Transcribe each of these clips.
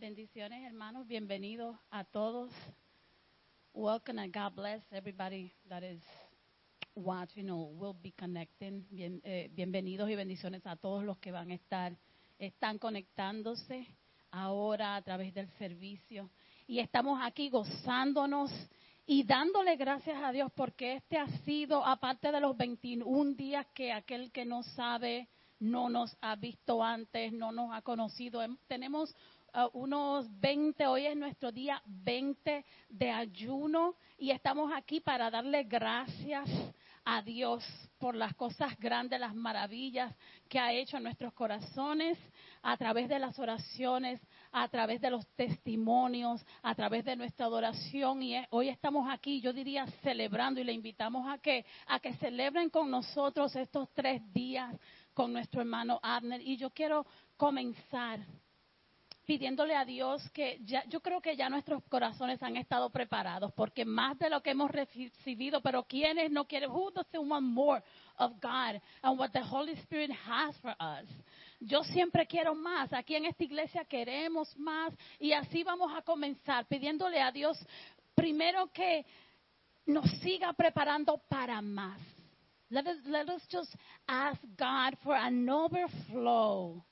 Bendiciones, hermanos. Bienvenidos a todos. Welcome and God bless everybody that is watching or will be connecting. Bien, eh, bienvenidos y bendiciones a todos los que van a estar, están conectándose ahora a través del servicio. Y estamos aquí gozándonos y dándole gracias a Dios porque este ha sido, aparte de los 21 días que aquel que no sabe, no nos ha visto antes, no nos ha conocido, em, tenemos unos 20, hoy es nuestro día 20 de ayuno y estamos aquí para darle gracias a Dios por las cosas grandes, las maravillas que ha hecho en nuestros corazones a través de las oraciones, a través de los testimonios, a través de nuestra adoración. Y hoy estamos aquí, yo diría, celebrando y le invitamos a que, a que celebren con nosotros estos tres días con nuestro hermano Abner. Y yo quiero comenzar pidiéndole a Dios que ya, yo creo que ya nuestros corazones han estado preparados, porque más de lo que hemos recibido, pero quienes no quieren, who doesn't want more of God and what the Holy Spirit has for us? Yo siempre quiero más, aquí en esta iglesia queremos más y así vamos a comenzar pidiéndole a Dios primero que nos siga preparando para más. Let us, let us just ask God for an overflow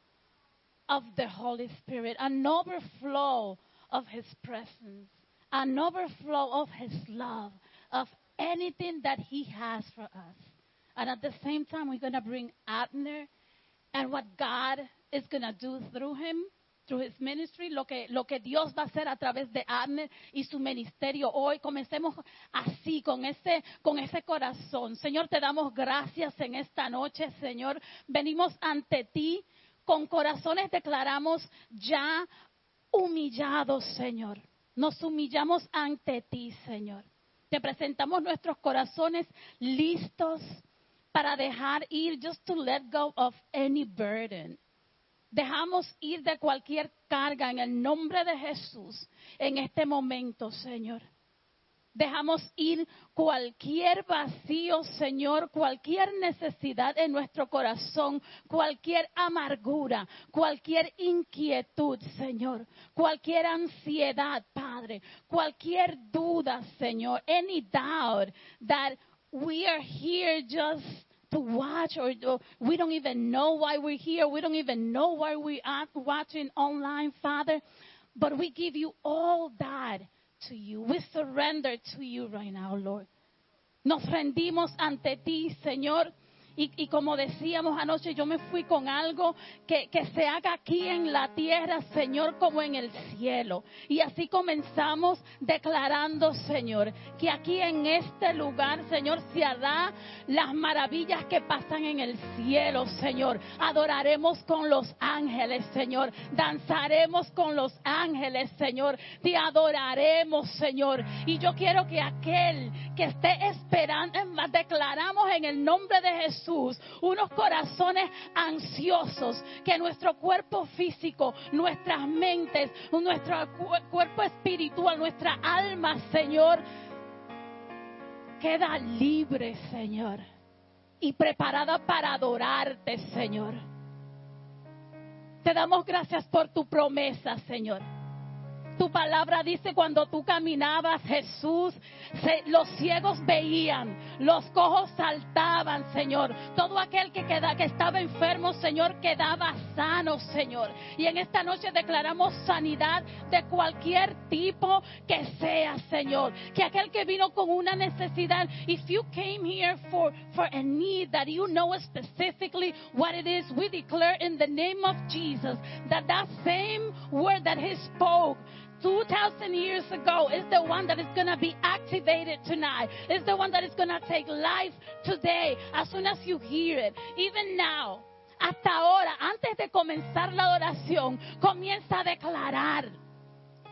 of the Holy Spirit, an overflow of His presence, an overflow of His love, of anything that He has for us. And at the same time, we're going to bring Abner and what God is going to do through him, through his ministry, lo que, lo que Dios va a hacer a través de Abner y su ministerio hoy. Comencemos así, con ese, con ese corazón. Señor, te damos gracias en esta noche, Señor. Venimos ante ti con corazones declaramos ya humillados, Señor. Nos humillamos ante ti, Señor. Te presentamos nuestros corazones listos para dejar ir, just to let go of any burden. Dejamos ir de cualquier carga en el nombre de Jesús en este momento, Señor. Dejamos ir cualquier vacío, Señor, cualquier necesidad en nuestro corazón, cualquier amargura, cualquier inquietud, Señor, cualquier ansiedad, Padre, cualquier duda, Señor, any doubt that we are here just to watch or, or, we don't even know why we're here. We don't even know why we are watching online, Father. But we give you all that to you. We surrender to you right now, Lord. Nos rendimos ante ti, Señor. Y, y, como decíamos anoche, yo me fui con algo que, que, se haga aquí en la tierra, Señor, como en el cielo. Y así comenzamos declarando, Señor, que aquí en este lugar, Señor, se hará las maravillas que pasan en el cielo, Señor. Adoraremos con los ángeles, Señor. Danzaremos con los ángeles, Señor. Te adoraremos, Señor. Y yo quiero que aquel que esté esperando, declaramos en el nombre de Jesús Unos corazones ansiosos, que nuestro cuerpo físico, nuestras mentes, nuestro cuerpo espiritual, nuestra alma, Señor, queda libre, Señor, y preparada para adorarte, Señor. Te damos gracias por tu promesa, Señor. Tu palabra dice cuando tú caminabas, Jesús, los ciegos veían, los cojos saltaban, Señor. Todo aquel que, queda, que estaba enfermo, Señor, quedaba sano, Señor. Y en esta noche declaramos sanidad de cualquier tipo que sea, Señor. Que aquel que vino con una necesidad, if you came here for, for a need that you know specifically what it is, we declare in the name of Jesus that that same word that he spoke 2,000 years ago is the one that is going to be activated tonight. Is the one that is going to take life today as soon as you hear it. Even now, hasta ahora, antes de comenzar la oración, comienza a declarar.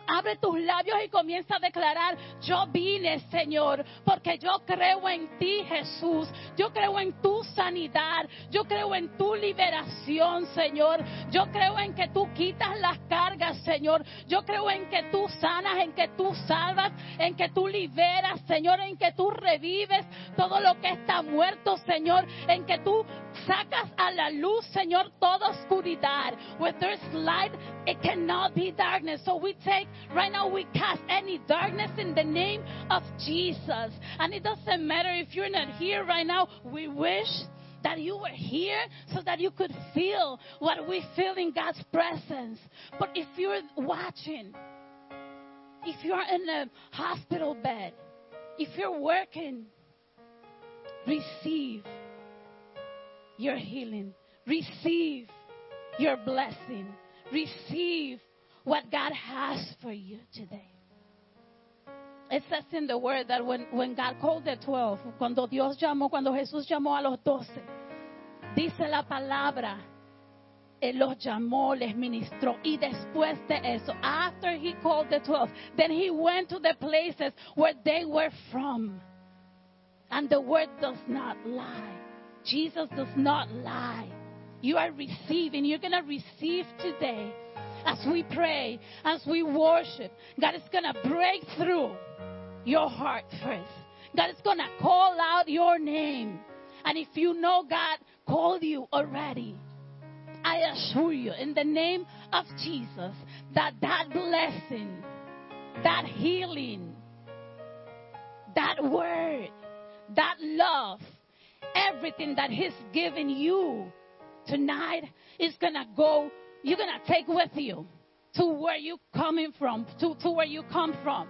Abre tus labios y comienza a declarar, yo vine, Señor, porque yo creo en ti, Jesús. Yo creo en tu sanidad. Yo creo en tu liberación, Señor. Yo creo en que tú quitas las cargas, Señor. Yo creo en que tú sanas, en que tú salvas, en que tú liberas, Señor, en que tú revives todo lo que está muerto, Señor, en que tú sacas a la luz, Señor, toda oscuridad. Where there's light, it cannot be darkness. So we take, right now, we cast any darkness in the name of Jesus. And it doesn't matter if you're not here right now, we wish that you were here so that you could feel what we feel in God's presence. But if you're watching, if you're in a hospital bed, if you're working, receive your healing. Receive your blessing. Receive what God has for you today. It says in the word that when, when God called the 12, cuando Dios llamó, cuando Jesús llamó a los doce, dice la palabra, Él los llamó, les ministró. Y después de eso, after he called the 12, then he went to the places where they were from. And the word does not lie. Jesus does not lie. You are receiving. You're going to receive today as we pray, as we worship. God is going to break through your heart first. God is going to call out your name. And if you know God called you already, I assure you, in the name of Jesus, that that blessing, that healing, that word, that love, everything that He's given you tonight is going to go, you're going to take with you to where you coming from, to, to where you come from.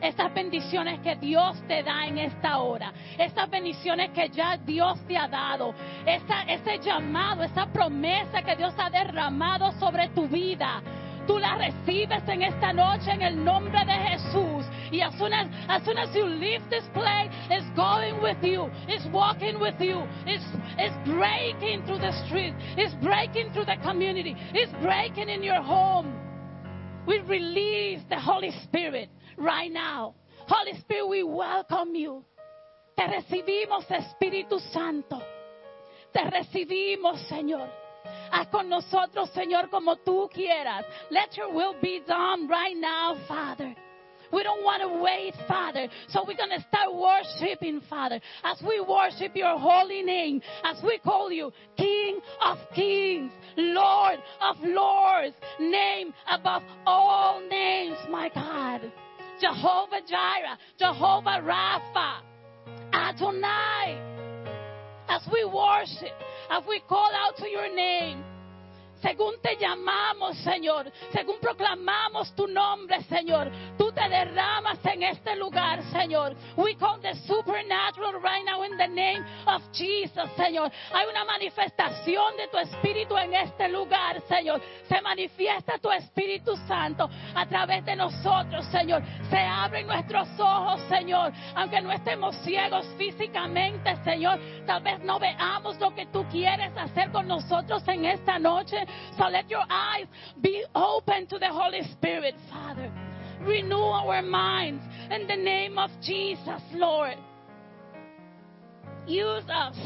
Estas bendiciones que Dios te da en esta hora, estas bendiciones que ya Dios te ha dado, esa, ese llamado, esa promesa que Dios ha derramado sobre tu vida, tú la recibes en esta noche en el nombre de Jesús. Y as soon as, as soon as you leave this place, it's going with you, it's walking with you, it's, it's breaking through the street, it's breaking through the community, it's breaking in your home. We release the Holy Spirit right now. Holy Spirit, we welcome you. Te recibimos, Espíritu Santo. Te recibimos, Señor. Haz con nosotros, Señor, como tú quieras. Let your will be done right now, Father. We don't want to wait, Father. So we're going to start worshiping, Father. As we worship your holy name, as we call you King of Kings, Lord of Lords, name above all names, my God. Jehovah Jireh, Jehovah Rapha, Adonai. As we worship, as we call out to your name, según te llamamos, Señor, según proclamamos tu nombre, Señor, tú te derramas en este lugar, Señor. We call the supernatural right now in the name of Jesus, Señor. Hay una manifestación de tu Espíritu en este lugar, Señor. Se manifiesta tu Espíritu Santo a través de nosotros, Señor. Se abren nuestros ojos, Señor. Aunque no estemos ciegos físicamente, Señor, tal vez no veamos lo que tú quieres hacer con nosotros en esta noche. So let your eyes be open to the Holy Spirit, Father. Renew our minds in the name of Jesus, Lord. Use us.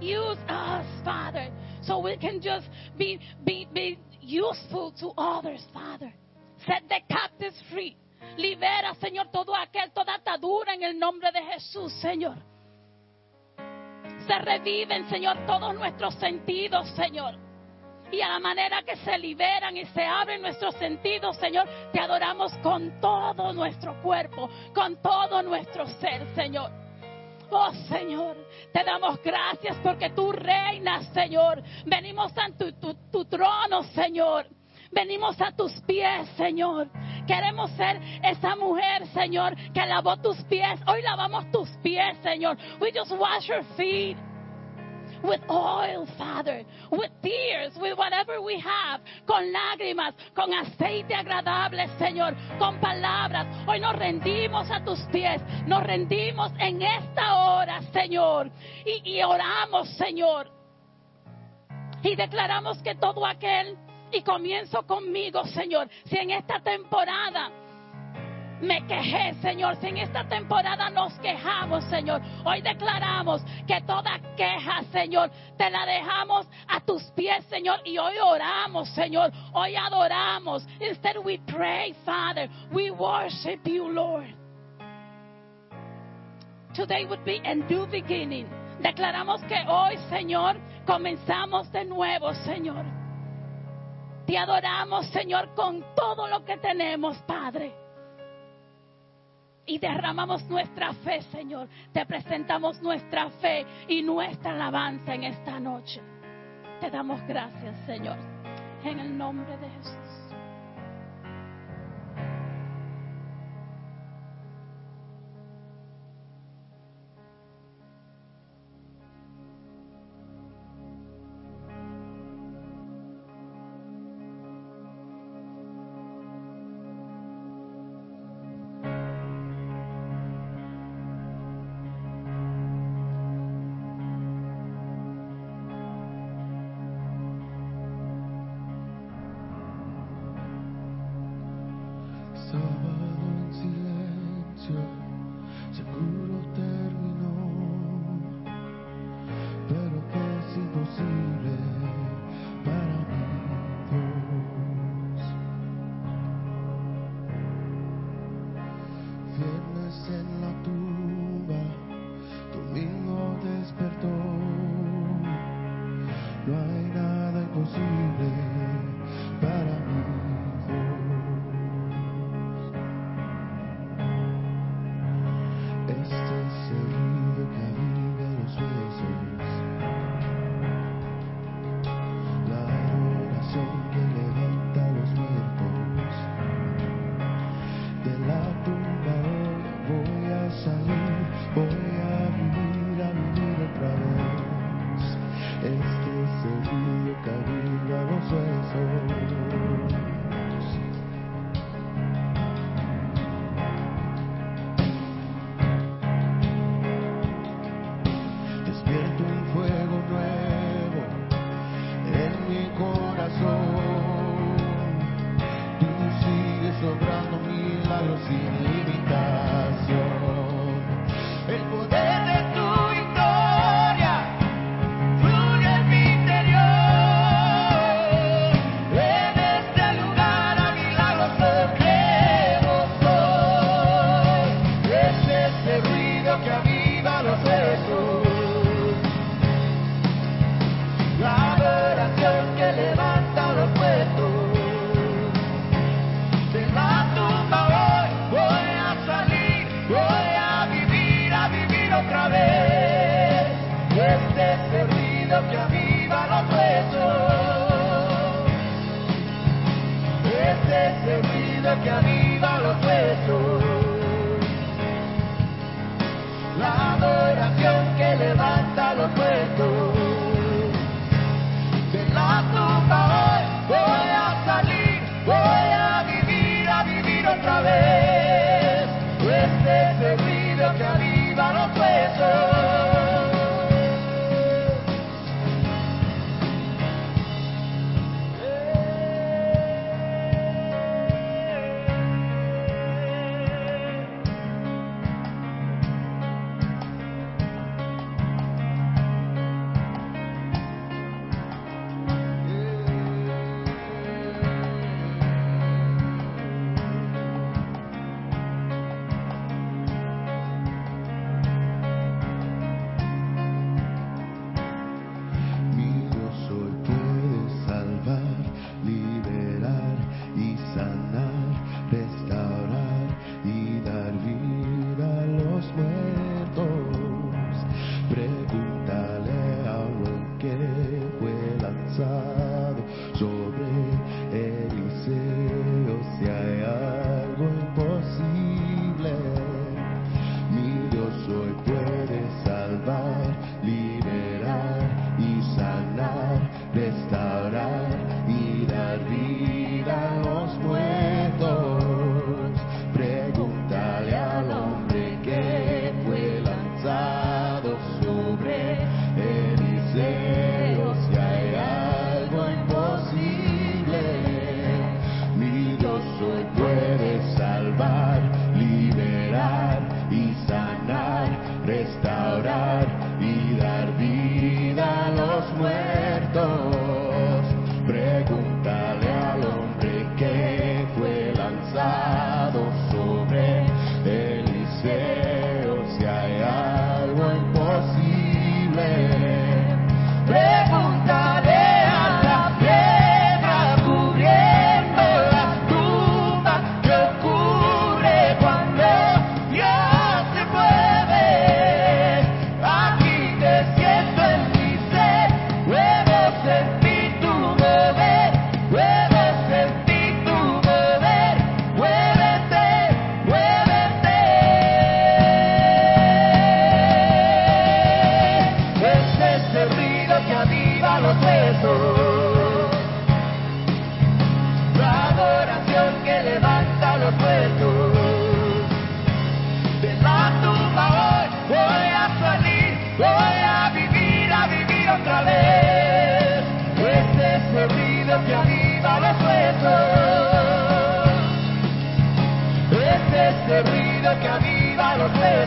Use us, Father, so we can just be, be, be useful to others, Father. Set the captives free. Libera, Señor, todo aquel, toda atadura en el nombre de Jesús, Señor. Se reviven, Señor, todos nuestros sentidos, Señor. Y a la manera que se liberan y se abren nuestros sentidos, Señor, te adoramos con todo nuestro cuerpo, con todo nuestro ser, Señor. Oh Señor, te damos gracias porque tú reinas, Señor. Venimos tu, tu trono, Señor. Venimos a tus pies, Señor. Queremos ser esa mujer, Señor, que lavó tus pies. Hoy lavamos tus pies, Señor. We just wash your feet with oil, Father, with tears, with whatever we have, con lágrimas, con aceite agradable, Señor, con palabras. Hoy nos rendimos a tus pies, nos rendimos en esta hora, Señor, y, y oramos, Señor, y declaramos que todo aquel, y comienzo conmigo, Señor, si en esta temporada me quejé, Señor. Si en esta temporada nos quejamos, Señor, hoy declaramos que toda queja, Señor, te la dejamos a tus pies, Señor. Y hoy oramos, Señor. Hoy adoramos. Instead we pray, Father. We worship you, Lord. Today would be a new beginning. Declaramos que hoy, Señor, comenzamos de nuevo, Señor. Te adoramos, Señor, con todo lo que tenemos, Padre. Y derramamos nuestra fe, Señor. Te presentamos nuestra fe y nuestra alabanza en esta noche. Te damos gracias, Señor. En el nombre de Jesús.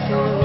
tú.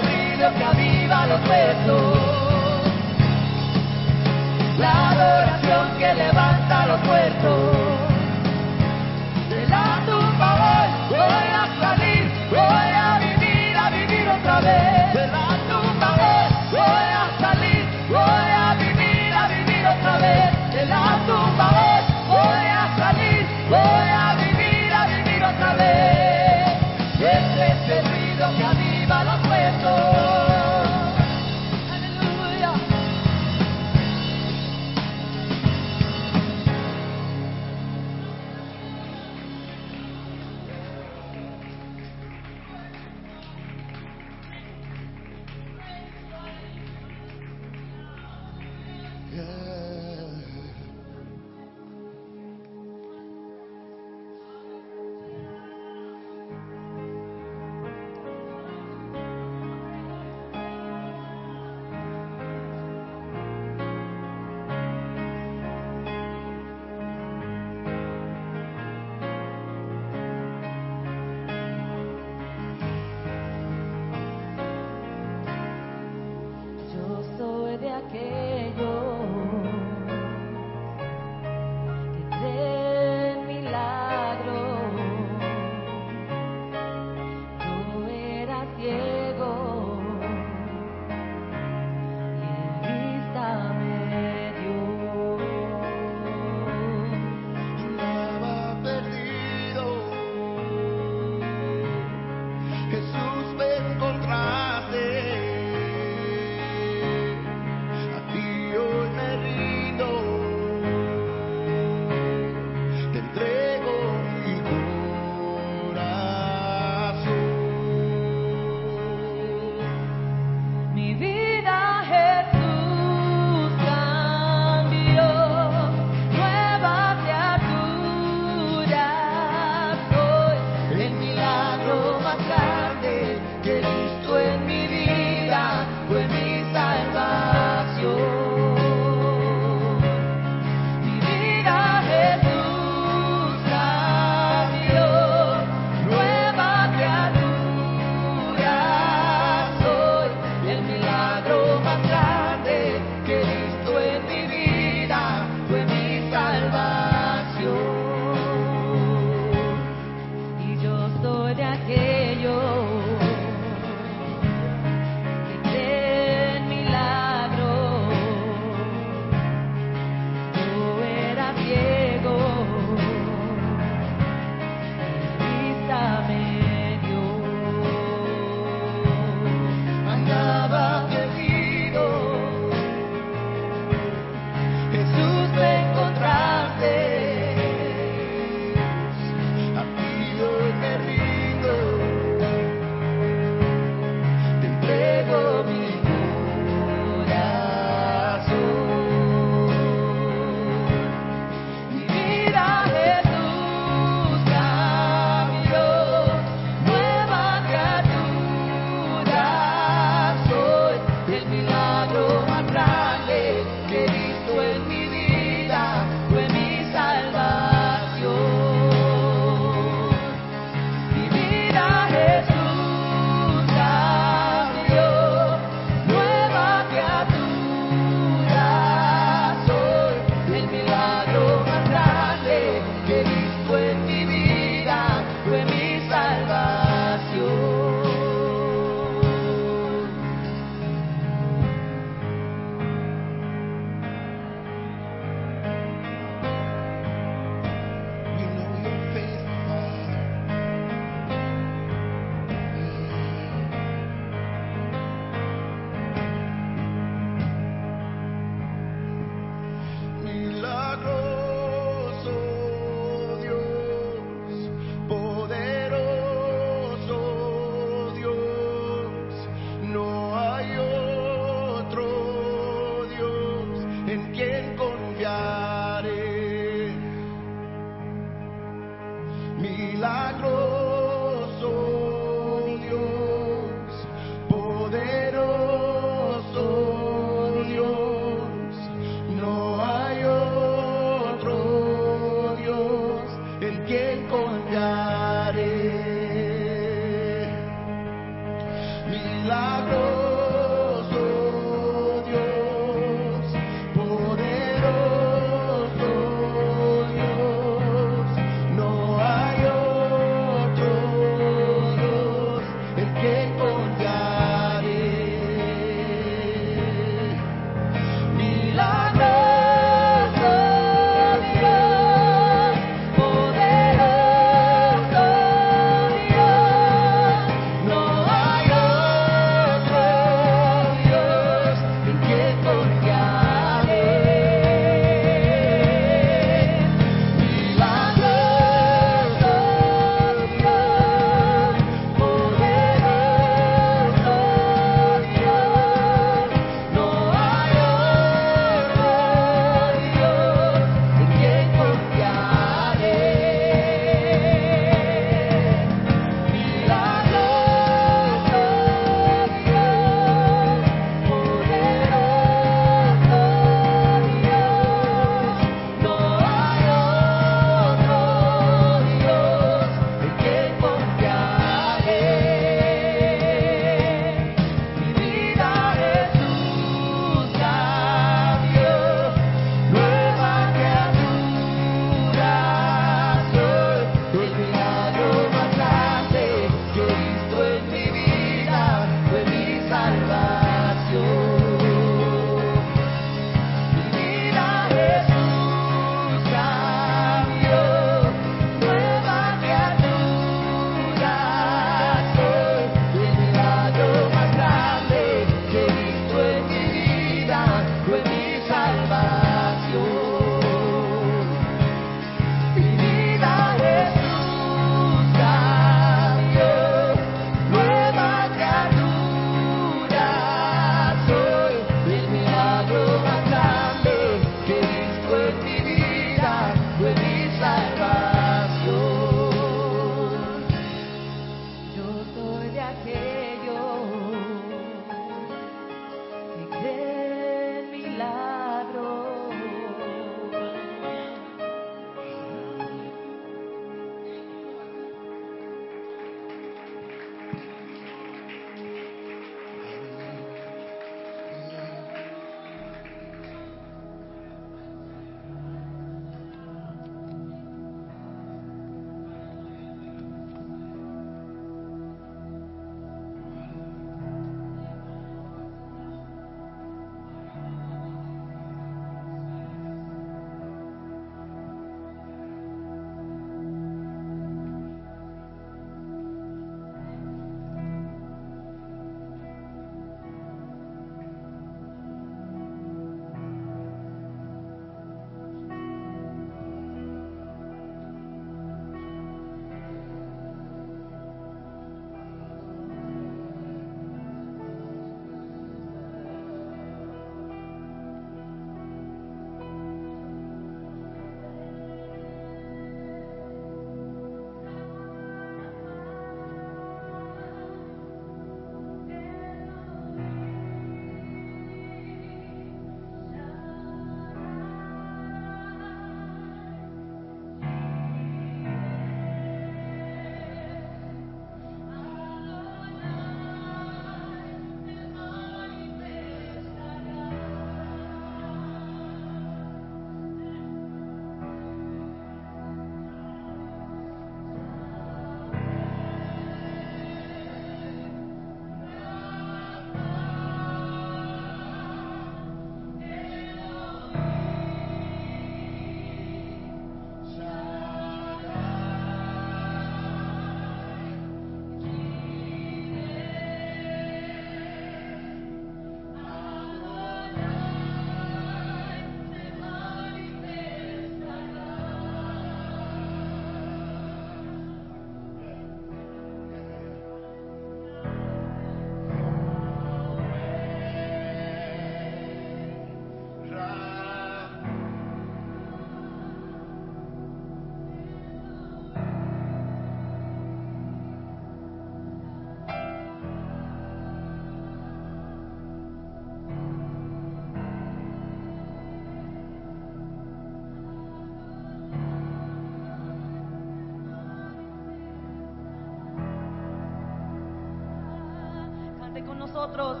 Nosotros.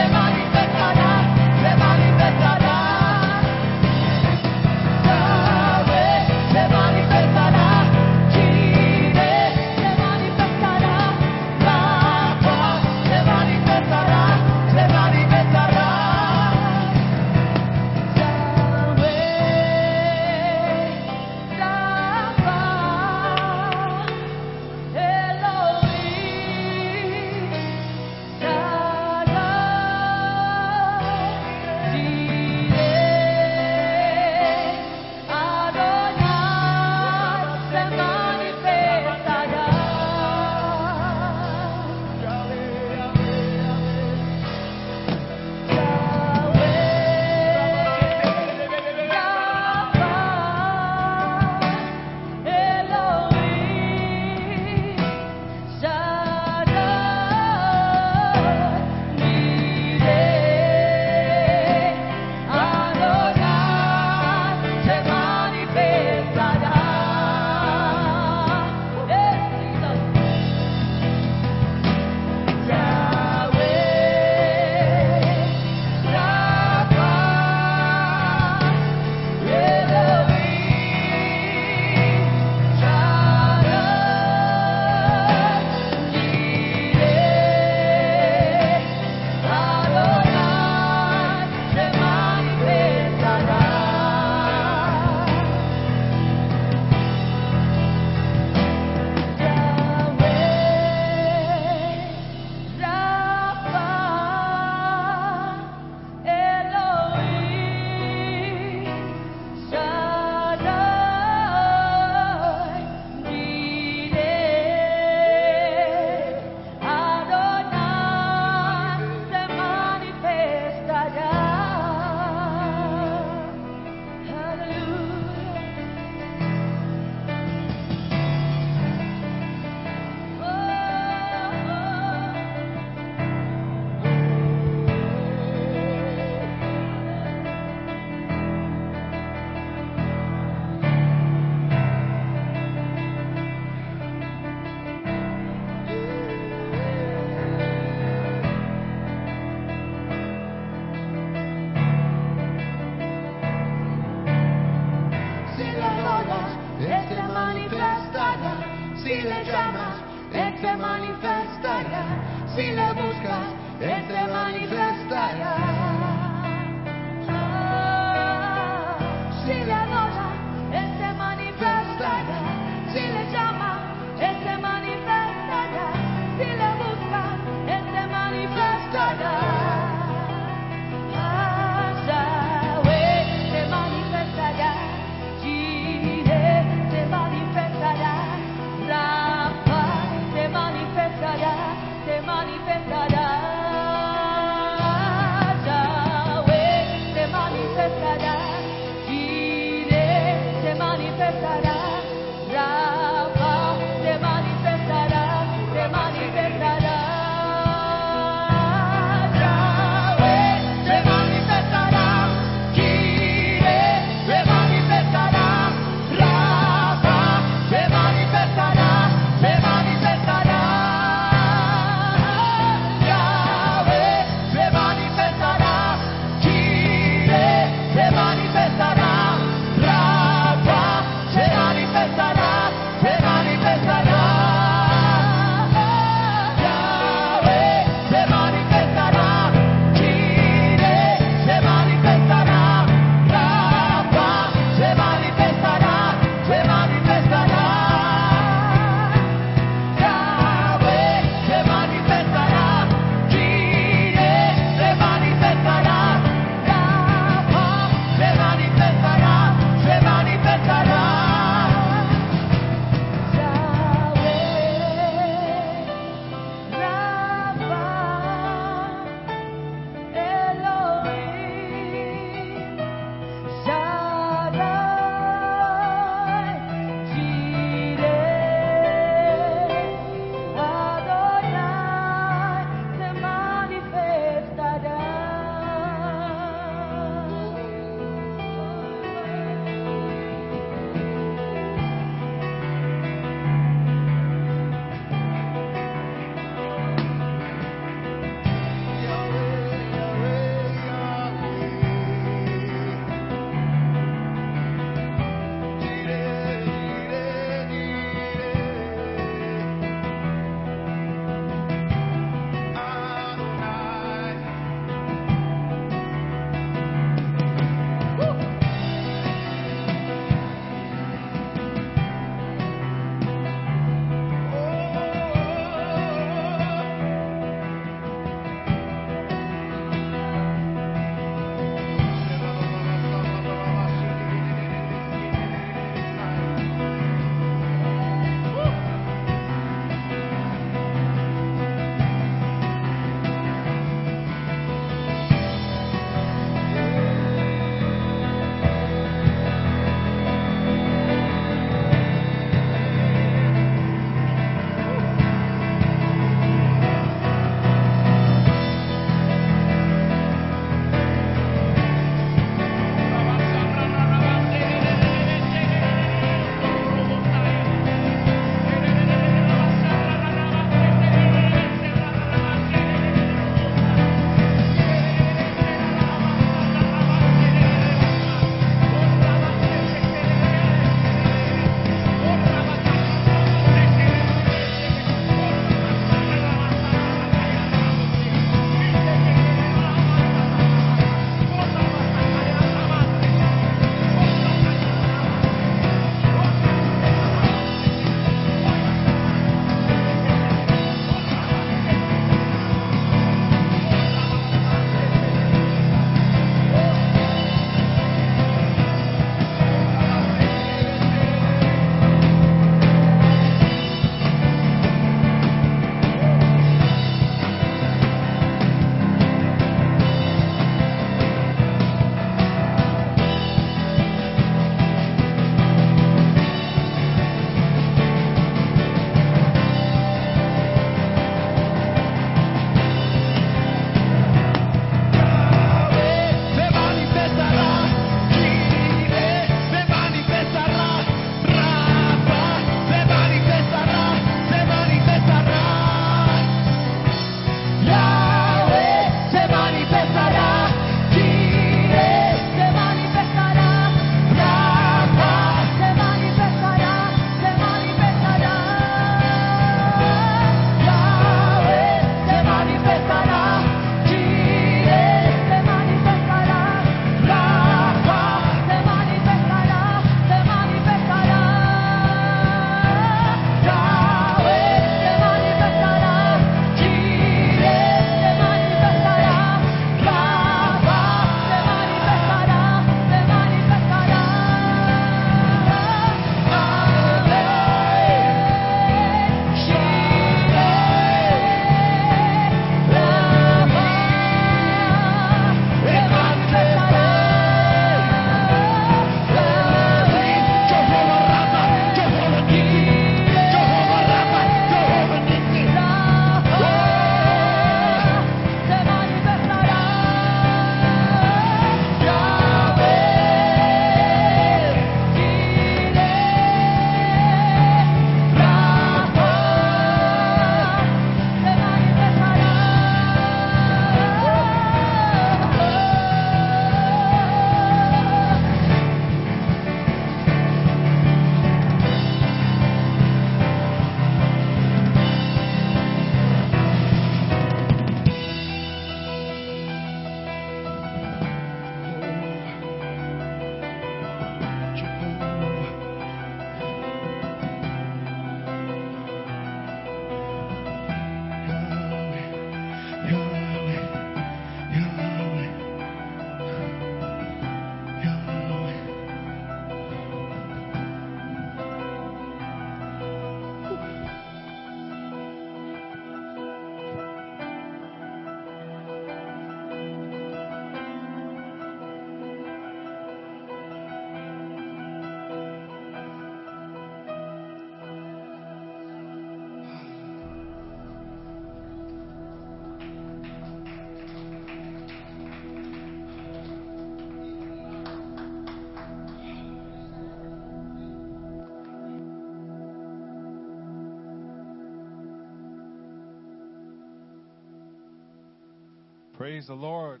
Praise the Lord.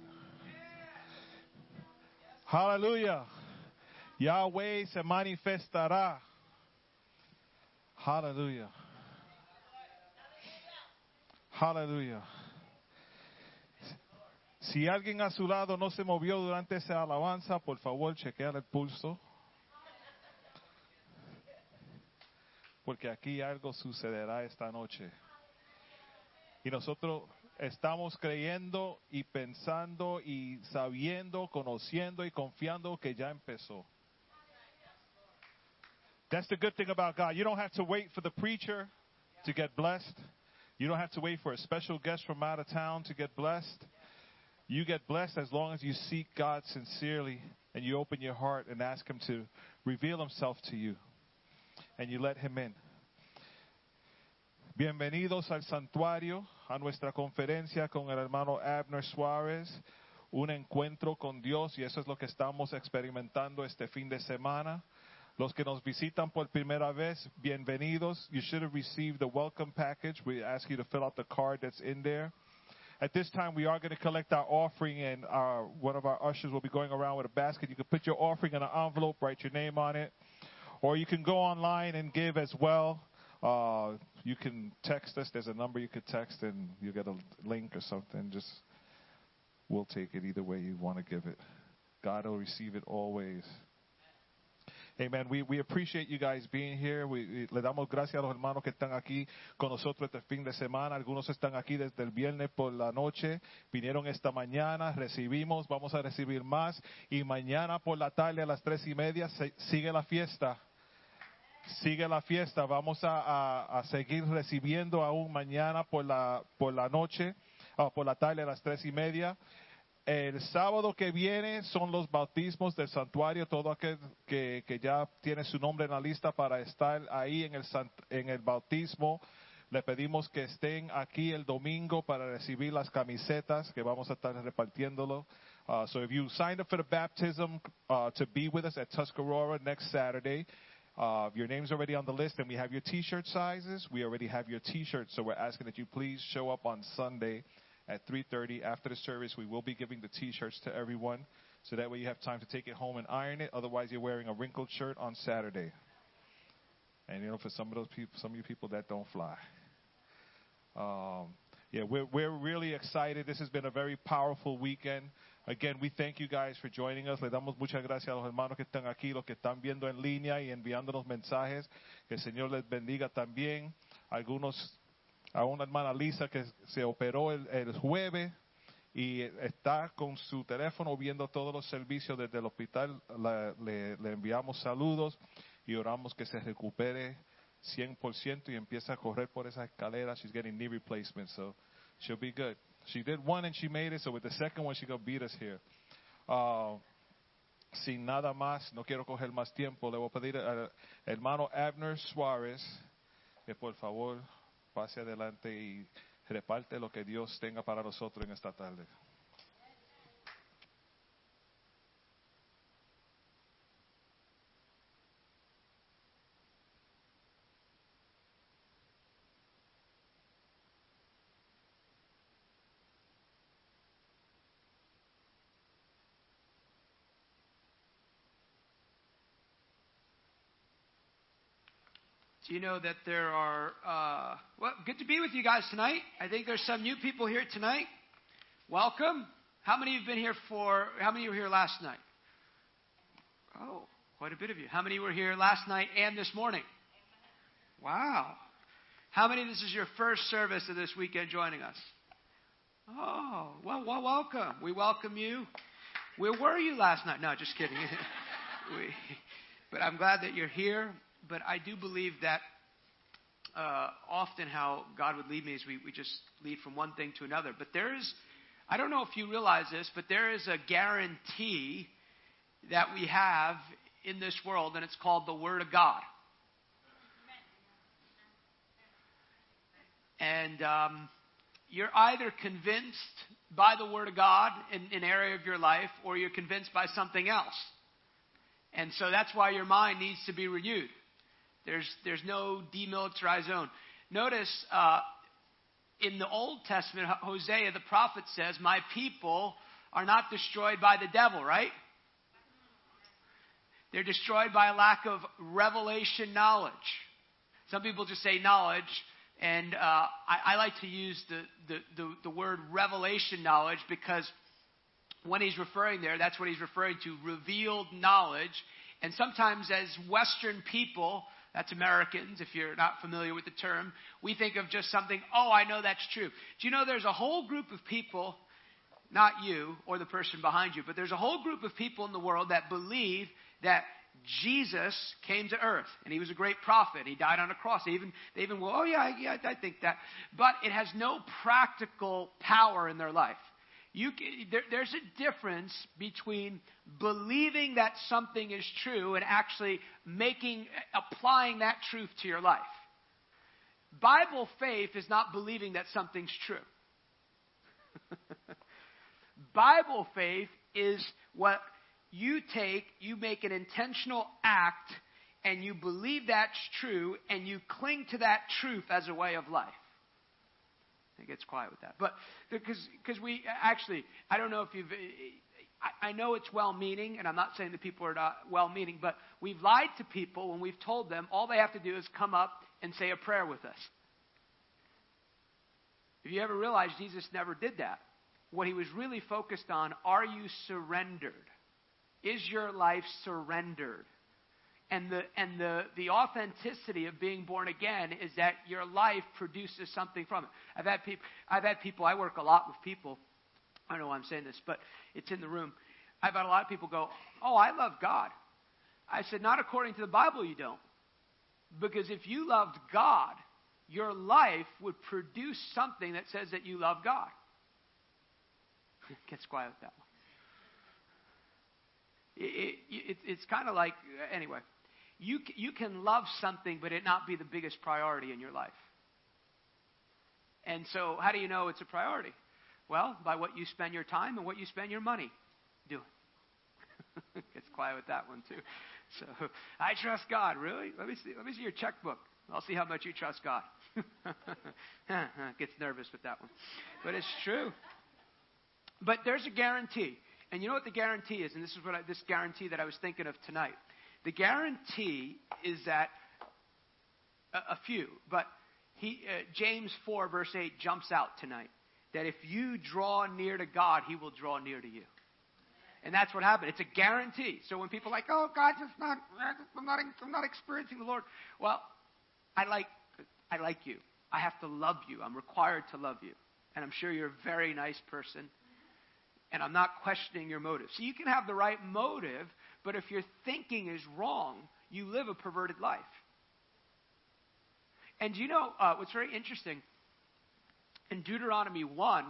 Hallelujah. Yahweh se manifestará. Hallelujah. Hallelujah. Si alguien a su lado no se movió durante esa alabanza, por favor, chequear el pulso. Porque aquí algo sucederá esta noche. Y nosotros estamos creyendo y pensando y sabiendo, conociendo y confiando que ya empezó. That's the good thing about God. You don't have to wait for the preacher to get blessed. You don't have to wait for a special guest from out of town to get blessed. You get blessed as long as you seek God sincerely and you open your heart and ask Him to reveal Himself to you and you let Him in. Bienvenidos al santuario, a nuestra conferencia con el hermano Abner Suárez, un encuentro con Dios y eso es lo que estamos experimentando este fin de semana. Los que nos visitan por primera vez, bienvenidos. You should have received the welcome package. We ask you to fill out the card that's in there. At this time, we are going to collect our offering, and our, one of our ushers will be going around with a basket. You can put your offering in an envelope, write your name on it, or you can go online and give as well. Uh, you can text us. There's a number you could text, and you get a link or something. Just we'll take it either way you want to give it. God will receive it always. Amen. We, we appreciate you guys being here. We, le damos gracias a los hermanos que están aquí con nosotros este fin de semana. Algunos están aquí desde el viernes por la noche. Vinieron esta mañana, recibimos, vamos a recibir más. Y mañana por la tarde a las tres y media se- sigue la fiesta. Sigue la fiesta. Vamos a, seguir recibiendo aún mañana por la, por la noche, ah, por la tarde a las tres y media. El sábado que viene son los bautismos del santuario. Todo aquel que, ya tiene su nombre en la lista para estar ahí en el, en el bautismo, le pedimos que estén aquí el domingo para recibir las camisetas que vamos a estar repartiéndolo. Uh, so if you signed up for the baptism uh, to be with us at Tuscarora next Saturday, uh, your name's already on the list and we have your t-shirt sizes. We already have your t-shirts, so we're asking that you please show up on Sunday at 3.30 after the service. We will be giving the t-shirts to everyone, so that way you have time to take it home and iron it. Otherwise, you're wearing a wrinkled shirt on Saturday. And you know, for some of those people, some of you people that don't fly. Um, yeah, we're, we're really excited. This has been a very powerful weekend. Again, we thank you guys for joining us. Le damos muchas gracias a los hermanos que están aquí, los que están viendo en línea y enviándonos mensajes. Que el Señor les bendiga también. Algunos, a una hermana Lisa que se operó el, el jueves y está con su teléfono viendo todos los servicios desde el hospital. La- le, enviamos saludos y oramos que se recupere 100% y empieza a correr por esa escalera. She's getting knee replacement, so she'll be good. She did one and she made it, so with the second one, she gonna beat us here. Uh, sin nada más, no quiero coger más tiempo, le voy a pedir al hermano Abner Suárez que por favor pase adelante y reparte lo que Dios tenga para nosotros en esta tarde. You know that there are, uh, well, good to be with you guys tonight. I think there's some new people here tonight. Welcome. How many have been here for, how many were here last night? Oh, quite a bit of you. How many were here last night and this morning? Wow. How many this is your first service of this weekend joining us? Oh, well, well, welcome. We welcome you. Where were you last night? No, just kidding. we, but I'm glad that you're here. But I do believe that uh, often how God would lead me is we, we just lead from one thing to another. But there is, I don't know if you realize this, but there is a guarantee that we have in this world, and it's called the Word of God. And um, you're either convinced by the Word of God in an area of your life, or you're convinced by something else. And so that's why your mind needs to be renewed. There's, there's no demilitarized zone. Notice uh, in the Old Testament, Hosea the prophet says, My people are not destroyed by the devil, right? They're destroyed by a lack of revelation knowledge. Some people just say knowledge, and uh, I, I, like to use the, the, the, the word revelation knowledge because when he's referring there, that's what he's referring to revealed knowledge. And sometimes, as Western people, that's Americans, if you're not familiar with the term, we think of just something, oh, I know that's true. Do you know there's a whole group of people, not you or the person behind you, but there's a whole group of people in the world that believe that Jesus came to earth and he was a great prophet. He died on a cross. They even, they even, well, oh yeah, yeah, I think that. But it has no practical power in their life. You, there, there's a difference between believing that something is true and actually making, applying that truth to your life. Bible faith is not believing that something's true. Bible faith is what you take, you make an intentional act, and you believe that's true, and you cling to that truth as a way of life. It gets quiet with that. But because we actually, I don't know if you've. I, I know it's well meaning, and I'm not saying that people are not well meaning, but we've lied to people when we've told them all they have to do is come up and say a prayer with us. If you ever realize Jesus never did that, what he was really focused on are you surrendered? Is your life surrendered? And the, and the, the authenticity of being born again is that your life produces something from it. I've had, people, I've had people, I work a lot with people. I don't know why I'm saying this, but it's in the room. I've had a lot of people go, Oh, I love God. I said, Not according to the Bible, you don't. Because if you loved God, your life would produce something that says that you love God. Gets quiet with that one. It, it, it's kind of like, anyway, you, you can love something, but it not be the biggest priority in your life. And so, how do you know it's a priority? Well, by what you spend your time and what you spend your money doing. Gets quiet with that one too. So, I trust God. Really? Let me see. Let me see your checkbook. I'll see how much you trust God. Gets nervous with that one, but it's true. But there's a guarantee. And you know what the guarantee is? And this is what I, this guarantee that I was thinking of tonight. The guarantee is that a, a few, but he, uh, James 4 verse 8 jumps out tonight. That if you draw near to God, He will draw near to you. And that's what happened. It's a guarantee. So when people are like, oh, God, just not, I'm not, I'm not experiencing the Lord. Well, I like, I like you. I have to love you. I'm required to love you. And I'm sure you're a very nice person and I'm not questioning your motive. So you can have the right motive, but if your thinking is wrong, you live a perverted life. And you know uh, what's very interesting? In Deuteronomy 1,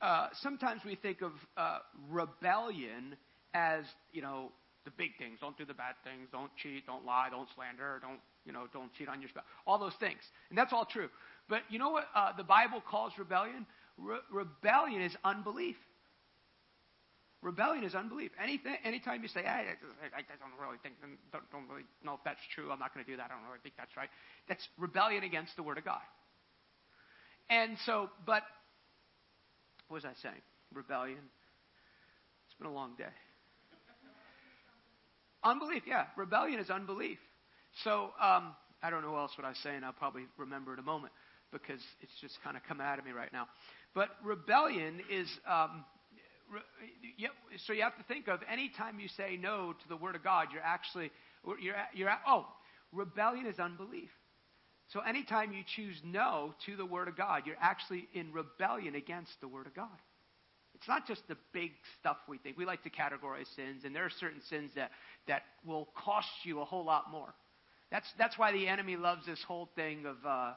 uh, sometimes we think of uh, rebellion as, you know, the big things. Don't do the bad things. Don't cheat. Don't lie. Don't slander. Don't, you know, don't cheat on your spouse. All those things. And that's all true. But you know what uh, the Bible calls rebellion? Re- rebellion is unbelief. Rebellion is unbelief. Anything, anytime you say, I, I, don't really think, don't, don't really know if that's true, I'm not going to do that, I don't really think that's right, that's rebellion against the Word of God. And so, but, what was I saying? Rebellion. It's been a long day. Unbelief, yeah. Rebellion is unbelief. So, um, I don't know else what I was saying. I'll probably remember in a moment because it's just kind of coming out of me right now. But rebellion is um, so you have to think of any time you say no to the Word of God, you're actually, you're, you're, oh, rebellion is unbelief. So anytime you choose no to the Word of God, you're actually in rebellion against the Word of God. It's not just the big stuff we think. We like to categorize sins, and there are certain sins that, that will cost you a whole lot more. That's, that's why the enemy loves this whole thing of, uh,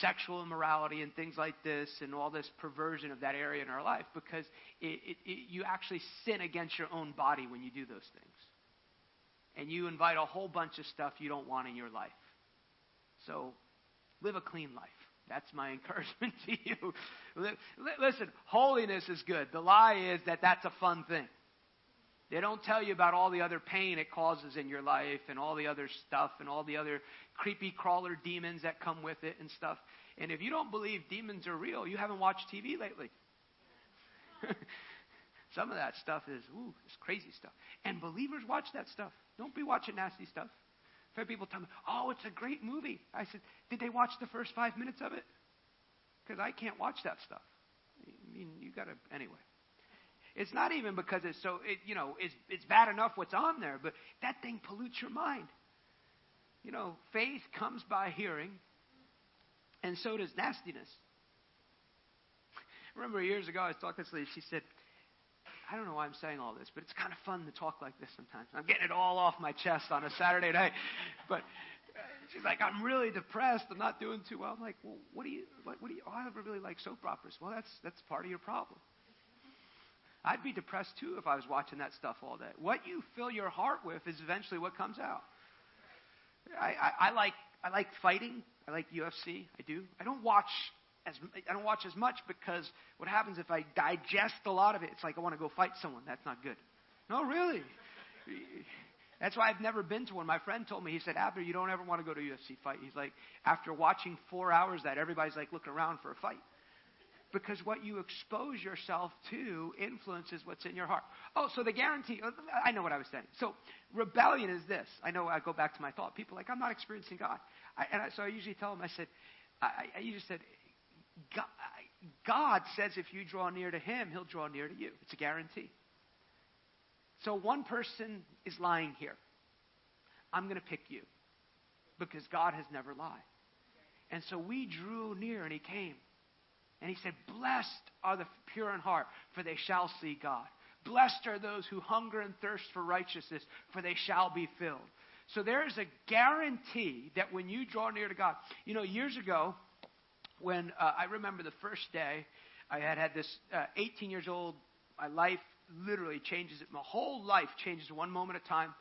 sexual immorality and things like this and all this perversion of that area in our life because it, it, it, you actually sin against your own body when you do those things. And you invite a whole bunch of stuff you don't want in your life. So live a clean life. That's my encouragement to you. Listen, holiness is good. The lie is that that's a fun thing. They don't tell you about all the other pain it causes in your life and all the other stuff and all the other creepy crawler demons that come with it and stuff. And if you don't believe demons are real, you haven't watched TV lately. Some of that stuff is, ooh, it's crazy stuff. And believers watch that stuff. Don't be watching nasty stuff. I've had people tell me, oh, it's a great movie. I said, did they watch the first five minutes of it? Because I can't watch that stuff. I mean, you got to, anyway. It's not even because it's so, it, you know, it's, it's bad enough what's on there, but that thing pollutes your mind. You know, faith comes by hearing, and so does nastiness. Remember years ago, I was talking to this lady. She said, I don't know why I'm saying all this, but it's kind of fun to talk like this sometimes. I'm getting it all off my chest on a Saturday night. But uh, she's like, I'm really depressed. I'm not doing too well. I'm like, well, what do you, what, what do you, oh, I really like soap operas. Well, that's, that's part of your problem. I'd be depressed too if I was watching that stuff all day. What you fill your heart with is eventually what comes out. I, I, I like I like fighting. I like UFC. I do. I don't watch as I don't watch as much because what happens if I digest a lot of it? It's like I want to go fight someone. That's not good. No, really. That's why I've never been to one. My friend told me, he said, Abner, you don't ever want to go to a UFC fight. He's like, after watching four hours that, everybody's like looking around for a fight. Because what you expose yourself to influences what's in your heart. Oh, so the guarantee, I know what I was saying. So rebellion is this. I know I go back to my thought. People like, I'm not experiencing God. I, and I, so I usually tell them, I said, I, I usually said, God, God says if you draw near to Him, He'll draw near to you. It's a guarantee. So one person is lying here. I'm going to pick you because God has never lied. And so we drew near and He came. And He said, Blessed are the pure in heart, for they shall see God. Blessed are those who hunger and thirst for righteousness, for they shall be filled. So there is a guarantee that when you draw near to God, you know, years ago, when uh, I remember the first day I had had this uh, 18 years old, my life literally changes. My whole life changes one moment at a time.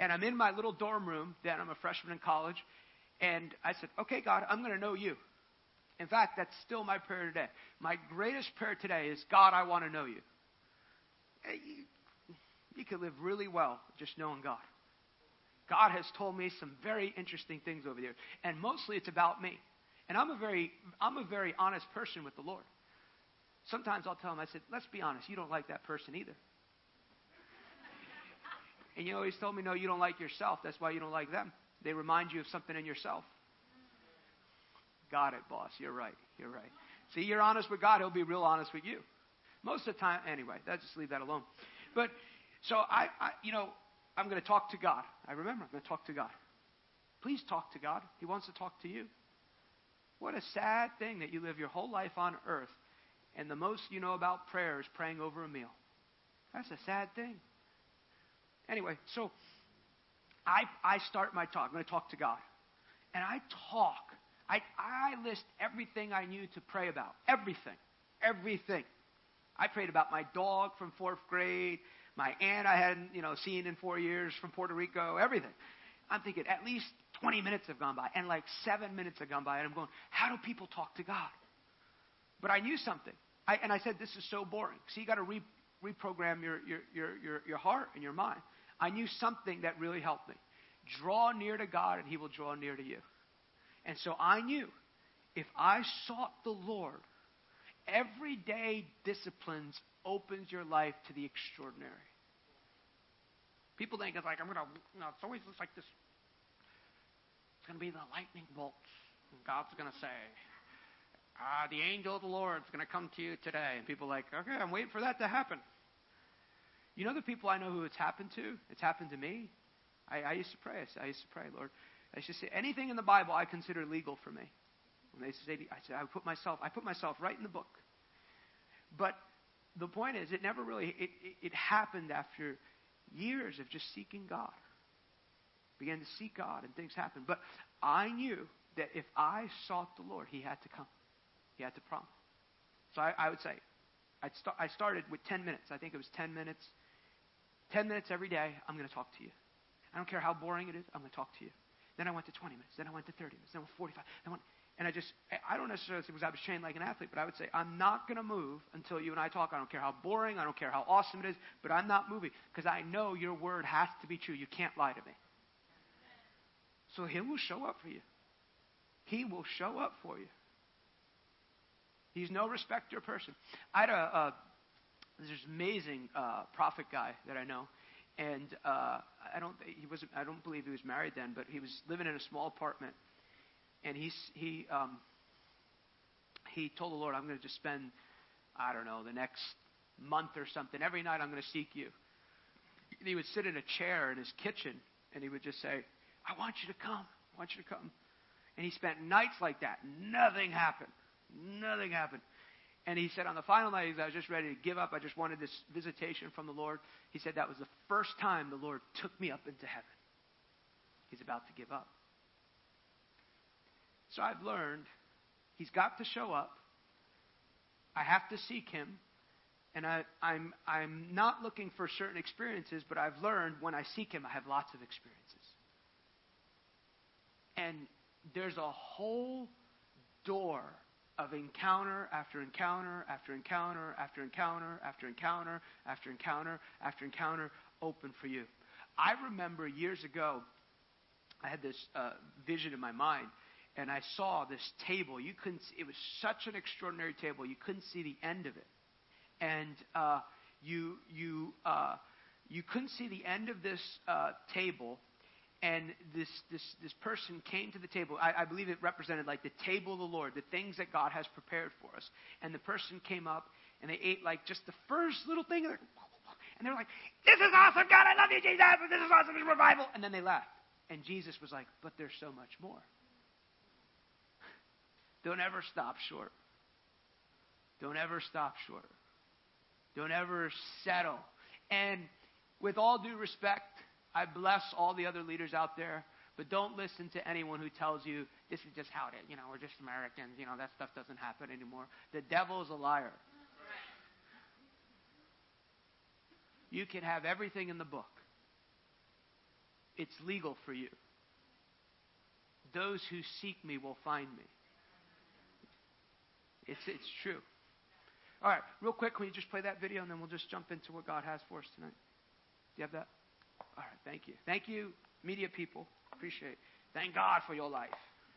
And I'm in my little dorm room. Then I'm a freshman in college. And I said, okay, God, I'm going to know you. In fact, that's still my prayer today. My greatest prayer today is, God, I want to know you. Eh, you, you could live really well just knowing God. God has told me some very interesting things over there. And mostly it's about me. And I'm a very, I'm a very honest person with the Lord. Sometimes I'll tell him, I said, let's be honest, you don't like that person either. and you he's told me, no, you don't like yourself. That's why you don't like them. They remind you of something in yourself. Got it, boss. You're right. You're right. See, you're honest with God, he'll be real honest with you. Most of the time, anyway, let's just leave that alone. But, so I, I you know, I'm going to talk to God. I remember, I'm going to talk to God. Please talk to God. He wants to talk to you. What a sad thing that you live your whole life on earth and the most you know about prayer is praying over a meal. That's a sad thing. Anyway, so I, I start my talk. I'm going to talk to God. And I talk. I, I list everything I knew to pray about. Everything. Everything. I prayed about my dog from fourth grade, my aunt I hadn't, you know, seen in four years from Puerto Rico, everything. I'm thinking at least 20 minutes have gone by, and like seven minutes have gone by, and I'm going, how do people talk to God? But I knew something. I, and I said, this is so boring. So you got to re, reprogram your, your, your, your, your heart and your mind. I knew something that really helped me. Draw near to God, and He will draw near to you. And so I knew if I sought the Lord, everyday disciplines opens your life to the extraordinary. People think it's like, I'm going to, you know, it's always just like this it's going to be the lightning bolts. And God's going to say, ah, the angel of the Lord is going to come to you today. And people are like, okay, I'm waiting for that to happen. You know the people I know who it's happened to? It's happened to me. I, I used to pray. I used to pray, Lord. I used to say, anything in the Bible I consider legal for me. When they say, I said, I put myself, I put myself right in the book. But the point is, it never really, it, it, it happened after years of just seeking God began to seek God, and things happened. But I knew that if I sought the Lord, He had to come. He had to promise. So I, I would say, start, I started with 10 minutes. I think it was 10 minutes. 10 minutes every day, I'm going to talk to you. I don't care how boring it is, I'm going to talk to you. Then I went to 20 minutes. Then I went to 30 minutes. Then I went 45. Then I went, and I just, I don't necessarily say because I was trained like an athlete, but I would say, I'm not going to move until you and I talk. I don't care how boring, I don't care how awesome it is, but I'm not moving because I know your word has to be true. You can't lie to me. So he will show up for you. He will show up for you. He's no respecter person. I had a, a this amazing uh, prophet guy that I know, and uh, I don't he wasn't I don't believe he was married then, but he was living in a small apartment, and he he um, he told the Lord, I'm going to just spend I don't know the next month or something every night I'm going to seek you. And he would sit in a chair in his kitchen, and he would just say, I want you to come, I want you to come. And he spent nights like that. Nothing happened. Nothing happened. And he said on the final night, I was just ready to give up. I just wanted this visitation from the Lord. He said that was the first time the Lord took me up into heaven. He's about to give up. So I've learned he's got to show up. I have to seek him. And I, I'm, I'm not looking for certain experiences, but I've learned when I seek him, I have lots of experiences. And there's a whole door of encounter after encounter after encounter after encounter after encounter after encounter after encounter open for you. I remember years ago, I had this uh, vision in my mind, and I saw this table. You couldn't. See, it was such an extraordinary table. You couldn't see the end of it, and uh, you you uh, you couldn't see the end of this uh, table and this, this, this person came to the table. I, I believe it represented like the table of the Lord, the things that God has prepared for us. And the person came up and they ate like just the first little thing. And they're like, This is awesome, God, I love you, Jesus. This is awesome, this is revival. And then they left. And Jesus was like, But there's so much more. Don't ever stop short. Don't ever stop short. Don't ever settle. And with all due respect, I bless all the other leaders out there, but don't listen to anyone who tells you this is just how it is. You know, we're just Americans. You know, that stuff doesn't happen anymore. The devil is a liar. You can have everything in the book. It's legal for you. Those who seek me will find me. It's, it's true. All right, real quick, can you just play that video and then we'll just jump into what God has for us tonight? Do you have that? All right, thank you. Thank you, media people. Appreciate it. Thank God for your life.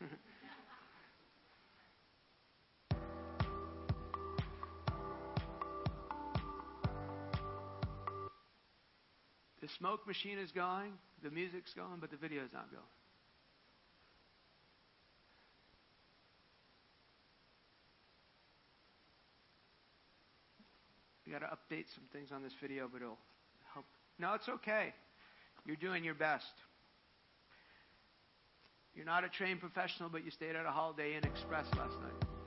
the smoke machine is going, the music's going, but the video is not going. We got to update some things on this video, but it'll help. No, it's okay. You're doing your best. You're not a trained professional, but you stayed at a Holiday Inn Express last night.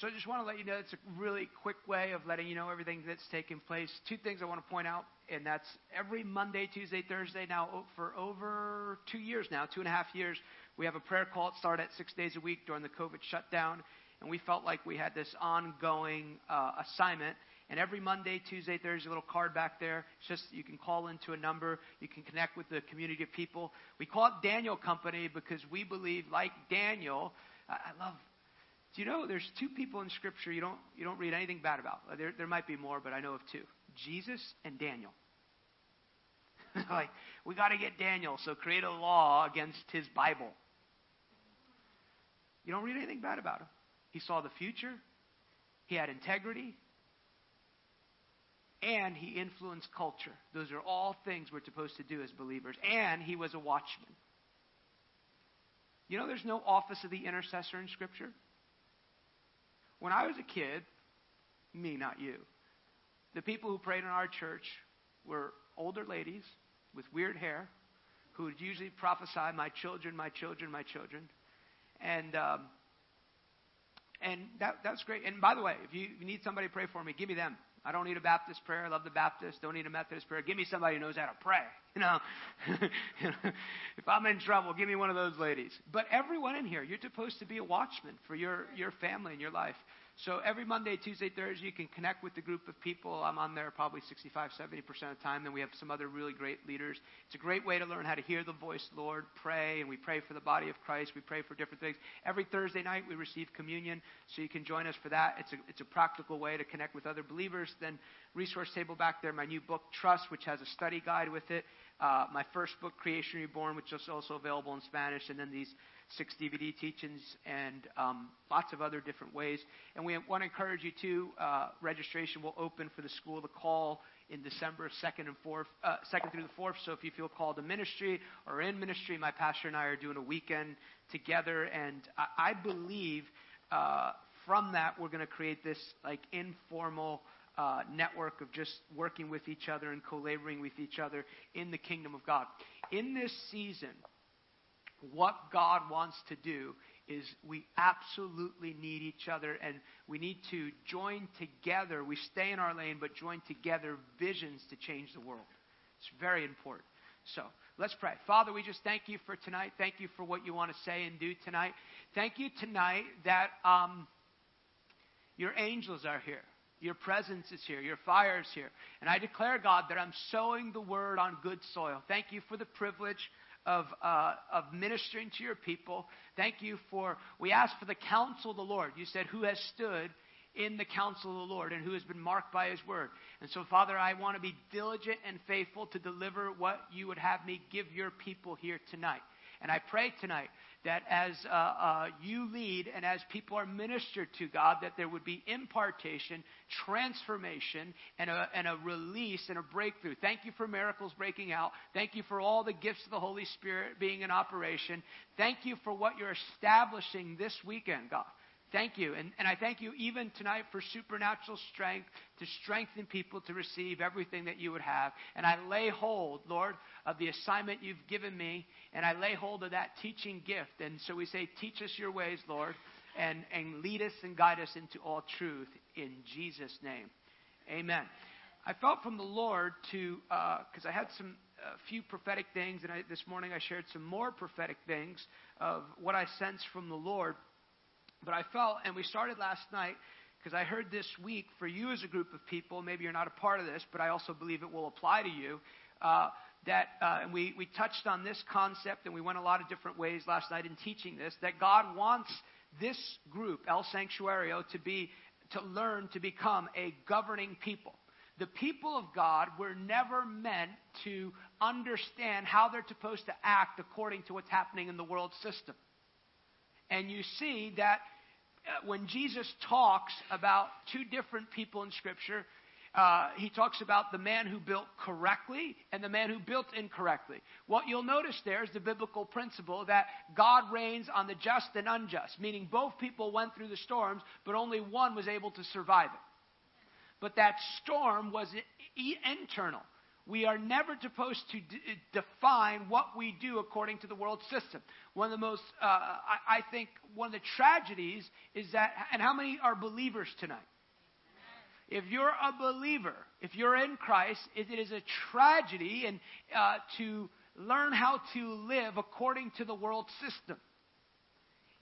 So I just want to let you know it's a really quick way of letting you know everything that's taking place. Two things I want to point out, and that's every Monday, Tuesday, Thursday now for over two years now, two and a half years, we have a prayer call. It started at six days a week during the COVID shutdown, and we felt like we had this ongoing uh, assignment. And every Monday, Tuesday, Thursday, a little card back there. It's just you can call into a number. You can connect with the community of people. We call it Daniel Company because we believe, like Daniel, I love Do you know there's two people in Scripture you don't, you don't read anything bad about? There, there might be more, but I know of two Jesus and Daniel. like, we got to get Daniel, so create a law against his Bible. You don't read anything bad about him. He saw the future, he had integrity, and he influenced culture. Those are all things we're supposed to do as believers. And he was a watchman. You know, there's no office of the intercessor in Scripture. When I was a kid, me, not you, the people who prayed in our church were older ladies with weird hair who would usually prophesy, My children, my children, my children. And. Um, and that, that's great. And by the way, if you, if you need somebody to pray for me, give me them. I don't need a Baptist prayer. I love the Baptist. Don't need a Methodist prayer. Give me somebody who knows how to pray. You know, if I'm in trouble, give me one of those ladies. But everyone in here, you're supposed to be a watchman for your, your family and your life. So every Monday, Tuesday, Thursday, you can connect with the group of people. I'm on there probably 65, 70% of the time. Then we have some other really great leaders. It's a great way to learn how to hear the voice Lord, pray, and we pray for the body of Christ. We pray for different things. Every Thursday night, we receive communion, so you can join us for that. It's a, it's a practical way to connect with other believers. Then resource table back there, my new book, Trust, which has a study guide with it. Uh, my first book, Creation Reborn, which is also available in Spanish, and then these six DVD teachings and um, lots of other different ways. And we want to encourage you to Uh, registration will open for the School the Call in December 2nd and 4th, uh, 2nd through the 4th. So if you feel called to ministry or in ministry, my pastor and I are doing a weekend together. And I, I believe uh, from that we're going to create this like informal. Uh, network of just working with each other and co laboring with each other in the kingdom of God. In this season, what God wants to do is we absolutely need each other and we need to join together. We stay in our lane, but join together visions to change the world. It's very important. So let's pray. Father, we just thank you for tonight. Thank you for what you want to say and do tonight. Thank you tonight that um, your angels are here. Your presence is here. Your fire is here. And I declare, God, that I'm sowing the word on good soil. Thank you for the privilege of, uh, of ministering to your people. Thank you for, we ask for the counsel of the Lord. You said, Who has stood in the counsel of the Lord and who has been marked by his word. And so, Father, I want to be diligent and faithful to deliver what you would have me give your people here tonight. And I pray tonight that as uh, uh, you lead and as people are ministered to God, that there would be impartation, transformation, and a, and a release and a breakthrough. Thank you for miracles breaking out. Thank you for all the gifts of the Holy Spirit being in operation. Thank you for what you're establishing this weekend, God. Thank you. And, and I thank you even tonight for supernatural strength to strengthen people to receive everything that you would have. And I lay hold, Lord, of the assignment you've given me, and I lay hold of that teaching gift. And so we say, Teach us your ways, Lord, and, and lead us and guide us into all truth in Jesus' name. Amen. I felt from the Lord to, because uh, I had some a few prophetic things, and I, this morning I shared some more prophetic things of what I sensed from the Lord. But I felt, and we started last night, because I heard this week for you as a group of people, maybe you're not a part of this, but I also believe it will apply to you. Uh, that, uh, and we, we touched on this concept and we went a lot of different ways last night in teaching this, that God wants this group, El Santuario, to be, to learn to become a governing people. The people of God were never meant to understand how they're supposed to act according to what's happening in the world system. And you see that uh, when Jesus talks about two different people in Scripture, uh, he talks about the man who built correctly and the man who built incorrectly. What you'll notice there is the biblical principle that God rains on the just and unjust, meaning both people went through the storms, but only one was able to survive it. But that storm was internal. We are never supposed to d- define what we do according to the world system. One of the most, uh, I, I think, one of the tragedies is that, and how many are believers tonight? If you're a believer, if you're in Christ, it is a tragedy and uh, to learn how to live according to the world system.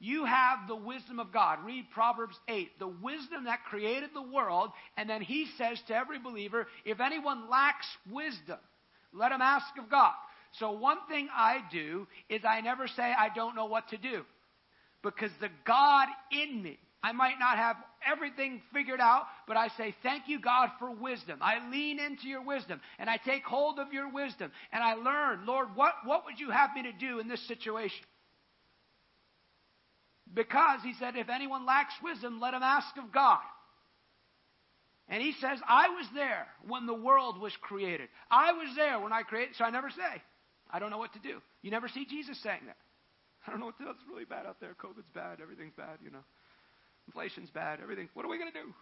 You have the wisdom of God. Read Proverbs 8. The wisdom that created the world. And then he says to every believer, if anyone lacks wisdom, let him ask of God. So one thing I do is I never say I don't know what to do. Because the God in me I might not have everything figured out, but I say, Thank you, God, for wisdom. I lean into your wisdom and I take hold of your wisdom and I learn, Lord, what, what would you have me to do in this situation? Because he said, If anyone lacks wisdom, let him ask of God. And he says, I was there when the world was created. I was there when I created, so I never say, I don't know what to do. You never see Jesus saying that. I don't know what to do. It's really bad out there. COVID's bad. Everything's bad, you know. Inflation's bad. Everything. What are we going to do?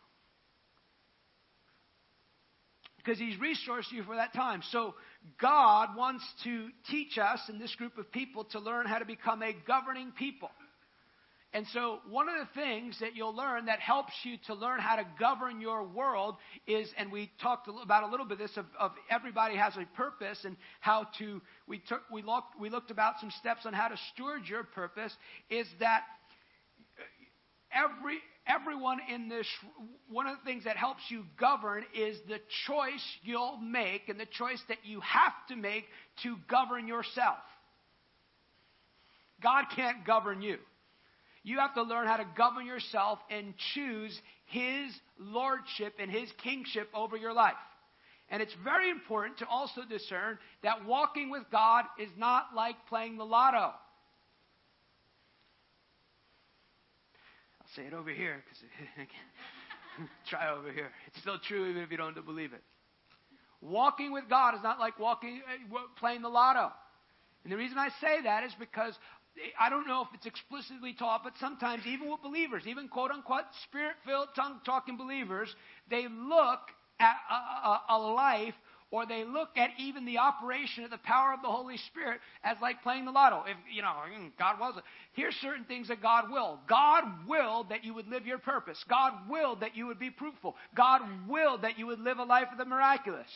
Because he's resourced you for that time. So God wants to teach us in this group of people to learn how to become a governing people. And so, one of the things that you'll learn that helps you to learn how to govern your world is, and we talked about a little bit of this of, of everybody has a purpose and how to, we, took, we, looked, we looked about some steps on how to steward your purpose, is that uh, every, everyone in this, one of the things that helps you govern is the choice you'll make and the choice that you have to make to govern yourself. God can't govern you. You have to learn how to govern yourself and choose His lordship and His kingship over your life. And it's very important to also discern that walking with God is not like playing the lotto. I'll say it over here because try over here. It's still true even if you don't believe it. Walking with God is not like walking uh, playing the lotto. And the reason I say that is because I don't know if it's explicitly taught, but sometimes even with believers, even quote unquote spirit filled, tongue talking believers, they look at a, a, a, life or they look at even the operation of the power of the Holy Spirit as like playing the lotto. If, you know, mm, God wills it. Here's certain things that God will. God willed that you would live your purpose. God willed that you would be fruitful. God willed that you would live a life of the miraculous.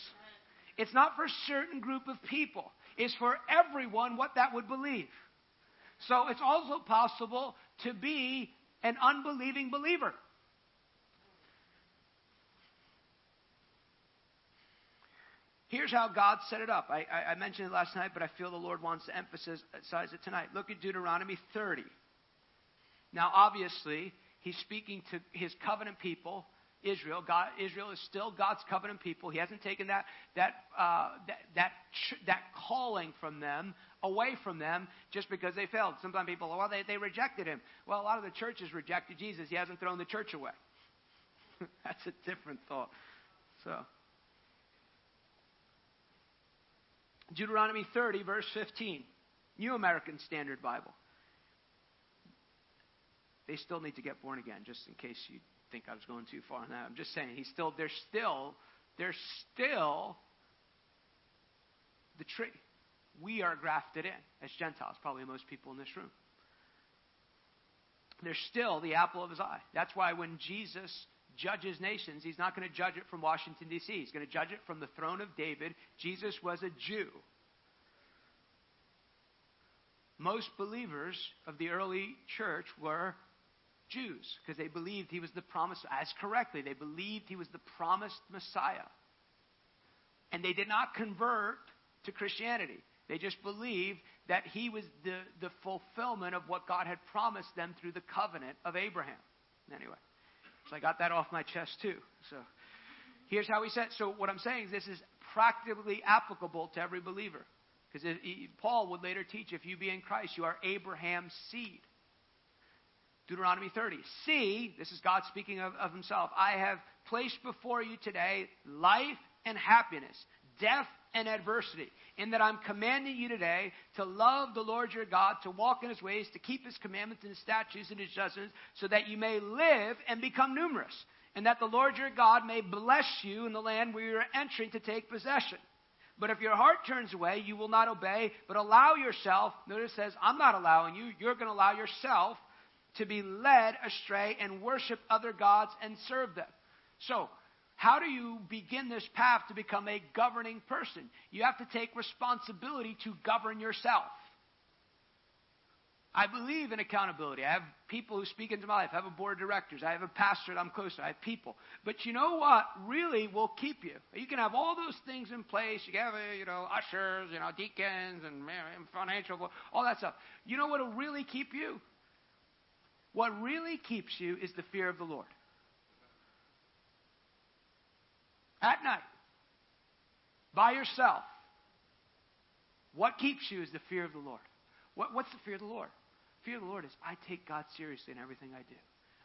It's not for a certain group of people. It's for everyone what that would believe. So it's also possible to be an unbelieving believer. Here's how God set it up. I, I, I, mentioned it last night, but I feel the Lord wants to emphasize it tonight. Look at Deuteronomy 30. Now, obviously, he's speaking to his covenant people, Israel. God, Israel is still God's covenant people. He hasn't taken that that uh, that that, that calling from them away from them just because they failed. Sometimes people, well, they, they rejected him. Well, a lot of the churches rejected Jesus. He hasn't thrown the church away. That's a different thought. So, Deuteronomy 30, verse 15, New American Standard Bible. They still need to get born again, just in case you think I was going too far on that. I'm just saying, he's still, they're still, they're still the tree we are grafted in as Gentiles, probably most people in this room. They're still the apple of his eye. That's why when Jesus judges nations, he's not going to judge it from Washington, D.C., he's going to judge it from the throne of David. Jesus was a Jew. Most believers of the early church were Jews because they believed he was the promised, as correctly, they believed he was the promised Messiah. And they did not convert to Christianity. They just believed that he was the, the fulfillment of what God had promised them through the covenant of Abraham. Anyway, so I got that off my chest too. So here's how he said. So what I'm saying is this is practically applicable to every believer. Because Paul would later teach if you be in Christ, you are Abraham's seed. Deuteronomy 30. See, this is God speaking of, of himself. I have placed before you today life and happiness, death and adversity, in that I'm commanding you today to love the Lord your God, to walk in his ways, to keep his commandments and his statutes and his judgments, so that you may live and become numerous, and that the Lord your God may bless you in the land where you're entering to take possession. But if your heart turns away, you will not obey, but allow yourself, notice it says, I'm not allowing you, you're going to allow yourself to be led astray and worship other gods and serve them. So, how do you begin this path to become a governing person? You have to take responsibility to govern yourself. I believe in accountability. I have people who speak into my life. I have a board of directors. I have a pastor that I'm close to. I have people. But you know what really will keep you? You can have all those things in place. You can have, you know, ushers, you know, deacons and financial, all that stuff. You know what will really keep you? What really keeps you is the fear of the Lord. At night, by yourself, what keeps you is the fear of the Lord. What, what's the fear of the Lord? Fear of the Lord is I take God seriously in everything I do.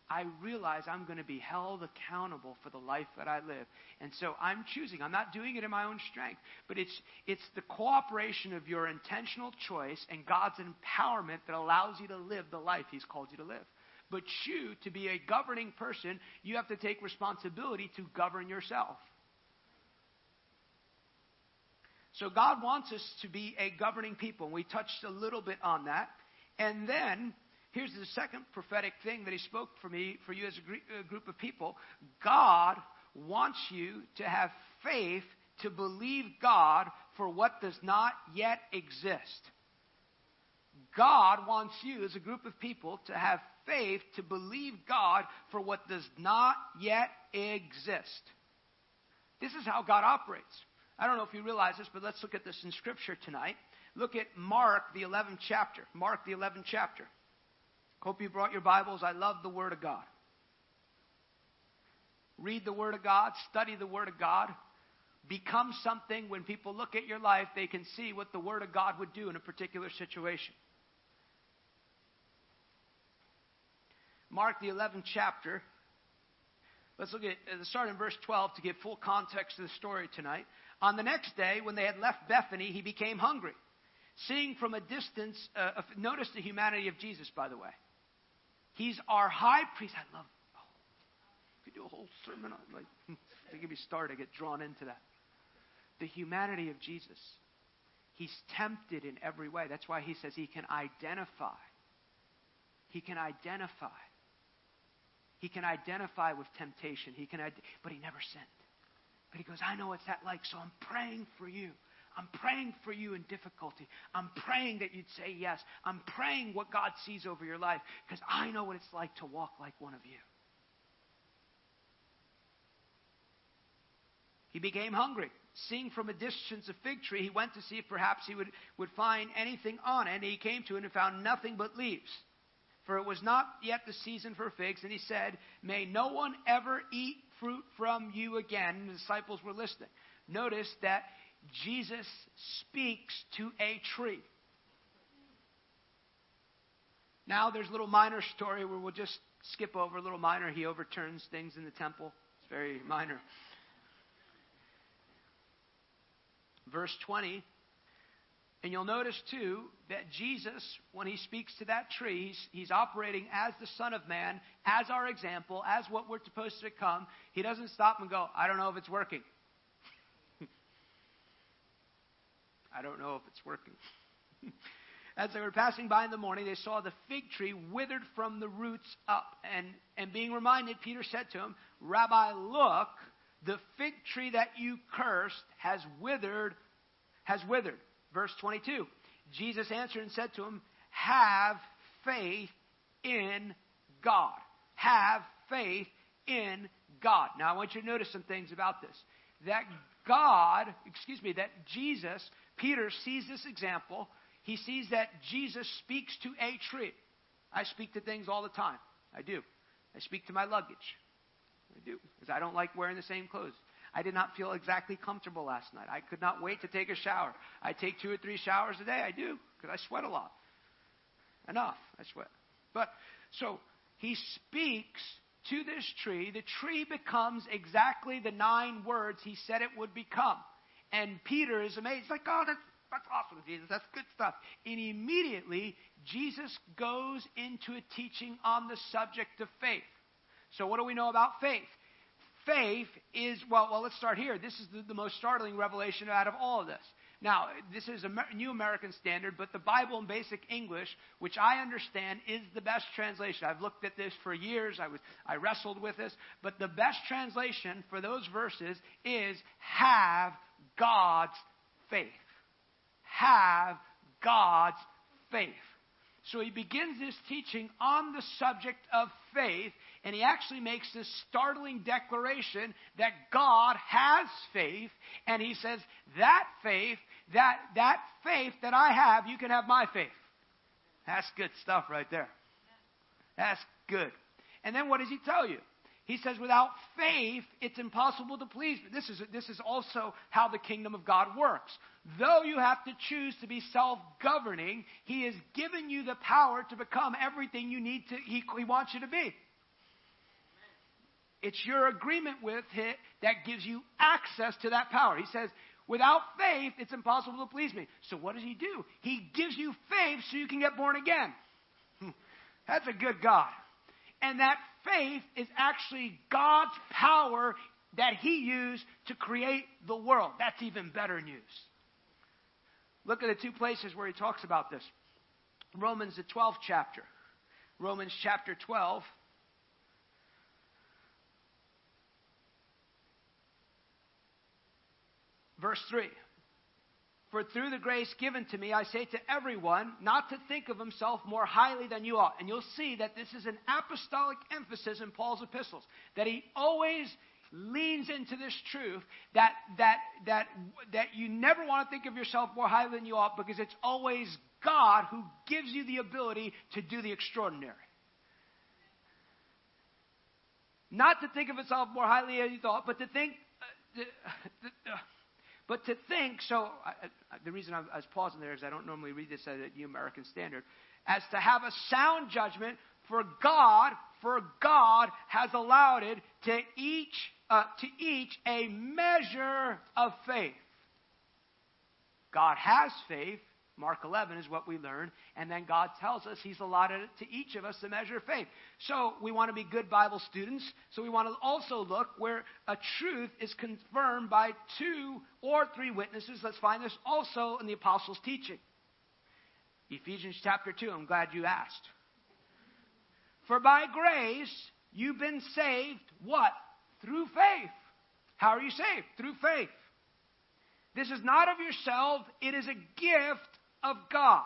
I realize I'm going to be held accountable for the life that I live. And so I'm choosing. I'm not doing it in my own strength, but it's, it's the cooperation of your intentional choice and God's empowerment that allows you to live the life He's called you to live. But you, to be a governing person, you have to take responsibility to govern yourself. So God wants us to be a governing people. And we touched a little bit on that. And then here's the second prophetic thing that he spoke for me, for you as a group of people. God wants you to have faith to believe God for what does not yet exist. God wants you as a group of people to have faith to believe God for what does not yet exist. This is how God operates. I don't know if you realize this, but let's look at this in Scripture tonight. Look at Mark, the 11th chapter. Mark, the 11th chapter. Hope you brought your Bibles. I love the Word of God. Read the Word of God, study the Word of God. Become something when people look at your life, they can see what the Word of God would do in a particular situation. Mark, the 11th chapter. Let's look at, let's start in verse 12 to give full context to the story tonight. On the next day, when they had left Bethany, he became hungry. Seeing from a distance, uh, notice the humanity of Jesus, by the way. He's our high priest. I love, oh, could do a whole sermon on, like, to give me start, I get drawn into that. The humanity of Jesus. He's tempted in every way. That's why he says he can identify. He can identify. He can identify with temptation. He can, but he never sinned. But he goes, I know what's that like, so I'm praying for you. I'm praying for you in difficulty. I'm praying that you'd say yes. I'm praying what God sees over your life because I know what it's like to walk like one of you. He became hungry. Seeing from a distance a fig tree, he went to see if perhaps he would, would find anything on it. And he came to it and found nothing but leaves. For it was not yet the season for figs. And he said, May no one ever eat fruit from you again. The disciples were listening. Notice that Jesus speaks to a tree. Now there's a little minor story where we'll just skip over a little minor. He overturns things in the temple. It's very minor. Verse 20 and you'll notice too that Jesus, when he speaks to that tree, he's, he's, operating as the Son of Man, as our example, as what we're supposed to become. He doesn't stop and go, I don't know if it's working. I don't know if it's working. As they were passing by in the morning, they saw the fig tree withered from the roots up. And, and being reminded, Peter said to him, Rabbi, look, the fig tree that you cursed has withered, has withered. Verse 22 Jesus answered and said to him, Have faith in God. Have faith in God. Now, I want you to notice some things about this. That God, excuse me, that Jesus, Peter sees this example. He sees that Jesus speaks to a tree. I speak to things all the time. I do. I speak to my luggage. I do. Because I don't like wearing the same clothes. I did not feel exactly comfortable last night. I could not wait to take a shower. I take two or three showers a day. I do, because I sweat a lot. Enough. I sweat. But, so, he speaks to this tree. The tree becomes exactly the nine words he said it would become. And Peter is amazed. He's like, oh, that's, that's awesome, Jesus. That's good stuff. And immediately, Jesus goes into a teaching on the subject of faith. So, what do we know about faith? Faith is, well, well, let's start here. This is the, the most startling revelation out of all of this. Now, this is a New American Standard, but the Bible in basic English, which I understand is the best translation. I've looked at this for years. I, was, I wrestled with this. But the best translation for those verses is have God's faith. Have God's faith. So he begins this teaching on the subject of faith, and he actually makes this startling declaration that God has faith, and he says, That faith, that, that faith that I have, you can have my faith. That's good stuff right there. That's Good. And then what does he tell you? He says, without faith, it's impossible to please. This is, this is also how the kingdom of God works. Though you have to choose to be self governing, He has given you the power to become everything you need to, He, he wants you to be. It's your agreement with it that gives you access to that power. He says, without faith, it's impossible to please me. So what does He do? He gives you faith so you can get born again. Hmm. That's a good God. And that faith is actually God's power that He used to create the world. That's even better news. Look at the two places where He talks about this Romans, the 12th chapter. Romans chapter 12. Verse 3. For through the grace given to me, I say to everyone not to think of himself more highly than you ought. And you'll see that this is an apostolic emphasis in Paul's epistles, that he always leans into this truth that, that, that, that you never want to think of yourself more highly than you ought because it's always God who gives you the ability to do the extraordinary. Not to think of yourself more highly than you thought, but to think. Uh, uh, but to think, so I, I, the reason I, was pausing there is I don't normally read this at the American Standard, as to have a sound judgment, for God, for God has allowed it to each, uh, to each a measure of faith. God has faith, Mark 11 is what we learn. And then God tells us He's allotted it to each of us the measure of faith. So we want to be good Bible students. So we want to also look where a truth is confirmed by two or three witnesses. Let's find this also in the Apostles' teaching. Ephesians chapter 2. I'm glad you asked. For by grace you've been saved, what? Through faith. How are you saved? Through faith. This is not of yourself, it is a gift of God.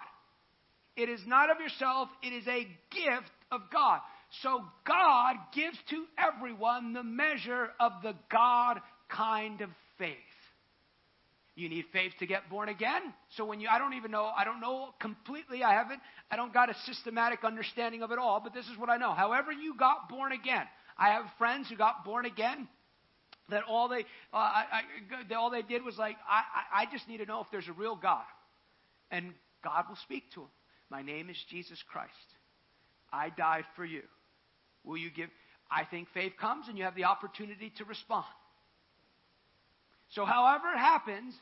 It is not of yourself, it is a gift of God. So God gives to everyone the measure of the God kind of faith. You need faith to get born again. So when you, I don't even know, I don't know completely, I haven't, I don't got a systematic understanding of it all, but this is what I know. However, you got born again. I have friends who got born again that all they, uh, I, I, all they did was like, I, I just need to know if there's a real God. And God will speak to him. My name is Jesus Christ. I died for you. Will you give? I think faith comes and you have the opportunity to respond. So, however it happens,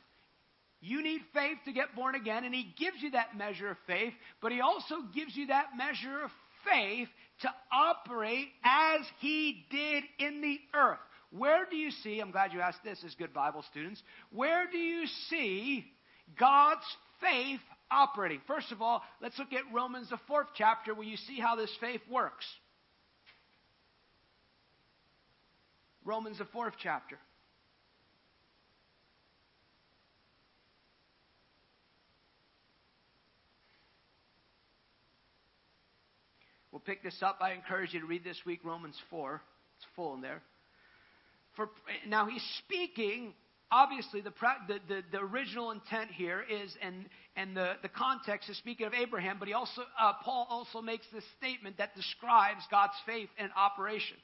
you need faith to get born again, and He gives you that measure of faith, but He also gives you that measure of faith to operate as He did in the earth. Where do you see, I'm glad you asked this as good Bible students, where do you see God's faith operating? First of all, let's look at Romans, the fourth chapter, where you see how this faith works. Romans, the fourth chapter. We'll pick this up. I encourage you to read this week Romans 4. It's full in there. For, now, he's speaking obviously the, the, the, the, original intent here is, and, and the, the context is speaking of Abraham, but he also, uh, Paul also makes this statement that describes God's faith in operation.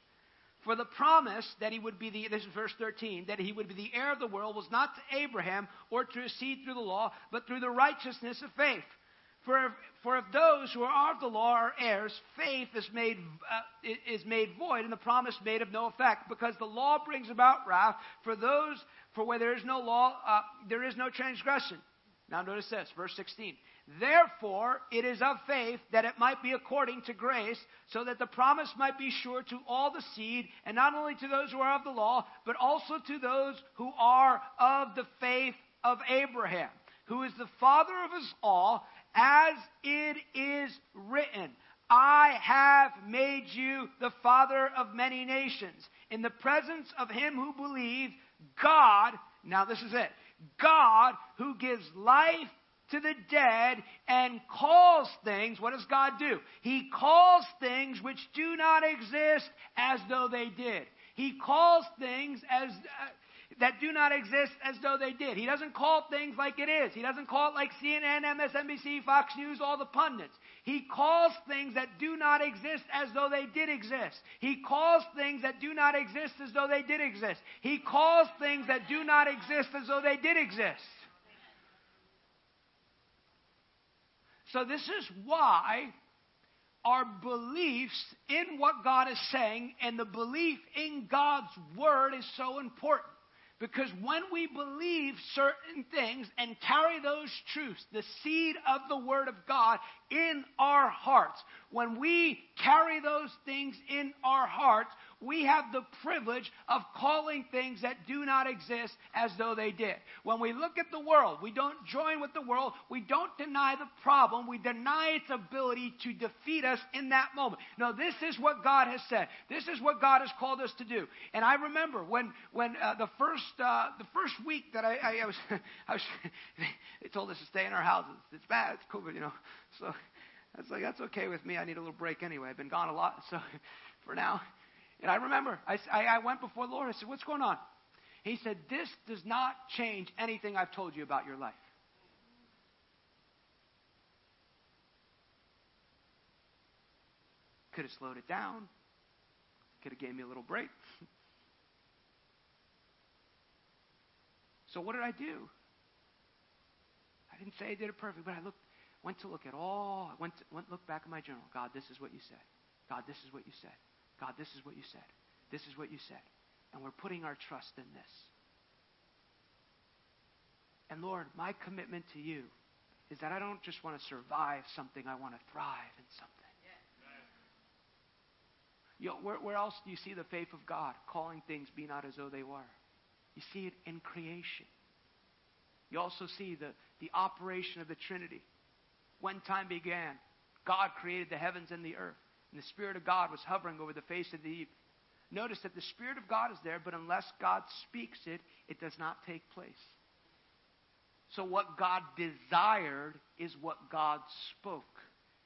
For the promise that he would be the, this is verse 13, that he would be the heir of the world was not to Abraham or to his seed through the law, but through the righteousness of faith. For if, for if those who are of the law are heirs, faith is made, uh, is made void and the promise made of no effect, because the law brings about wrath for those for where there is no law, uh, there is no transgression. Now notice this, verse 16. Therefore, it is of faith that it might be according to grace, so that the promise might be sure to all the seed, and not only to those who are of the law, but also to those who are of the faith of Abraham, who is the father of us all, as it is written. I have made you the father of many nations, in the presence of him who believed God, now this is it, God who gives life to the dead and calls things, what does God do? He calls things which do not exist as though they did. He calls things as, uh, that do not exist as though they did. He doesn't call things like it is. He doesn't call it like CNN, MSNBC, Fox News, all the pundits. He calls things that do not exist as though they did exist. He calls things that do not exist as though they did exist. He calls things that do not exist as though they did exist. So, this is why our beliefs in what God is saying and the belief in God's Word is so important. Because when we believe certain things and carry those truths, the seed of the Word of God in our hearts, when we carry those things in our hearts, we have the privilege of calling things that do not exist as though they did. When we look at the world, we don't join with the world. We don't deny the problem. We deny its ability to defeat us in that moment. No, this is what God has said. This is what God has called us to do. And I remember when, when uh, the first uh, the first week that I, I, I was, I was they told us to stay in our houses. It's bad. It's COVID, you know. So I was like, that's okay with me. I need a little break anyway. I've been gone a lot. So for now, and I remember, I, I went before the Lord. I said, What's going on? He said, This does not change anything I've told you about your life. Could have slowed it down. Could have gave me a little break. so what did I do? I didn't say I did it perfect, but I looked, went to look at all. I went went look back at my journal. God, this is what you said. God, this is what you said. God, this is what you said. This is what you said. And we're putting our trust in this. And Lord, my commitment to you is that I don't just want to survive something, I want to thrive in something. You know, where, where else do you see the faith of God calling things be not as though they were? You see it in creation. You also see the, the operation of the Trinity. When time began, God created the heavens and the earth and the Spirit of God was hovering over the face of the deep. Notice that the Spirit of God is there, but unless God speaks it, it does not take place. So, what God desired is what God spoke.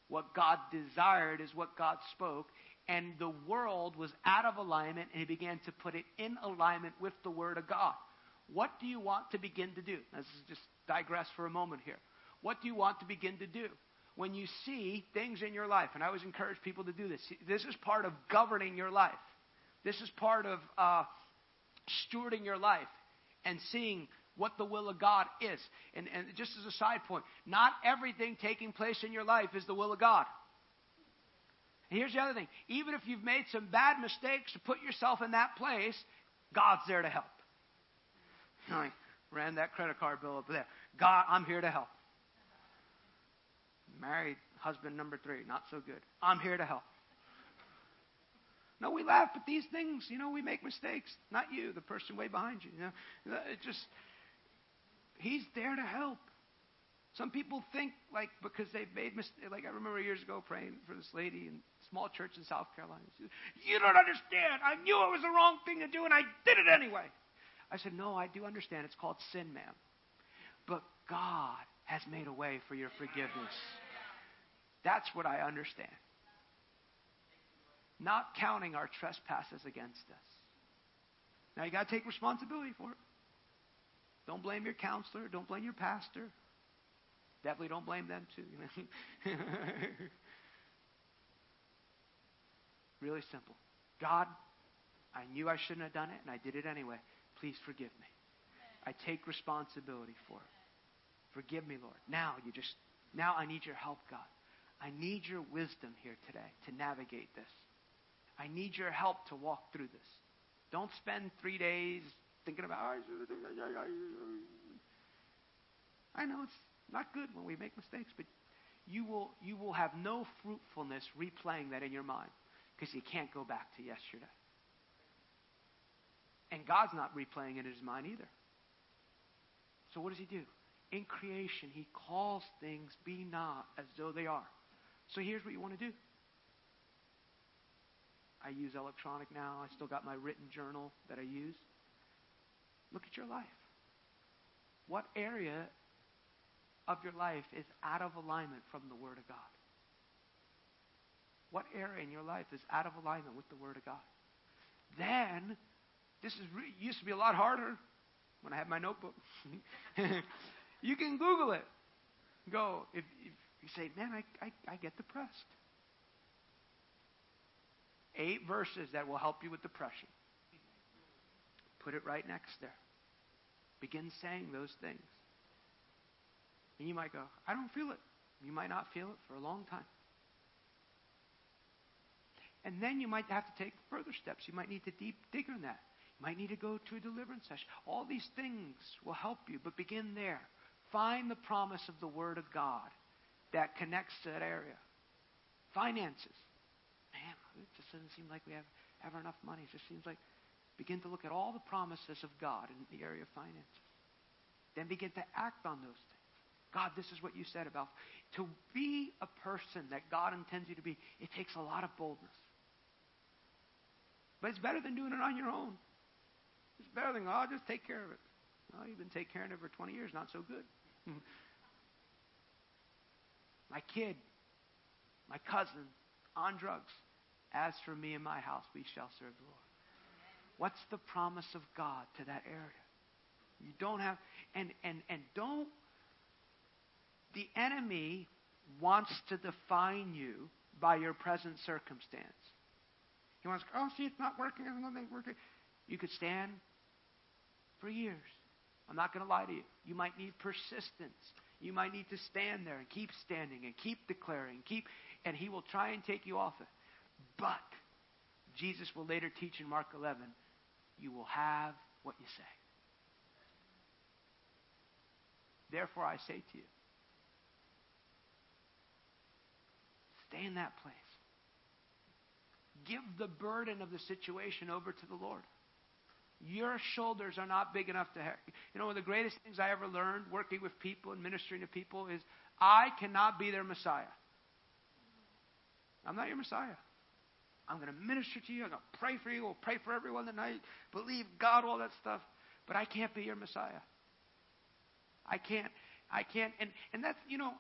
What God desired is what God spoke. And the world was out of alignment, and He began to put it in alignment with the Word of God. What do you want to begin to do? Let's just digress for a moment here. What do you want to begin to do? When you see things in your life, and I always encourage people to do this. This is part of governing your life. This is part of uh, stewarding your life and seeing what the will of God is. And, and just as a side point, not everything taking place in your life is the will of God. Here's the other thing even if you've made some bad mistakes to put yourself in that place, God's there to help. I ran that credit card bill up there. God, I'm here to help. Married husband number three, not so good. I'm here to help. No, we laugh at these things. You know, we make mistakes. Not you, the person way behind you. You know, uh, it just he's there to help. Some people think like because they've made mistakes. Like I remember years ago praying for this lady in small church in South Carolina. She said, "You don't understand. I knew it was the wrong thing to do, and I did it anyway." I said, "No, I do understand. It's called sin, ma'am. But God has made a way for your forgiveness." That's what I understand. Not counting our trespasses against us. Now you got to take responsibility for it. Don't blame your counselor. Don't blame your pastor. Definitely don't blame them too. You know? really simple. God, I knew I shouldn't have done it, and I did it anyway. Please forgive me. I take responsibility for it. Forgive me, Lord. Now you just now I need your help, God. I need your wisdom here today to navigate this. I need your help to walk through this. Don't spend three days thinking about. I know it's not good when we make mistakes, but you will you will have no fruitfulness replaying that in your mind because you can't go back to yesterday. And God's not replaying it in his mind either. So what does he do? In creation, he calls things be not as though they are. So here's what you want to do. I use electronic now. I still got my written journal that I use. Look at your life. What area of your life is out of alignment from the Word of God? What area in your life is out of alignment with the Word of God? Then, this is used to be a lot harder. when I had my notebook. you can Google it. Go. If, if you say, man, I, I, I get depressed. Eight verses that will help you with depression. Put it right next there. Begin saying those things. And you might go, I don't feel it. You might not feel it for a long time. And then you might have to take further steps. You might need to deep dig on that. You might need to go to a deliverance session. All these things will help you, but begin there. Find the promise of the Word of God that connects to that area. Finances. Man, it just doesn't seem like we have ever enough money. It just seems like begin to look at all the promises of God in the area of finances. Then begin to act on those things. God, this is what you said about to be a person that God intends you to be. It takes a lot of boldness. But it's better than doing it on your own. It's better than, oh, I'll just take care of it. Well, you've been taking care of it for 20 years, not so good. Hmm. my kid, my cousin, on drugs. As for me and my house, we shall serve the Lord. What's the promise of God to that area? You don't have, and, and, and don't, the enemy wants to define you by your present circumstance. He wants, oh, see, it's not working, there's nothing working. You could stand for years. I'm not going to lie to you. You might need persistence. You might need to stand there and keep standing and keep declaring, keep, and he will try and take you off it. But Jesus will later teach in Mark 11, you will have what you say. Therefore, I say to you, stay in that place. Give the burden of the situation over to the Lord. Your shoulders are not big enough to have. You know, one of the greatest things I ever learned working with people and ministering to people is I cannot be their Messiah. I'm not your Messiah. I'm going to minister to you. I'm going to pray for you. We'll pray for everyone tonight. Believe God, all that stuff. But I can't be your Messiah. I can't. I can't. And, and that's, you know,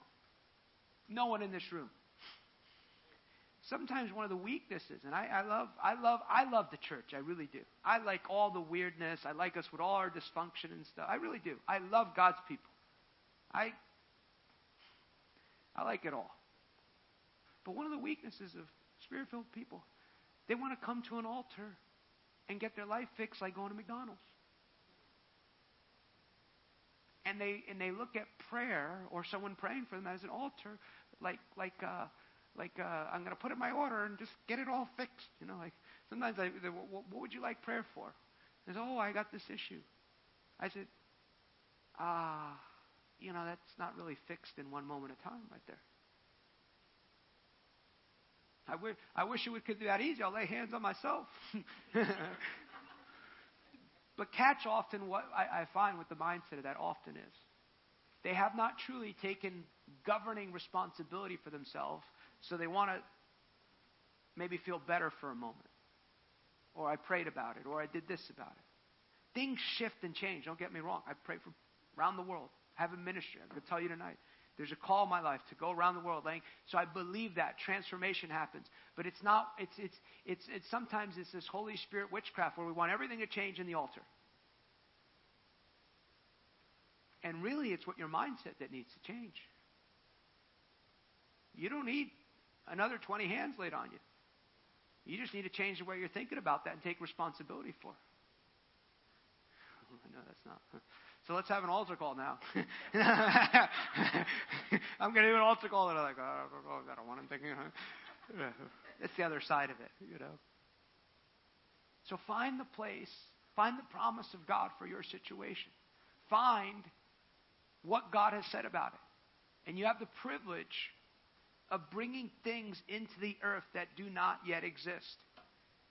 no one in this room. Sometimes one of the weaknesses, and I, I love, I love, I love the church. I really do. I like all the weirdness. I like us with all our dysfunction and stuff. I really do. I love God's people. I, I like it all. But one of the weaknesses of spirit-filled people they want to come to an altar and get their life fixed like going to McDonald's. And they and they look at prayer or someone praying for them as an altar, like like uh, like uh, I'm going to put in my order and just get it all fixed. You know, like sometimes I, they, what, what would you like prayer for? They say, oh, I got this issue. I said, ah, you know, that's not really fixed in one moment of time, right there. I wish, I wish it could be that easy. I'll lay hands on myself. but catch often what I, I find with the mindset of that often is they have not truly taken governing responsibility for themselves, so they want to maybe feel better for a moment. Or I prayed about it, or I did this about it. Things shift and change. Don't get me wrong. I pray for around the world. I have a ministry. I'm going to tell you tonight. There's a call in my life to go around the world laying. So I believe that transformation happens. But it's not, it's, it's, it's, it's sometimes it's this Holy Spirit witchcraft where we want everything to change in the altar. And really, it's what your mindset that needs to change. You don't need another 20 hands laid on you. You just need to change the way you're thinking about that and take responsibility for it. I know that's not. So let's have an altar call now. I'm going to do an altar call, and I'm like, oh, oh, oh I don't want him thinking. That's the other side of it, you know. So find the place, find the promise of God for your situation. Find what God has said about it. And you have the privilege of bringing things into the earth that do not yet exist.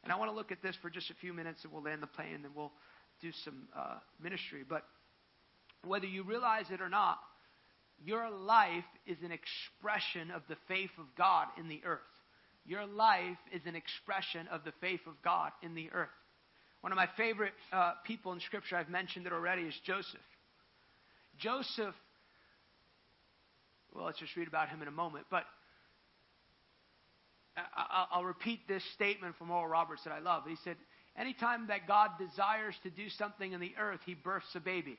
And I want to look at this for just a few minutes, and we'll land the plane, and then we'll do some uh, ministry. But whether you realize it or not, your life is an expression of the faith of God in the earth. Your life is an expression of the faith of God in the earth. One of my favorite uh, people in Scripture, I've mentioned it already, is Joseph. Joseph, well, let's just read about him in a moment, but I'll repeat this statement from Oral Roberts that I love. He said, Anytime that God desires to do something in the earth, he births a baby.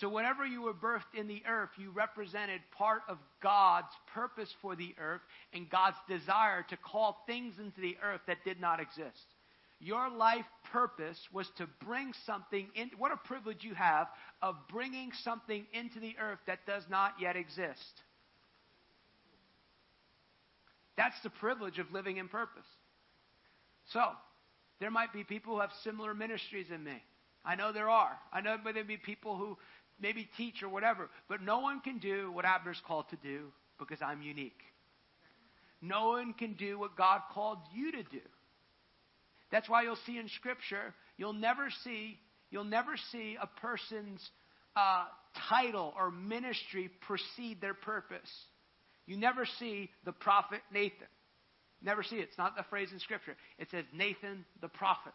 So, whenever you were birthed in the earth, you represented part of God's purpose for the earth and God's desire to call things into the earth that did not exist. Your life purpose was to bring something in. What a privilege you have of bringing something into the earth that does not yet exist. That's the privilege of living in purpose. So, there might be people who have similar ministries in me. I know there are. I know there may be people who maybe teach or whatever, but no one can do what Abner's called to do because I'm unique. No one can do what God called you to do. That's why you'll see in Scripture, you'll never see, you'll never see a person's uh, title or ministry precede their purpose. You never see the prophet Nathan. Never see it. It's not the phrase in Scripture. It says Nathan the prophet.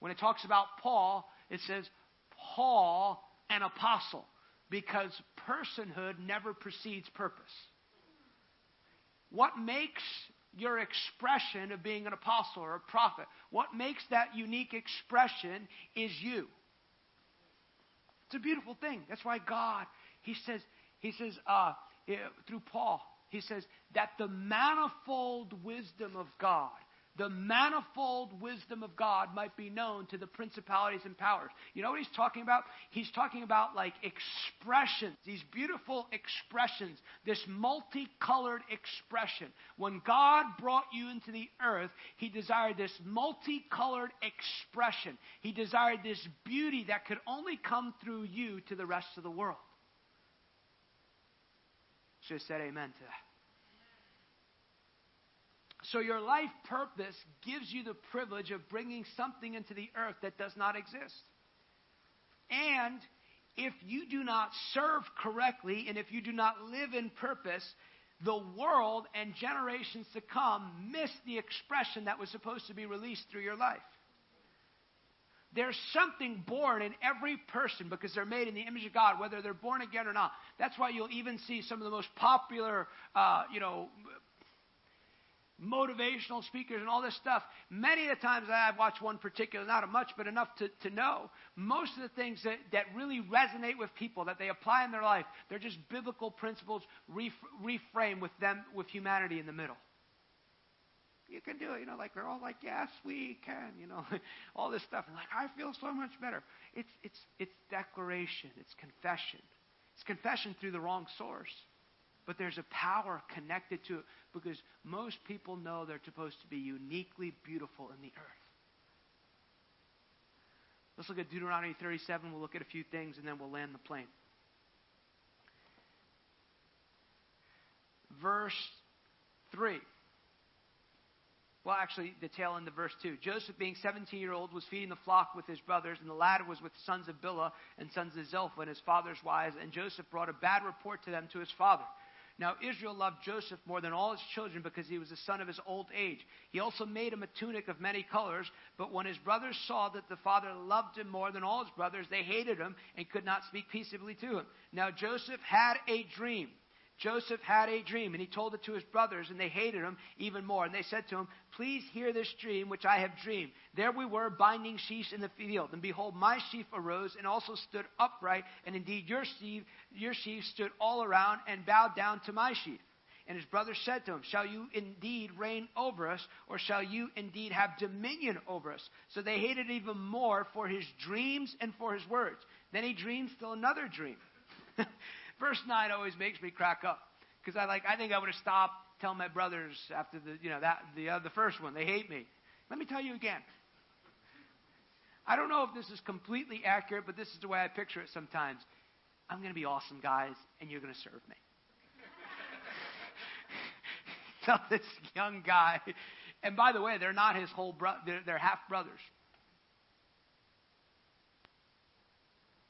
When it talks about Paul, it says Paul an apostle because personhood never precedes purpose. What makes your expression of being an apostle or a prophet, what makes that unique expression is you. It's a beautiful thing. That's why God, He says, He says, uh, Eh, through Paul, He says that the manifold wisdom of God the manifold wisdom of God might be known to the principalities and powers. You know what he's talking about? He's talking about like expressions, these beautiful expressions, this multicolored expression. When God brought you into the earth, he desired this multicolored expression. He desired this beauty that could only come through you to the rest of the world. Should have said amen to that. So your life purpose gives you the privilege of bringing something into the earth that does not exist. And if you do not serve correctly and if you do not live in purpose, the world and generations to come miss the expression that was supposed to be released through your life. There's something born in every person because they're made in the image of God, whether they're born again or not. That's why you'll even see some of the most popular, uh, you know, motivational speakers and all this stuff. Many of the times I've watched one particular, not much, but enough to, to know, most of the things that, that really resonate with people, that they apply in their life, they're just biblical principles ref, reframed with them, with humanity in the middle. You can do it, you know, like they're all like, yes, we can, you know, all this stuff. And like, I feel so much better. It's, it's, it's declaration, it's confession. It's confession through the wrong source. But there's a power connected to it because most people know they're supposed to be uniquely beautiful in the earth. Let's look at Deuteronomy 37. We'll look at a few things and then we'll land the plane. Verse 3. Well, actually, the tail end of verse 2. Joseph, being 17 year old, was feeding the flock with his brothers, and the lad was with sons of Bilhah and sons of Zilpah and his father's wives. And Joseph brought a bad report to them to his father. Now Israel loved Joseph more than all his children because he was the son of his old age. He also made him a tunic of many colors, but when his brothers saw that the father loved him more than all his brothers, they hated him and could not speak peaceably to him. Now Joseph had a dream. Joseph had a dream, and he told it to his brothers, and they hated him even more. And they said to him, Please hear this dream which I have dreamed. There we were binding sheaves in the field, and behold, my sheaf arose and also stood upright, and indeed your sheaf, your sheaf stood all around and bowed down to my sheaf. And his brothers said to him, Shall you indeed reign over us, or shall you indeed have dominion over us? So they hated even more for his dreams and for his words. Then he dreamed still another dream. Verse 9 always makes me crack up because I like I think I would have stopped telling my brothers after the you know that the uh, the first one they hate me. Let me tell you again. I don't know if this is completely accurate, but this is the way I picture it sometimes. I'm going to be awesome, guys, and you're going to serve me. Tell this young guy, and by the way, they're not his whole brother; they're, they're half brothers.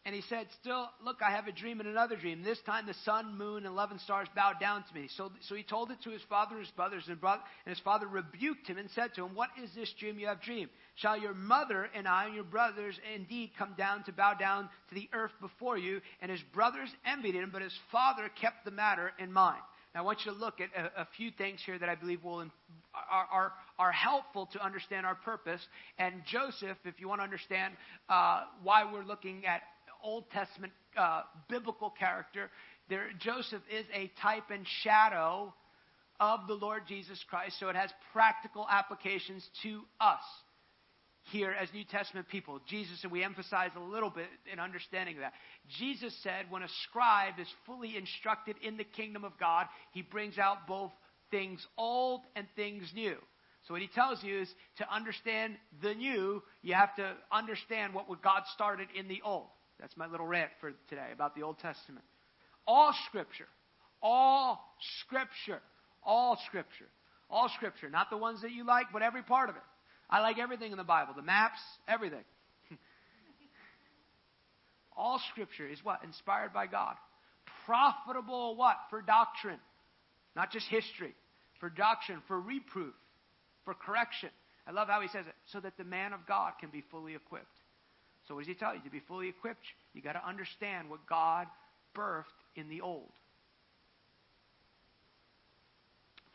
And he said, Still, look, I have a dream and another dream. This time the sun, moon, and eleven stars bowed down to me. So, so he told it to his father and his brothers, and, brother, and his father rebuked him and said to him, What is this dream you have dreamed? Shall your mother and I and your brothers indeed come down to bow down to the earth before you? And his brothers envied him, but his father kept the matter in mind. Now, I want you to look at a, a few things here that I believe will are, are, are helpful to understand our purpose. And Joseph, if you want to understand uh, why we're looking at Old Testament uh, biblical character, there, Joseph is a type and shadow of the Lord Jesus Christ, so it has practical applications to us here as New Testament people. Jesus, and we emphasize a little bit in understanding that. Jesus said when a scribe is fully instructed in the kingdom of God, he brings out both things old and things new. So what he tells you is to understand the new, you have to understand what God started in the old. That's my little rant for today about the Old Testament. All scripture, all scripture, all scripture, all scripture, not the ones that you like, but every part of it. I like everything in the Bible, the maps, everything. all scripture is what? Inspired by God. Profitable what? For doctrine. Not just history. For doctrine, for reproof, for correction. I love how he says it. So that the man of God can be fully equipped. So what does he tell you? To be fully equipped, you got to understand what God birthed in the old.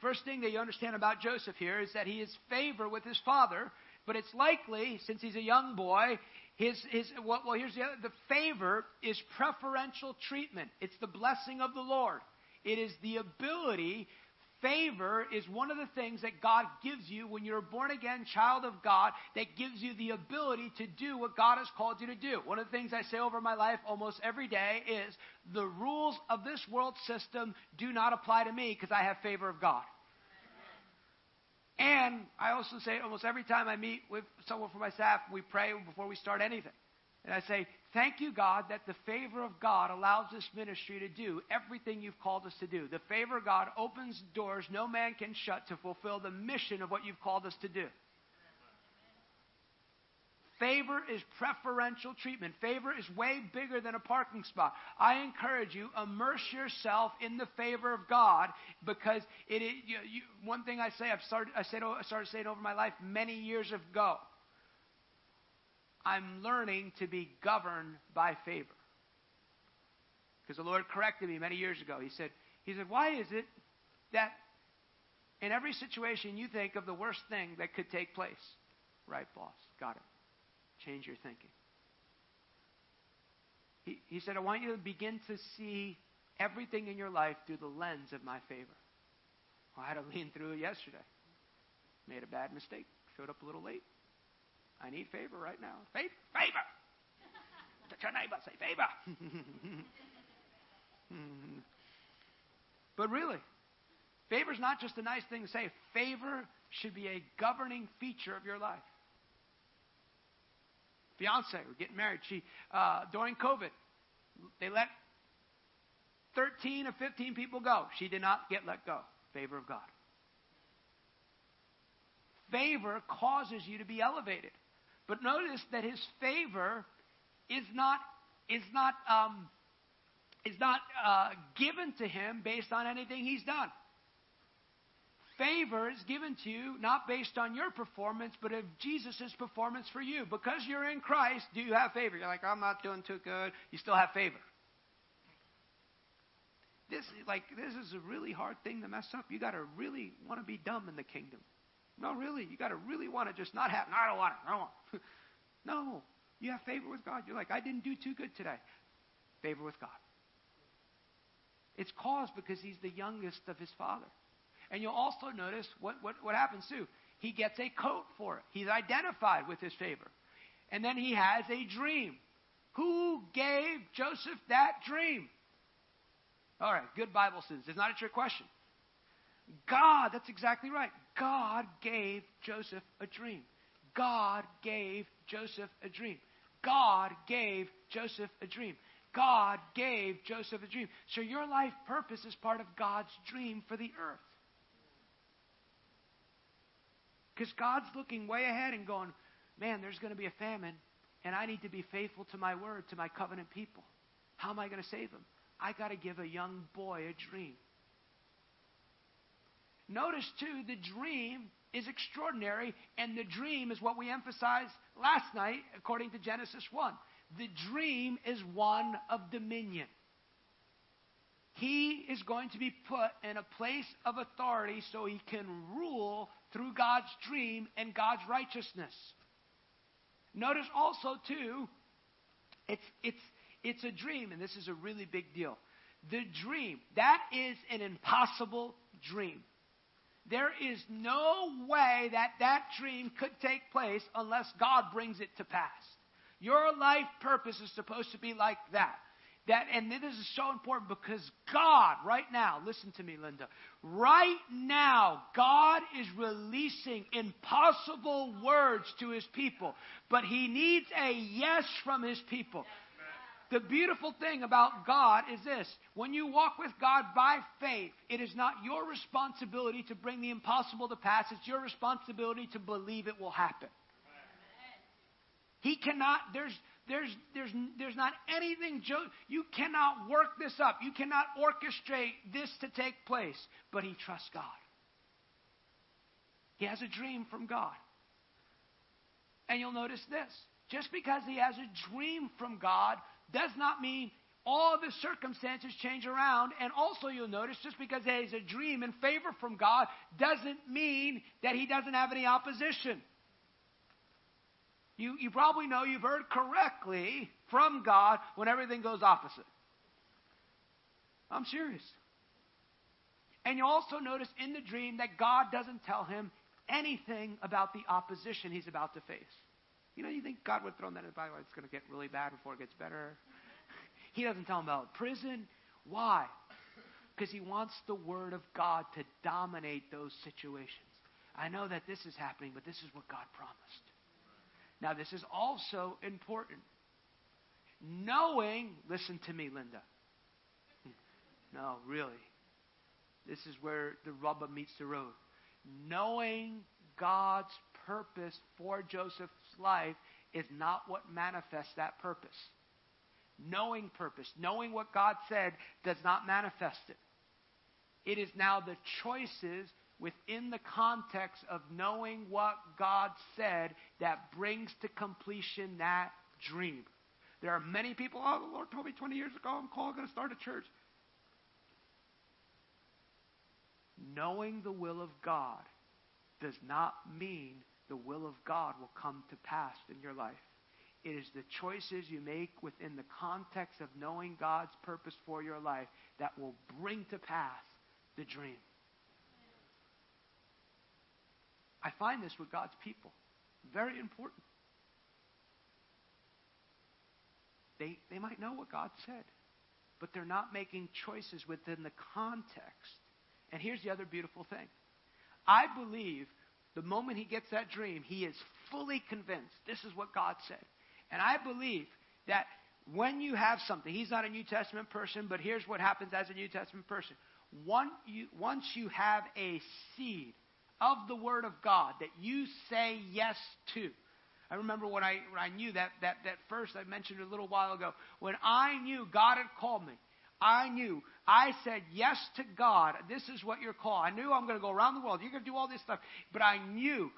First thing that you understand about Joseph here is that he is favor with his father, but it's likely, since he's a young boy, his, his well, well here's the other, the favor is preferential treatment. It's the blessing of the Lord. It is the ability Favor is one of the things that God gives you when you're a born again child of God that gives you the ability to do what God has called you to do. One of the things I say over my life almost every day is the rules of this world system do not apply to me because I have favor of God. And I also say almost every time I meet with someone from my staff, we pray before we start anything. And I say, Thank you, God, that the favor of God allows this ministry to do everything you've called us to do. The favor of God opens doors no man can shut to fulfill the mission of what you've called us to do. Favor is preferential treatment. Favor is way bigger than a parking spot. I encourage you, immerse yourself in the favor of God because it is, you, you, one thing I say, I've started, I, said, I started saying over my life many years ago. I'm learning to be governed by favor. Because the Lord corrected me many years ago. He said, He said, Why is it that in every situation you think of the worst thing that could take place? Right, boss. Got it. Change your thinking. He, he said, I want you to begin to see everything in your life through the lens of my favor. Well, I had to lean through it yesterday. Made a bad mistake. Showed up a little late. I need favor right now. Favor, favor. Touch your neighbor, say favor. but really, favor is not just a nice thing to say. Favor should be a governing feature of your life. Fiance, we're getting married. She uh, during COVID, they let 13 or 15 people go. She did not get let go. Favor of God. Favor causes you to be elevated. But notice that his favor is not is not um, is not uh, given to him based on anything he's done. Favor is given to you not based on your performance, but of Jesus' performance for you. Because you're in Christ, do you have favor? You're like, I'm not doing too good. You still have favor. This like this is a really hard thing to mess up. You got to really want to be dumb in the kingdom. No, really, you got to really want to just not have. No, I don't want it. I don't want. No, you have favor with God. You're like, I didn't do too good today. Favor with God. It's caused because he's the youngest of his father. And you'll also notice what, what, what happens too. He gets a coat for it. He's identified with his favor. And then he has a dream. Who gave Joseph that dream? All right, good Bible students. It's not a trick question. God, that's exactly right. God gave Joseph a dream. God gave Joseph a dream. God gave Joseph a dream. God gave Joseph a dream. So your life purpose is part of God's dream for the earth. Because God's looking way ahead and going, man, there's going to be a famine, and I need to be faithful to my word, to my covenant people. How am I going to save them? I got to give a young boy a dream. Notice, too, the dream is extraordinary, and the dream is what we emphasized last night, according to Genesis 1. The dream is one of dominion. He is going to be put in a place of authority so he can rule through God's dream and God's righteousness. Notice also, too, it's, it's, it's a dream, and this is a really big deal. The dream, that is an impossible dream. There is no way that that dream could take place unless God brings it to pass. Your life purpose is supposed to be like that. That, and this is so important because God, right now, listen to me, Linda. Right now, God is releasing impossible words to his people, but he needs a yes from his people. The beautiful thing about God is this when you walk with God by faith, it is not your responsibility to bring the impossible to pass, it's your responsibility to believe it will happen. He cannot, there's, there's, there's, there's not anything, you cannot work this up. You cannot orchestrate this to take place. But he trusts God. He has a dream from God. And you'll notice this just because he has a dream from God does not mean all the circumstances change around. And also, you'll notice just because it is a dream in favor from God doesn't mean that he doesn't have any opposition. You, you probably know you've heard correctly from God when everything goes opposite. I'm serious. And you also notice in the dream that God doesn't tell him anything about the opposition he's about to face. You know, you think God would throw that in the Bible, it's going to get really bad before it gets better. He doesn't tell him about prison. Why? Because he wants the Word of God to dominate those situations. I know that this is happening, but this is what God promised. Now, this is also important. Knowing, listen to me, Linda. Hmm. No, really. This is where the rubber meets the road. Knowing God's purpose for Joseph's life is not what manifests that purpose. Knowing purpose, knowing what God said, does not manifest it. It is now the choices within the context of knowing what God said that brings to completion that dream. There are many people, oh, the Lord told me 20 years ago, I'm called, going to start a church. Knowing the will of God does not mean the will of God will come to pass in your life. It is the choices you make within the context of knowing God's purpose for your life that will bring to pass the dream. I find this with God's people. Very important. They, they might know what God said, but they're not making choices within the context. And here's the other beautiful thing I believe the moment he gets that dream, he is fully convinced this is what God said. And I believe that when you have something, he's not a New Testament person, but here's what happens as a New Testament person. One, you, once you have a seed of the Word of God that you say yes to, I remember when I, when I knew that, that, that first I mentioned a little while ago, when I knew God had called me, I knew. I said yes to God. This is what you're called. I knew I'm going to go around the world. You're going to do all this stuff. But I knew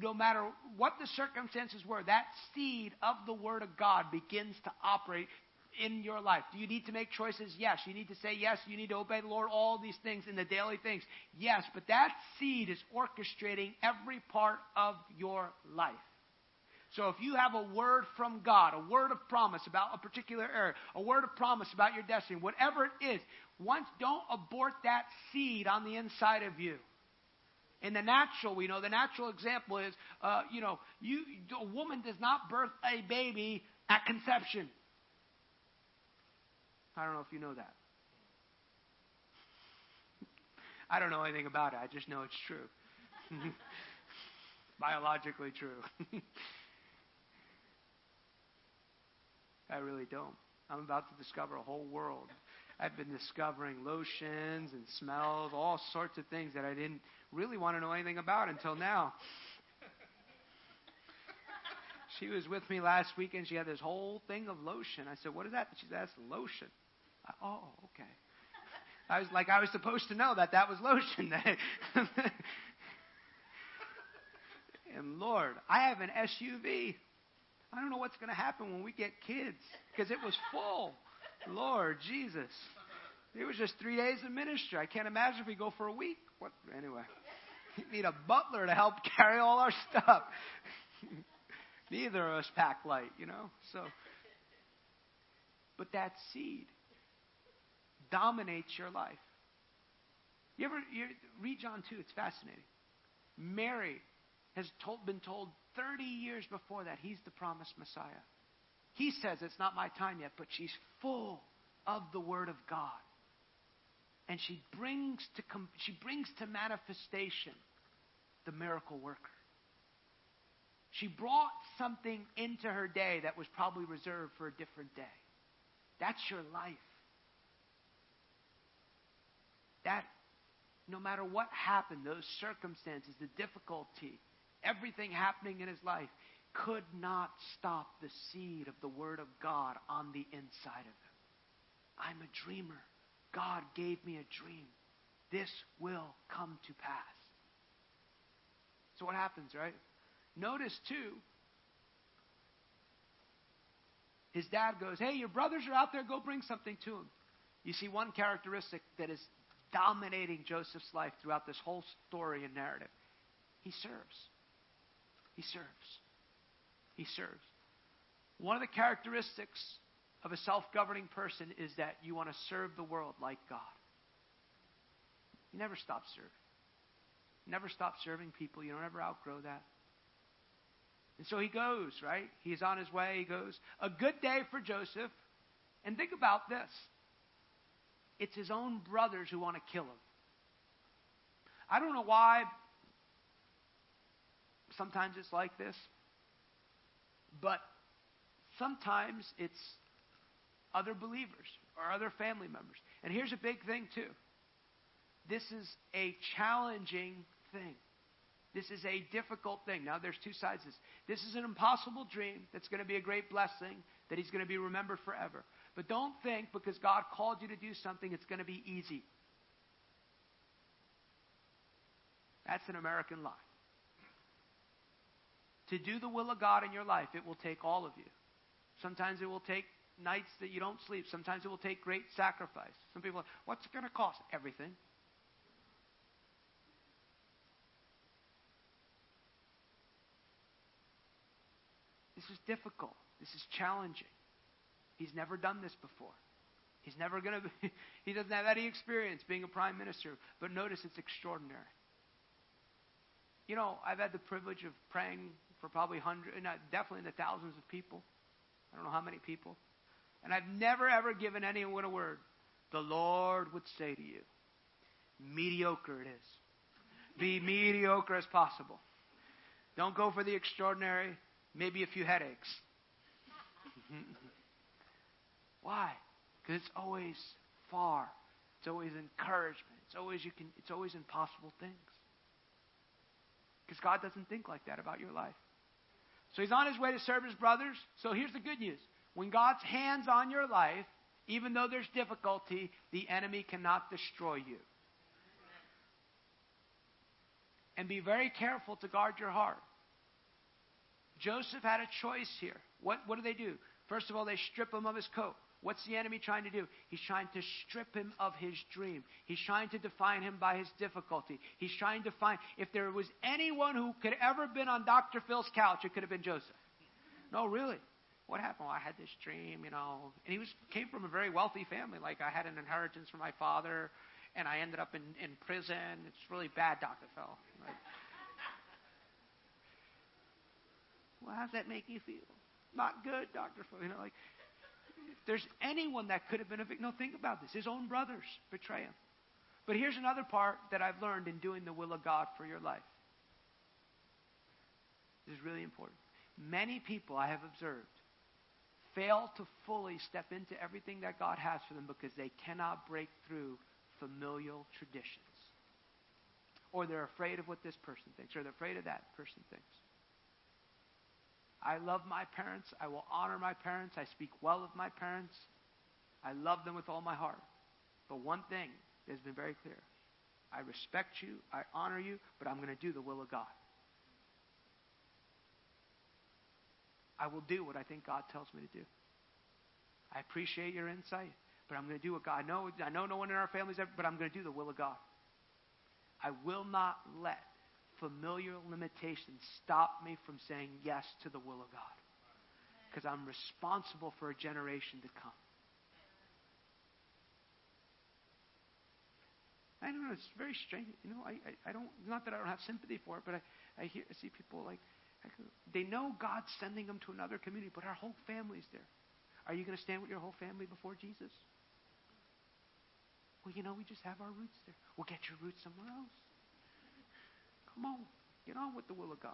no matter what the circumstances were, that seed of the Word of God begins to operate in your life. Do you need to make choices? Yes. You need to say yes. You need to obey the Lord. All these things in the daily things. Yes. But that seed is orchestrating every part of your life. So if you have a word from God, a word of promise about a particular area, a word of promise about your destiny, whatever it is, once don't abort that seed on the inside of you. In the natural, we know the natural example is, uh, you know, you a woman does not birth a baby at conception. I don't know if you know that. I don't know anything about it. I just know it's true. Biologically true. I really don't. I'm about to discover a whole world. I've been discovering lotions and smells, all sorts of things that I didn't really want to know anything about until now. She was with me last week and she had this whole thing of lotion. I said, What is that? She said, That's lotion. I, oh, okay. I was like, I was supposed to know that that was lotion. and Lord, I have an SUV. I don't know what's going to happen when we get kids because it was full. Lord Jesus. It was just three days of ministry. I can't imagine if we go for a week. What? Anyway. You need a butler to help carry all our stuff. Neither of us pack light, you know? So, but that seed dominates your life. You ever you read John 2? It's fascinating. Mary has told, been told 30 years before that he's the promised Messiah. He says it's not my time yet, but she's full of the Word of God. And she brings to, she brings to manifestation the miracle worker. She brought something into her day that was probably reserved for a different day. That's your life. That, no matter what happened, those circumstances, the difficulty, everything happening in his life, could not stop the seed of the Word of God on the inside of him. I'm a dreamer. God gave me a dream. This will come to pass. So, what happens, right? Notice, too, his dad goes, Hey, your brothers are out there, go bring something to him. You see one characteristic that is dominating Joseph's life throughout this whole story and narrative. He serves. He serves. He serves. One of the characteristics of a self governing person is that you want to serve the world like God. You never stop serving. You never stop serving people. You don't ever outgrow that. And so he goes, right? He's on his way. He goes. A good day for Joseph. And think about this it's his own brothers who want to kill him. I don't know why sometimes it's like this, but sometimes it's other believers or other family members. And here's a big thing, too this is a challenging thing. This is a difficult thing. Now, there's two sides to this. This is an impossible dream that's going to be a great blessing, that he's going to be remembered forever. But don't think because God called you to do something, it's going to be easy. That's an American lie. To do the will of God in your life, it will take all of you. Sometimes it will take nights that you don't sleep. Sometimes it will take great sacrifice. Some people are, what's it going to cost? Everything. This is difficult. This is challenging. He's never done this before. He's never going to he doesn't have any experience being a prime minister, but notice it's extraordinary. You know, I've had the privilege of praying for probably hundreds, definitely in the thousands of people. I don't know how many people. And I've never, ever given anyone a word. The Lord would say to you, mediocre it is. Be mediocre as possible. Don't go for the extraordinary, maybe a few headaches. Why? Because it's always far. It's always encouragement. It's always you can it's always impossible things. Because God doesn't think like that about your life. So he's on his way to serve his brothers. So here's the good news. When God's hands on your life, even though there's difficulty, the enemy cannot destroy you. And be very careful to guard your heart. Joseph had a choice here. What, what do they do? First of all, they strip him of his coat. What's the enemy trying to do? He's trying to strip him of his dream. He's trying to define him by his difficulty. He's trying to find, if there was anyone who could ever been on Dr. Phil's couch, it could have been Joseph. No, really. What happened? Well, I had this dream, you know. And he was came from a very wealthy family. Like I had an inheritance from my father, and I ended up in, in prison. It's really bad, Dr. Phil. Like, well, how's that make you feel? Not good, Dr. Phil. You know, like if there's anyone that could have been a victim, no, think about this. His own brothers betray him. But here's another part that I've learned in doing the will of God for your life. This is really important. Many people I have observed fail to fully step into everything that God has for them because they cannot break through familial traditions. Or they're afraid of what this person thinks, or they're afraid of that person thinks. I love my parents. I will honor my parents. I speak well of my parents. I love them with all my heart. But one thing has been very clear I respect you, I honor you, but I'm going to do the will of God. I will do what I think God tells me to do. I appreciate your insight, but I'm going to do what God. I know, I know no one in our families, ever, but I'm going to do the will of God. I will not let familiar limitations stop me from saying yes to the will of God. Because I'm responsible for a generation to come. I don't know, it's very strange. You know, I, I, I don't, not that I don't have sympathy for it, but I, I, hear, I see people like, they know God's sending them to another community, but our whole family's there. Are you going to stand with your whole family before Jesus? Well, you know, we just have our roots there. We'll get your roots somewhere else. Come on, get on with the will of God.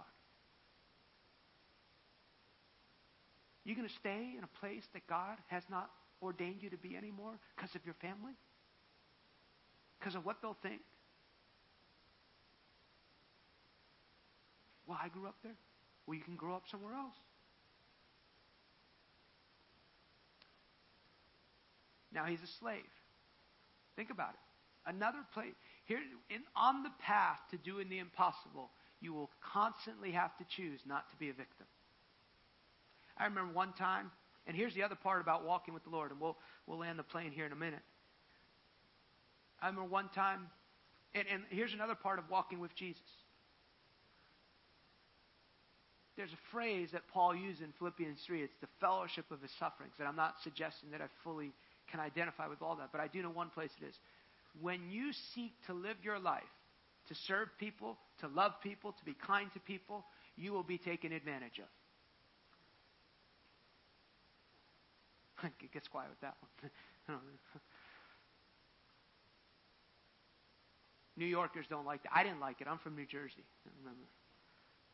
You going to stay in a place that God has not ordained you to be anymore because of your family? Because of what they'll think? Well, I grew up there. Well, you can grow up somewhere else. Now he's a slave. Think about it. Another place. Here, in, on the path to doing the impossible, you will constantly have to choose not to be a victim. I remember one time, and here's the other part about walking with the Lord, and we'll, we'll land the plane here in a minute. I remember one time, and, and here's another part of walking with Jesus. There's a phrase that Paul used in Philippians 3. It's the fellowship of his sufferings. And I'm not suggesting that I fully can identify with all that, but I do know one place it is. When you seek to live your life, to serve people, to love people, to be kind to people, you will be taken advantage of. it gets quiet with that one. New Yorkers don't like that. I didn't like it. I'm from New Jersey.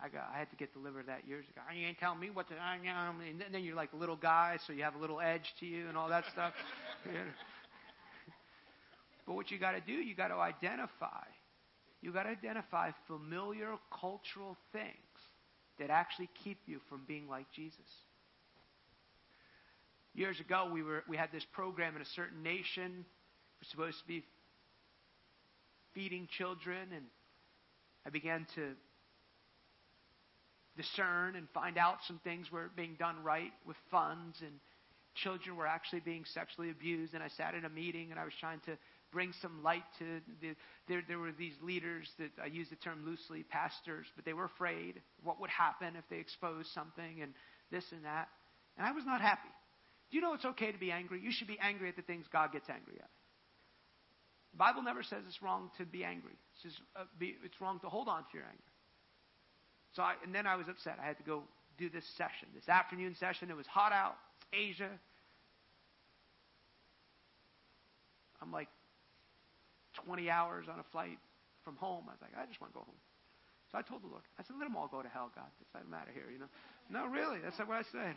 I got. I had to get delivered that years ago. You ain't telling me what to. And then you're like a little guy, so you have a little edge to you and all that stuff. But what you got to do, you got to identify. You got to identify familiar cultural things that actually keep you from being like Jesus. Years ago, we were we had this program in a certain nation. We're supposed to be feeding children, and I began to discern and find out some things were being done right with funds, and children were actually being sexually abused. And I sat in a meeting, and I was trying to bring some light to the, there, there were these leaders that I use the term loosely, pastors, but they were afraid what would happen if they exposed something and this and that. And I was not happy. Do you know it's okay to be angry? You should be angry at the things God gets angry at. The Bible never says it's wrong to be angry. It says uh, be, it's wrong to hold on to your anger. So I, and then I was upset. I had to go do this session, this afternoon session. It was hot out. It's Asia. I'm like 20 hours on a flight from home. I was like, I just want to go home. So I told the Lord, I said, let them all go to hell, God. It doesn't matter here, you know. No, really. That's what I said.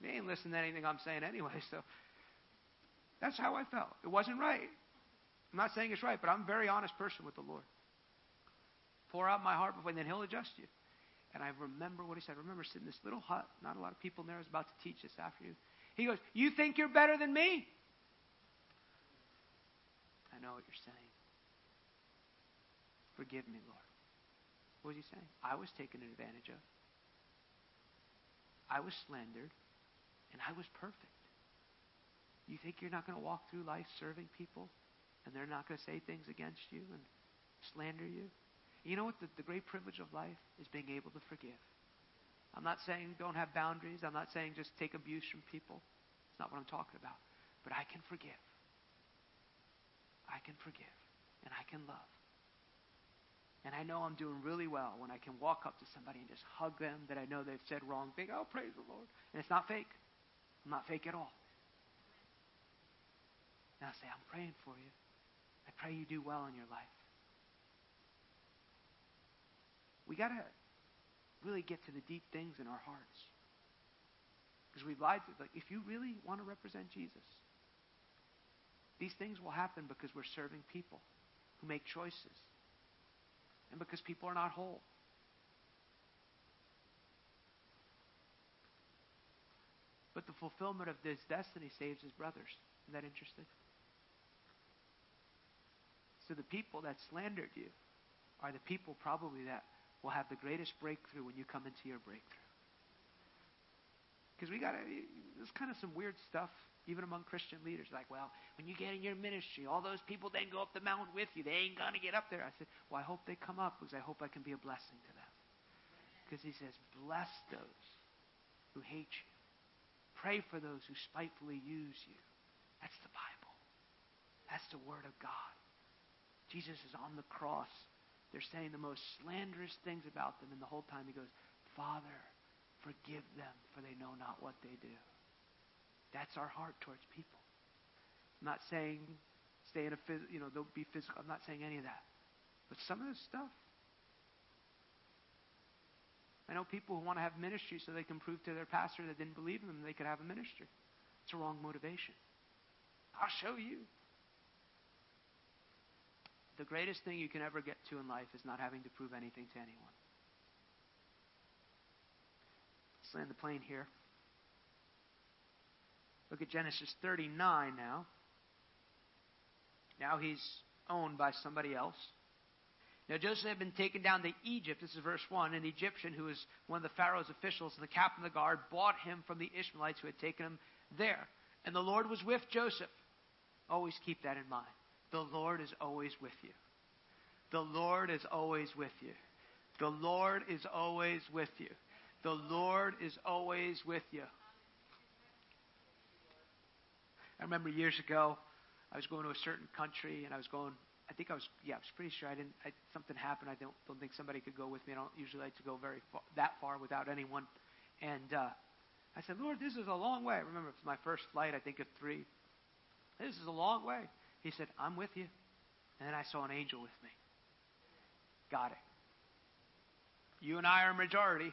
They ain't listening to anything I'm saying anyway, so that's how I felt. It wasn't right. I'm not saying it's right, but I'm a very honest person with the Lord. Pour out my heart before, and then He'll adjust you. And I remember what He said. I remember sitting in this little hut, not a lot of people in there. I was about to teach this afternoon. He goes, You think you're better than me? I know what you're saying. Forgive me, Lord. What was he saying? I was taken advantage of. I was slandered, and I was perfect. You think you're not going to walk through life serving people and they're not going to say things against you and slander you? You know what? The, the great privilege of life is being able to forgive. I'm not saying don't have boundaries. I'm not saying just take abuse from people. It's not what I'm talking about. But I can forgive. I can forgive. And I can love. And I know I'm doing really well when I can walk up to somebody and just hug them that I know they've said wrong thing. Oh, praise the Lord. And it's not fake. I'm not fake at all. And I say, I'm praying for you. I pray you do well in your life. We got to really get to the deep things in our hearts. Because we've lied to, like, if you really want to represent Jesus, these things will happen because we're serving people who make choices and because people are not whole. But the fulfillment of this destiny saves his brothers. Isn't that interesting? So the people that slandered you are the people probably that will have the greatest breakthrough when you come into your breakthrough. Because we got there's kind of some weird stuff even among Christian leaders. Like, well, when you get in your ministry, all those people then go up the mountain with you. They ain't going to get up there. I said, well, I hope they come up because I hope I can be a blessing to them. Because he says, bless those who hate you. Pray for those who spitefully use you. That's the Bible. That's the Word of God. Jesus is on the cross. They're saying the most slanderous things about them, and the whole time he goes, Father, forgive them, for they know not what they do. That's our heart towards people. I'm not saying stay in a phys- you know don't be physical. I'm not saying any of that. But some of this stuff. I know people who want to have ministry so they can prove to their pastor that didn't believe in them they could have a ministry. It's a wrong motivation. I'll show you. The greatest thing you can ever get to in life is not having to prove anything to anyone. Let's land the plane here. Look at Genesis 39 now. Now he's owned by somebody else. Now Joseph had been taken down to Egypt. This is verse 1. An Egyptian who was one of the Pharaoh's officials and the captain of the guard bought him from the Ishmaelites who had taken him there. And the Lord was with Joseph. Always keep that in mind. The Lord is always with you. The Lord is always with you. The Lord is always with you. The Lord is always with you. I remember years ago, I was going to a certain country, and I was going. I think I was. Yeah, I was pretty sure I didn't. I, something happened. I don't don't think somebody could go with me. I don't usually like to go very far, that far without anyone. And uh, I said, Lord, this is a long way. I remember it was my first flight. I think of three. This is a long way. He said, I'm with you. And then I saw an angel with me. Got it. You and I are a majority.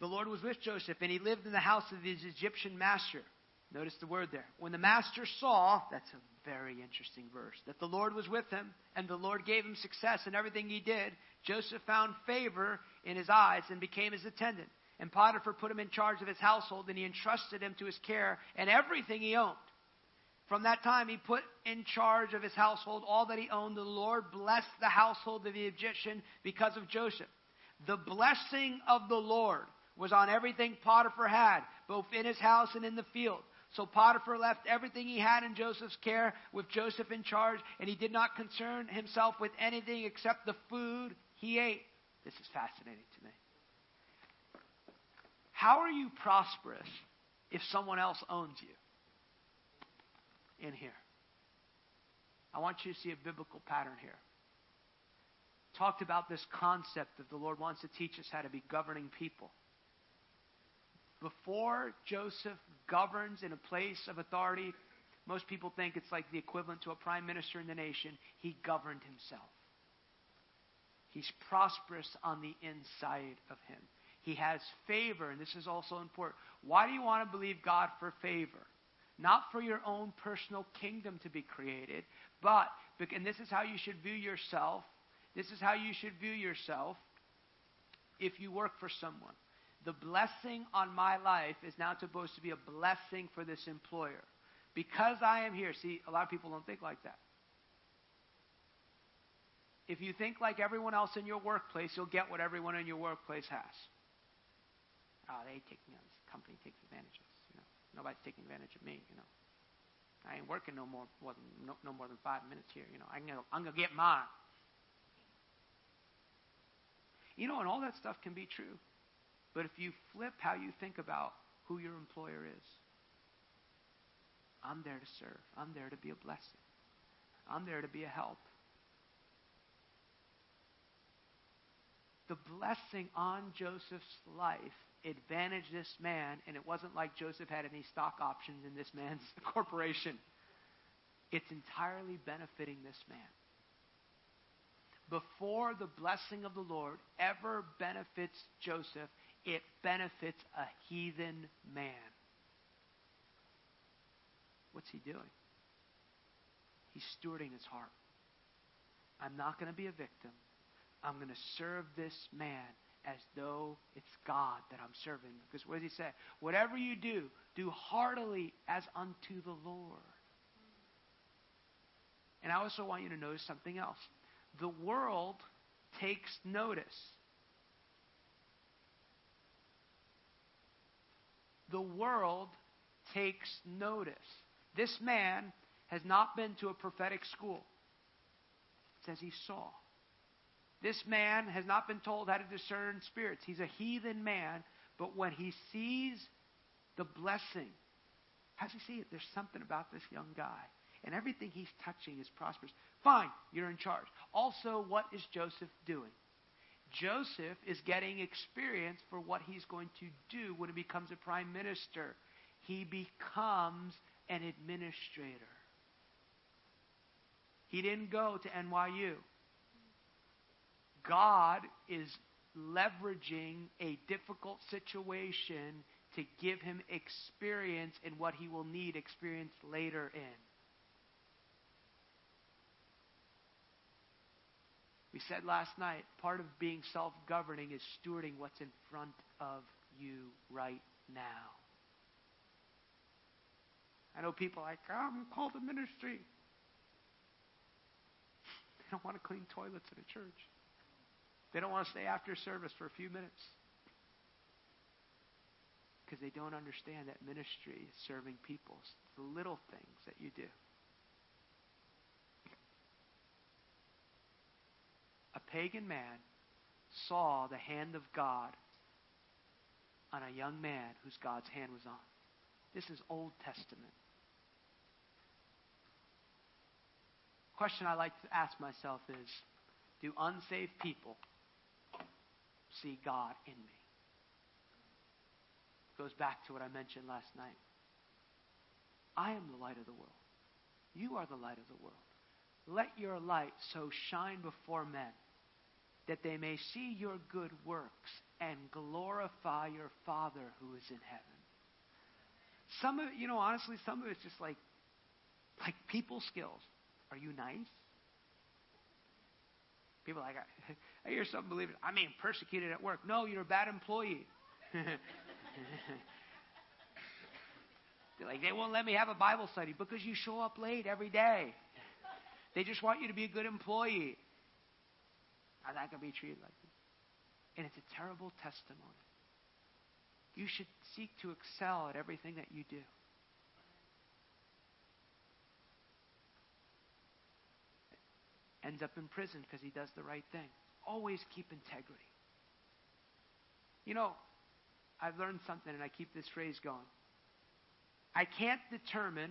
The Lord was with Joseph, and he lived in the house of his Egyptian master. Notice the word there. When the master saw, that's a very interesting verse, that the Lord was with him, and the Lord gave him success in everything he did, Joseph found favor in his eyes and became his attendant. And Potiphar put him in charge of his household, and he entrusted him to his care and everything he owned. From that time, he put in charge of his household all that he owned. The Lord blessed the household of the Egyptian because of Joseph. The blessing of the Lord was on everything Potiphar had, both in his house and in the field. So Potiphar left everything he had in Joseph's care with Joseph in charge, and he did not concern himself with anything except the food he ate. This is fascinating to me. How are you prosperous if someone else owns you? In here. I want you to see a biblical pattern here. Talked about this concept that the Lord wants to teach us how to be governing people. Before Joseph governs in a place of authority, most people think it's like the equivalent to a prime minister in the nation. He governed himself. He's prosperous on the inside of him. He has favor, and this is also important. Why do you want to believe God for favor? Not for your own personal kingdom to be created, but, and this is how you should view yourself. This is how you should view yourself if you work for someone. The blessing on my life is now supposed to be a blessing for this employer. Because I am here, see, a lot of people don't think like that. If you think like everyone else in your workplace, you'll get what everyone in your workplace has. Oh, they take me on. This company takes advantage of us. You know, nobody's taking advantage of me. You know, I ain't working no more, more than, no, no more than five minutes here. You know, I'm gonna, I'm gonna get mine. You know, and all that stuff can be true. But if you flip how you think about who your employer is, I'm there to serve. I'm there to be a blessing. I'm there to be a help. The blessing on Joseph's life advantaged this man, and it wasn't like Joseph had any stock options in this man's corporation. It's entirely benefiting this man. Before the blessing of the Lord ever benefits Joseph, it benefits a heathen man. What's he doing? He's stewarding his heart. I'm not going to be a victim. I'm going to serve this man as though it's God that I'm serving. Because what does he say? Whatever you do, do heartily as unto the Lord. And I also want you to notice something else. The world takes notice. The world takes notice. This man has not been to a prophetic school. It says he saw. This man has not been told how to discern spirits. He's a heathen man, but when he sees the blessing, how does he see it? There's something about this young guy. And everything he's touching is prosperous. Fine, you're in charge. Also, what is Joseph doing? Joseph is getting experience for what he's going to do when he becomes a prime minister. He becomes an administrator. He didn't go to NYU. God is leveraging a difficult situation to give him experience in what he will need experience later in. We said last night, part of being self governing is stewarding what's in front of you right now. I know people like, oh, I'm called to call the ministry. They don't want to clean toilets in a church. They don't want to stay after service for a few minutes. Because they don't understand that ministry is serving people. It's the little things that you do. A pagan man saw the hand of God on a young man whose God's hand was on. This is Old Testament. Question I like to ask myself is Do unsaved people see God in me? It goes back to what I mentioned last night. I am the light of the world. You are the light of the world. Let your light so shine before men that they may see your good works and glorify your Father who is in heaven. Some of it, you know, honestly, some of it's just like like people skills. Are you nice? People like I, I hear some believers. I mean, persecuted at work. No, you're a bad employee. They're like they won't let me have a Bible study because you show up late every day. They just want you to be a good employee. Not going to be treated like this. And it's a terrible testimony. You should seek to excel at everything that you do. Ends up in prison because he does the right thing. Always keep integrity. You know, I've learned something and I keep this phrase going. I can't determine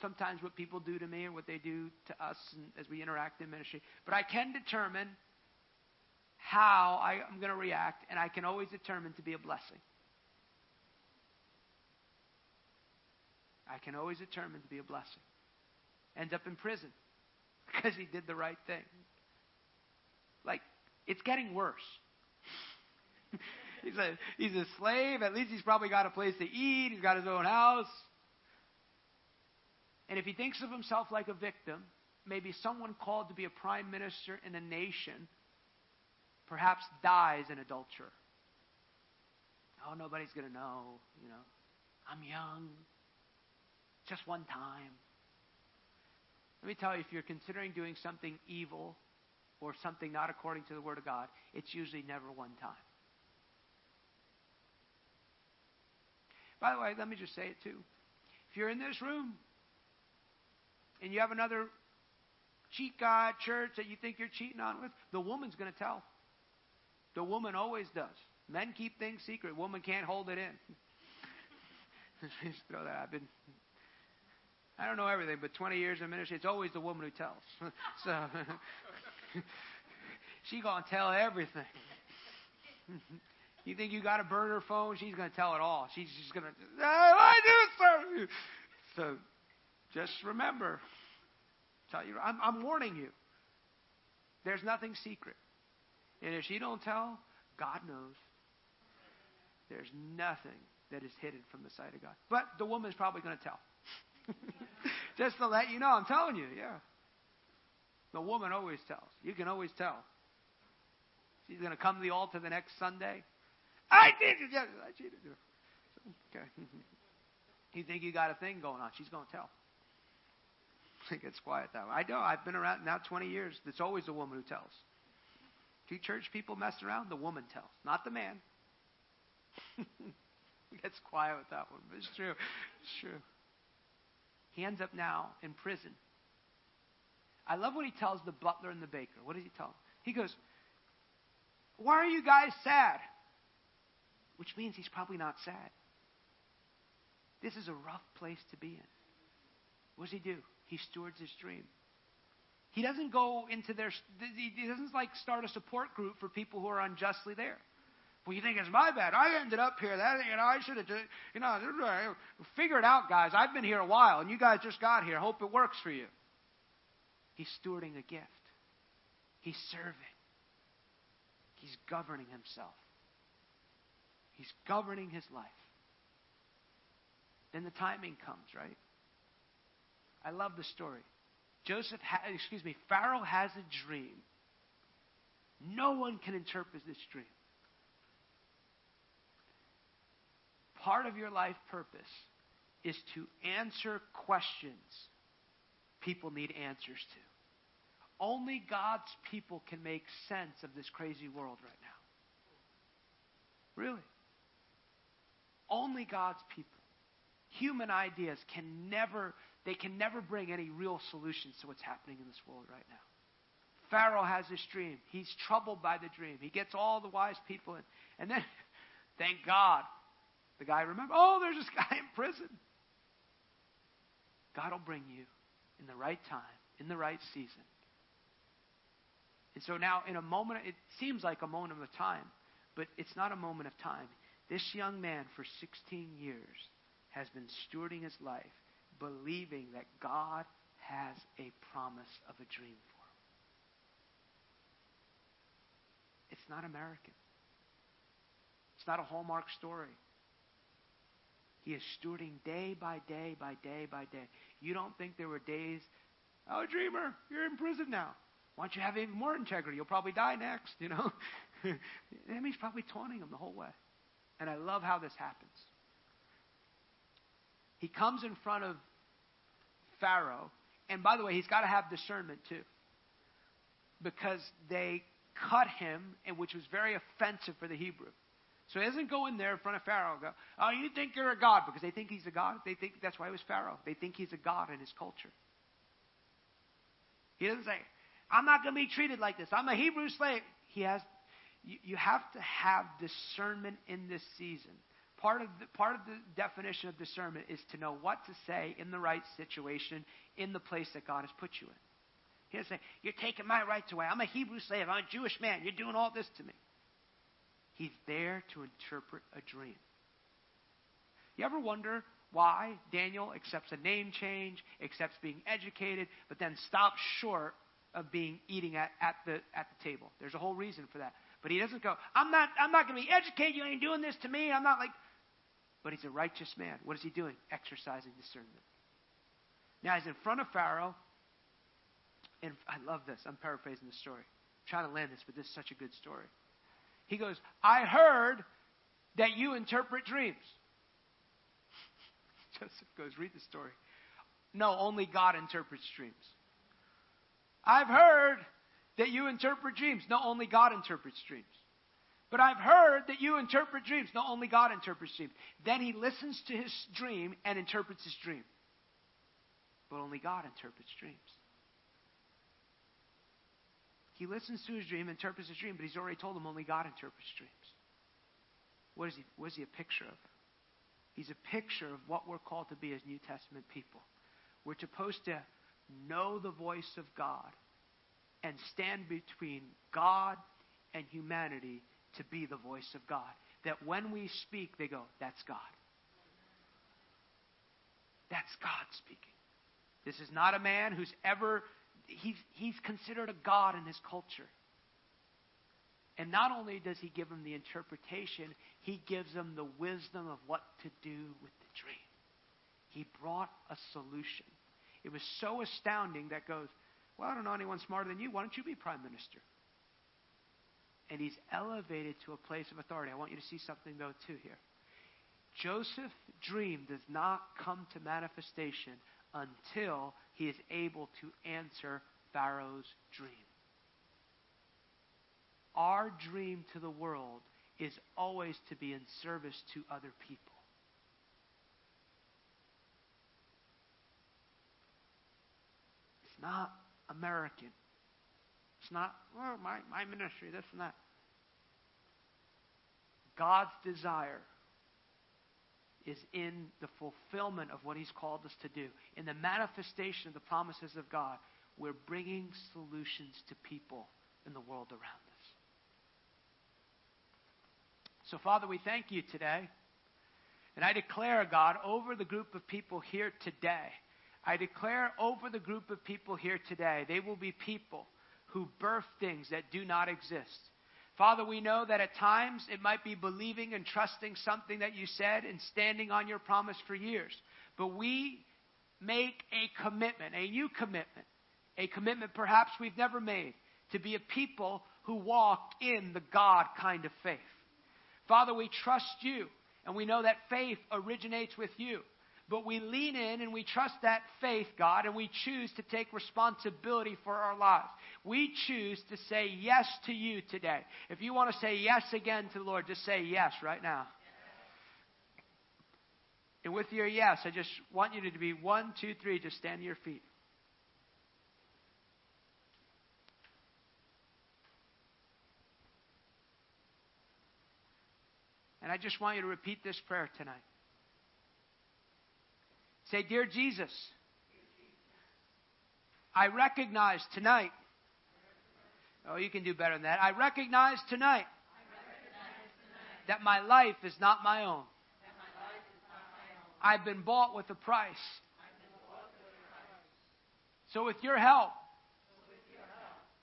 sometimes what people do to me or what they do to us as we interact in ministry, but I can determine how I, am going to react, and I can always determine to be a blessing. I can always determine to be a blessing. Ends up in prison because he did the right thing. Like, it's getting worse. he's, a, he's a slave. At least he's probably got a place to eat. He's got his own house. And if he thinks of himself like a victim, maybe someone called to be a prime minister in a nation perhaps dies in adultery. Oh, nobody's going to know, you know. I'm young. Just one time. Let me tell you, if you're considering doing something evil or something not according to the Word of God, it's usually never one time. By the way, let me just say it too. If you're in this room and you have another cheat guy church that you think you're cheating on with, the woman's going to tell. The woman always does. Men keep things secret. Woman can't hold it in. Just throw that. I've been. I don't know everything, but 20 years in ministry, it's always the woman who tells. so she gonna tell everything. you think you got to burn her phone? She's gonna tell it all. She's just gonna. Ah, I do, sir. So just remember. Tell you, I'm, I'm warning you. There's nothing secret. And if she don't tell, God knows. There's nothing that is hidden from the sight of God. But the woman's probably going to tell. Just to let you know, I'm telling you, yeah. The woman always tells. You can always tell. She's going to come to the altar the next Sunday. I did it. Yes, I cheated. Okay. you think you got a thing going on? She's going to tell. It gets quiet that way. I know. I've been around now 20 years. It's always the woman who tells. Two church people mess around, the woman tells, not the man. gets quiet with that one, but it's true. It's true. He ends up now in prison. I love what he tells the butler and the baker. What does he tell them? He goes, Why are you guys sad? Which means he's probably not sad. This is a rough place to be in. What does he do? He stewards his dream. He doesn't go into their, he doesn't like start a support group for people who are unjustly there. Well, you think it's my bad. I ended up here. That you know, I should have, you know, figure it out, guys. I've been here a while, and you guys just got here. Hope it works for you. He's stewarding a gift. He's serving. He's governing himself. He's governing his life. Then the timing comes, right? I love the story. Joseph, ha- excuse me, Pharaoh has a dream. No one can interpret this dream. Part of your life purpose is to answer questions people need answers to. Only God's people can make sense of this crazy world right now. Really. Only God's people. Human ideas can never they can never bring any real solutions to what's happening in this world right now. Pharaoh has this dream. He's troubled by the dream. He gets all the wise people in. And then, thank God, the guy remembers, oh, there's this guy in prison. God will bring you in the right time, in the right season. And so now, in a moment, it seems like a moment of time, but it's not a moment of time. This young man, for 16 years, has been stewarding his life believing that God has a promise of a dream for him. It's not American. It's not a Hallmark story. He is stewarding day by day by day by day. You don't think there were days, oh, dreamer, you're in prison now. Why don't you have even more integrity? You'll probably die next, you know? enemy's probably taunting him the whole way. And I love how this happens. He comes in front of Pharaoh. And by the way, he's got to have discernment too. Because they cut him, and which was very offensive for the Hebrew. So he doesn't go in there in front of Pharaoh and go, Oh, you think you're a god because they think he's a god. They think that's why he was Pharaoh. They think he's a god in his culture. He doesn't say, I'm not going to be treated like this. I'm a Hebrew slave. He has you, you have to have discernment in this season part of the, part of the definition of discernment is to know what to say in the right situation in the place that God has put you in. He doesn't say, You're taking my rights away. I'm a Hebrew slave. I'm a Jewish man. You're doing all this to me. He's there to interpret a dream. You ever wonder why Daniel accepts a name change, accepts being educated, but then stops short of being eating at, at, the, at the table? There's a whole reason for that. But he doesn't go, I'm not, I'm not going to be educated. You ain't doing this to me. I'm not like, but he's a righteous man. What is he doing? Exercising discernment. Now he's in front of Pharaoh, and I love this. I'm paraphrasing the story. I'm trying to land this, but this is such a good story. He goes, I heard that you interpret dreams. Joseph goes, read the story. No, only God interprets dreams. I've heard that you interpret dreams. No, only God interprets dreams. But I've heard that you interpret dreams. No, only God interprets dreams. Then he listens to his dream and interprets his dream. But only God interprets dreams. He listens to his dream, interprets his dream, but he's already told him only God interprets dreams. What is he, what is he a picture of? He's a picture of what we're called to be as New Testament people. We're supposed to know the voice of God and stand between God and humanity to be the voice of God. That when we speak, they go, That's God. That's God speaking. This is not a man who's ever, he's, he's considered a God in his culture. And not only does he give him the interpretation, he gives him the wisdom of what to do with the dream. He brought a solution. It was so astounding that goes, Well, I don't know anyone smarter than you. Why don't you be prime minister? and he's elevated to a place of authority. I want you to see something, though, too, here. Joseph's dream does not come to manifestation until he is able to answer Pharaoh's dream. Our dream to the world is always to be in service to other people. It's not American. It's not, well, my, my ministry, this and that. God's desire is in the fulfillment of what He's called us to do. In the manifestation of the promises of God, we're bringing solutions to people in the world around us. So, Father, we thank you today. And I declare, God, over the group of people here today, I declare over the group of people here today, they will be people who birth things that do not exist. Father, we know that at times it might be believing and trusting something that you said and standing on your promise for years. But we make a commitment, a new commitment, a commitment perhaps we've never made to be a people who walk in the God kind of faith. Father, we trust you and we know that faith originates with you. But we lean in and we trust that faith, God, and we choose to take responsibility for our lives. We choose to say yes to you today. If you want to say yes again to the Lord, just say yes right now. And with your yes, I just want you to be one, two, three, just stand to your feet. And I just want you to repeat this prayer tonight. Say, Dear Jesus, I recognize tonight. Oh, you can do better than that. I recognize tonight that my life is not my own. I've been bought with a price. So, with your help,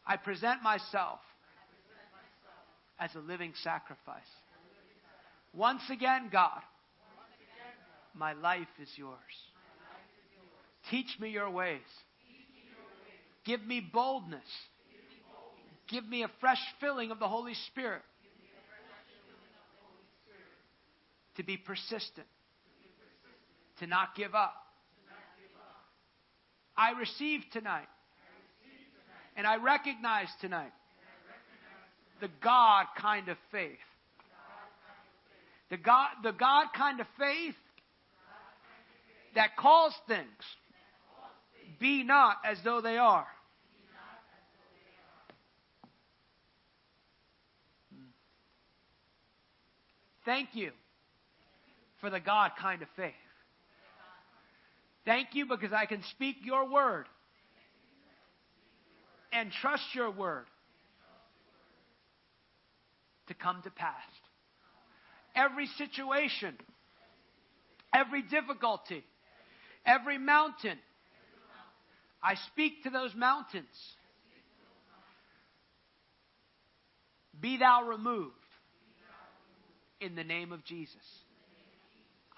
I present myself as a living sacrifice. Once again, God, my life is yours. Teach me your ways. Give me boldness. Give me a fresh filling of the Holy Spirit to be persistent, to not give up. I receive tonight, and I recognize tonight the God kind of faith the God, the God kind of faith that calls things be not as though they are. Thank you for the God kind of faith. Thank you because I can speak your word and trust your word to come to pass every situation, every difficulty, every mountain. I speak to those mountains. Be thou removed in the name of Jesus.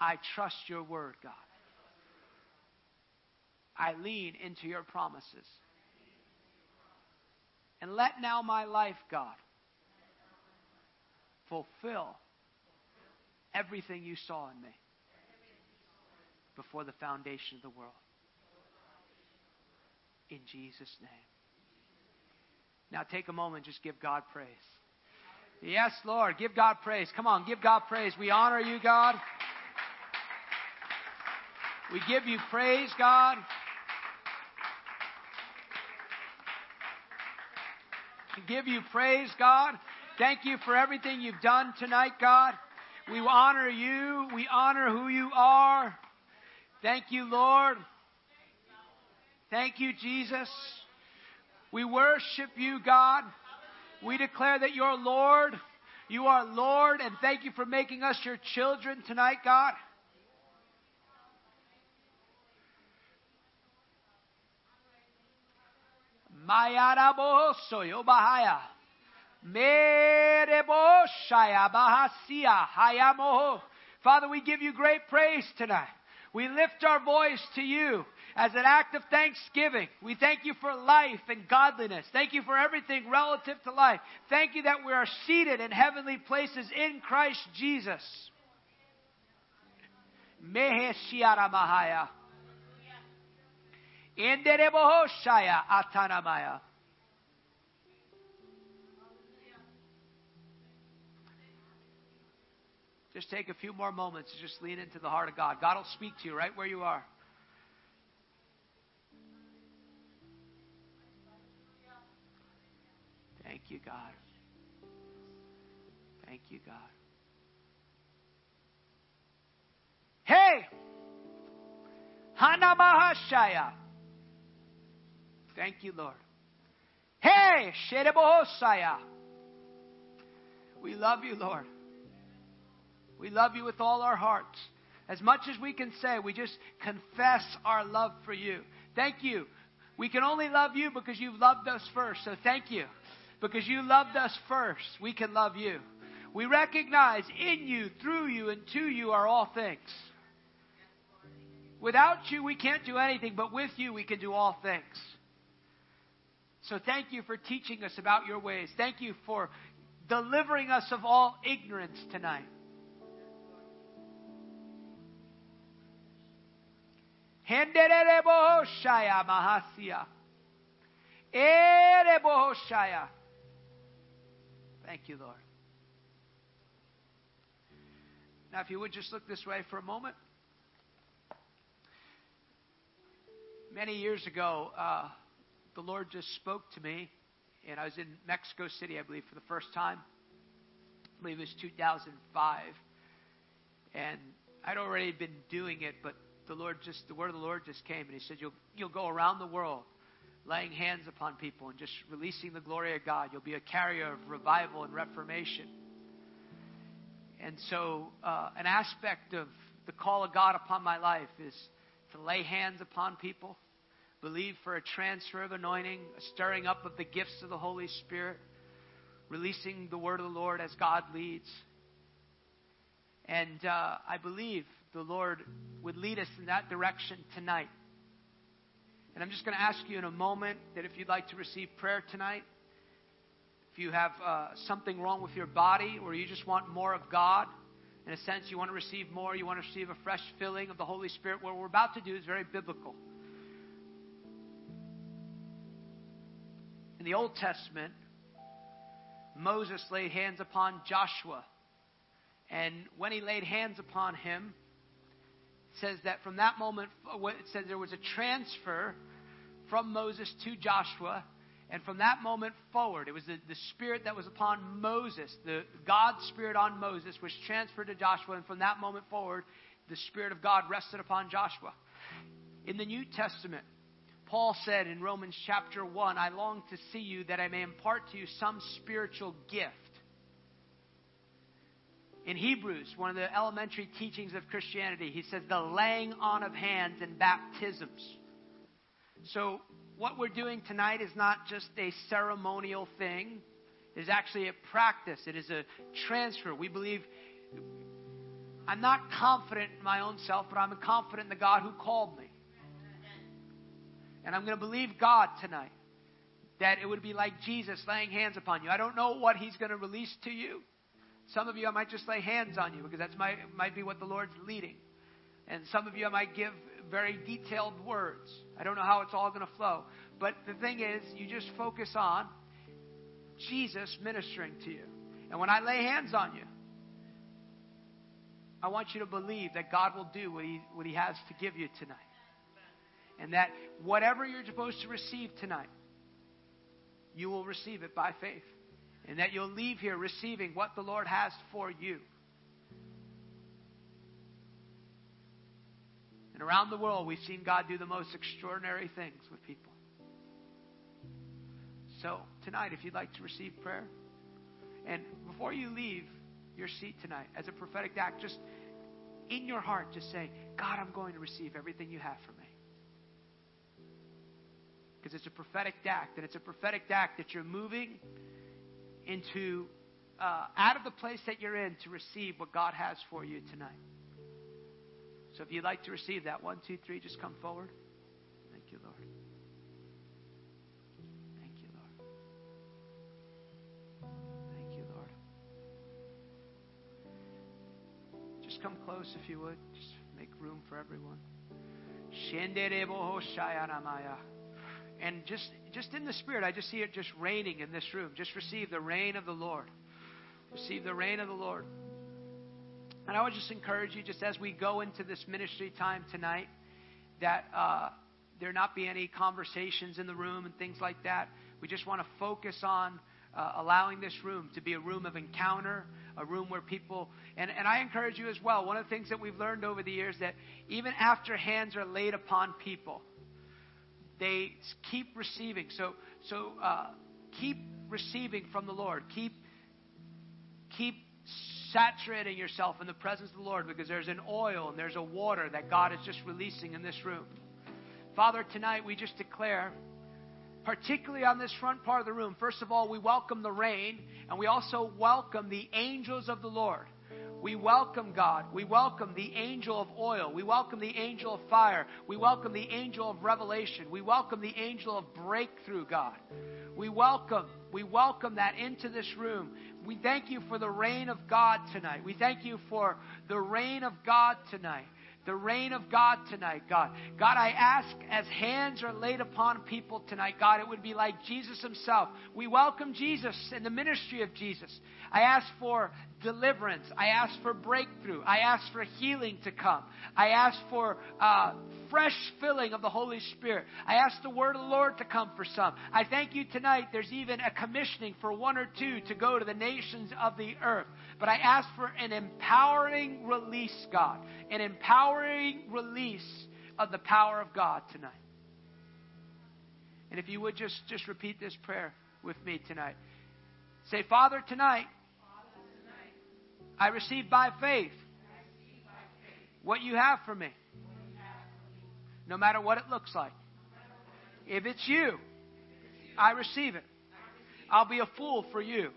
I trust your word, God. I lean into your promises. And let now my life, God, fulfill everything you saw in me before the foundation of the world. In Jesus' name. Now take a moment, just give God praise. Yes, Lord, give God praise. Come on, give God praise. We honor you, God. We give you praise, God. We give you praise, God. Thank you for everything you've done tonight, God. We honor you. We honor who you are. Thank you, Lord. Thank you, Jesus. We worship you, God. We declare that you're Lord. You are Lord, and thank you for making us your children tonight, God. Bahaya. Father, we give you great praise tonight. We lift our voice to you as an act of thanksgiving. We thank you for life and godliness. Thank you for everything relative to life. Thank you that we are seated in heavenly places in Christ Jesus. Atanamaya. Just take a few more moments to just lean into the heart of God. God will speak to you right where you are. Thank you, God. Thank you, God. Hey! Hanamahashaya. Thank you, Lord. Hey! Sherebohosaya. We love you, Lord. We love you with all our hearts. As much as we can say, we just confess our love for you. Thank you. We can only love you because you've loved us first. So thank you. Because you loved us first, we can love you. We recognize in you, through you, and to you are all things. Without you, we can't do anything, but with you, we can do all things. So thank you for teaching us about your ways. Thank you for delivering us of all ignorance tonight. Mahasia. Thank you, Lord. Now, if you would just look this way for a moment. Many years ago, uh, the Lord just spoke to me, and I was in Mexico City, I believe, for the first time. I believe it was 2005. And I'd already been doing it, but the Lord just, the word of the Lord just came, and He said, You'll, you'll go around the world laying hands upon people and just releasing the glory of God. You'll be a carrier of revival and reformation. And so, uh, an aspect of the call of God upon my life is to lay hands upon people, believe for a transfer of anointing, a stirring up of the gifts of the Holy Spirit, releasing the word of the Lord as God leads. And uh, I believe the Lord would lead us in that direction tonight. And I'm just going to ask you in a moment that if you'd like to receive prayer tonight, if you have uh, something wrong with your body or you just want more of God, in a sense, you want to receive more, you want to receive a fresh filling of the Holy Spirit, what we're about to do is very biblical. In the Old Testament, Moses laid hands upon Joshua. And when he laid hands upon him, says that from that moment, uh, it says there was a transfer from Moses to Joshua. And from that moment forward, it was the, the spirit that was upon Moses, the God's spirit on Moses, was transferred to Joshua. And from that moment forward, the spirit of God rested upon Joshua. In the New Testament, Paul said in Romans chapter 1, I long to see you that I may impart to you some spiritual gift. In Hebrews, one of the elementary teachings of Christianity, he says the laying on of hands and baptisms. So, what we're doing tonight is not just a ceremonial thing, it is actually a practice, it is a transfer. We believe. I'm not confident in my own self, but I'm confident in the God who called me. And I'm going to believe God tonight that it would be like Jesus laying hands upon you. I don't know what He's going to release to you. Some of you, I might just lay hands on you because that's my, might be what the Lord's leading. And some of you, I might give very detailed words. I don't know how it's all going to flow. But the thing is, you just focus on Jesus ministering to you. And when I lay hands on you, I want you to believe that God will do what He, what he has to give you tonight. And that whatever you're supposed to receive tonight, you will receive it by faith. And that you'll leave here receiving what the Lord has for you. And around the world, we've seen God do the most extraordinary things with people. So, tonight, if you'd like to receive prayer, and before you leave your seat tonight, as a prophetic act, just in your heart, just say, God, I'm going to receive everything you have for me. Because it's a prophetic act, and it's a prophetic act that you're moving into uh, out of the place that you're in to receive what God has for you tonight. So if you'd like to receive that, one, two, three, just come forward. Thank you, Lord. Thank you, Lord. Thank you, Lord. Just come close if you would. Just make room for everyone. And just just in the spirit, I just see it just raining in this room. Just receive the rain of the Lord. Receive the rain of the Lord. And I would just encourage you, just as we go into this ministry time tonight, that uh, there not be any conversations in the room and things like that. We just want to focus on uh, allowing this room to be a room of encounter, a room where people, and, and I encourage you as well. One of the things that we've learned over the years that even after hands are laid upon people, they keep receiving. So, so uh, keep receiving from the Lord. Keep, keep saturating yourself in the presence of the Lord because there's an oil and there's a water that God is just releasing in this room. Father, tonight we just declare, particularly on this front part of the room, first of all, we welcome the rain and we also welcome the angels of the Lord. We welcome God. We welcome the angel of oil. We welcome the angel of fire. We welcome the angel of revelation. We welcome the angel of breakthrough, God. We welcome, we welcome that into this room. We thank you for the reign of God tonight. We thank you for the reign of God tonight. The reign of God tonight, God. God, I ask as hands are laid upon people tonight, God, it would be like Jesus Himself. We welcome Jesus and the ministry of Jesus. I ask for deliverance. I ask for breakthrough. I ask for healing to come. I ask for uh, fresh filling of the Holy Spirit. I ask the word of the Lord to come for some. I thank you tonight. There's even a commissioning for one or two to go to the nations of the earth. But I ask for an empowering release, God, an empowering release of the power of God tonight. And if you would just, just repeat this prayer with me tonight. Say, Father, tonight, I receive by faith what you have for me, no matter what it looks like. If it's you, I receive it. I'll be a fool for you.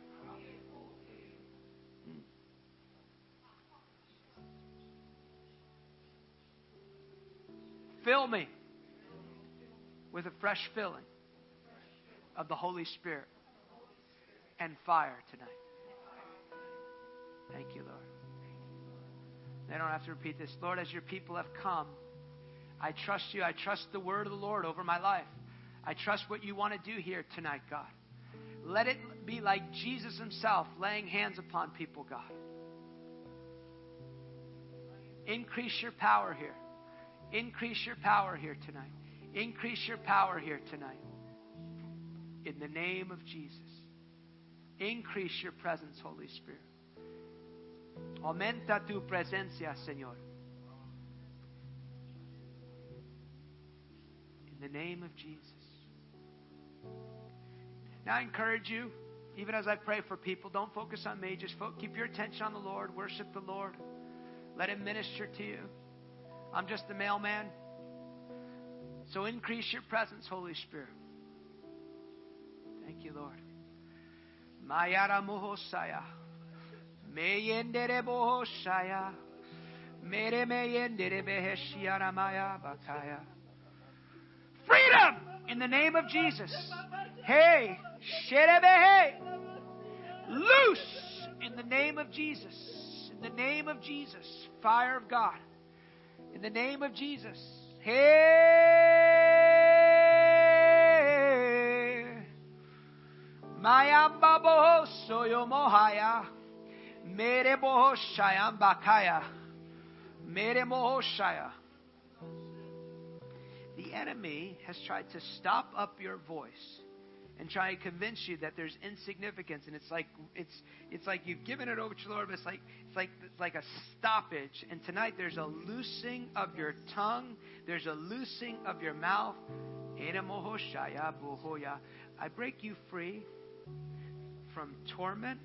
Fill me with a fresh filling of the Holy Spirit and fire tonight. Thank you, Lord. They don't have to repeat this. Lord, as your people have come, I trust you. I trust the word of the Lord over my life. I trust what you want to do here tonight, God. Let it be like Jesus himself laying hands upon people, God. Increase your power here. Increase your power here tonight. Increase your power here tonight. In the name of Jesus. Increase your presence, Holy Spirit. Aumenta tu presencia, Señor. In the name of Jesus. Now I encourage you, even as I pray for people, don't focus on me. Just fo- keep your attention on the Lord. Worship the Lord. Let Him minister to you. I'm just the mailman. So increase your presence, Holy Spirit. Thank you, Lord. Mayara mohosaya. Freedom in the name of Jesus. Hey, sherebehe. Loose in the name of Jesus. In the name of Jesus. Fire of God. In the name of Jesus. Hey. Mayamba boho soyo mohaya. Mere boho shayam bakaya. Mere moho shaya. The enemy has tried to stop up your voice and try and convince you that there's insignificance and it's like it's it's like you've given it over to the Lord, but it's like it's like it's like a stoppage. And tonight there's a loosing of your tongue, there's a loosing of your mouth. I break you free from torment,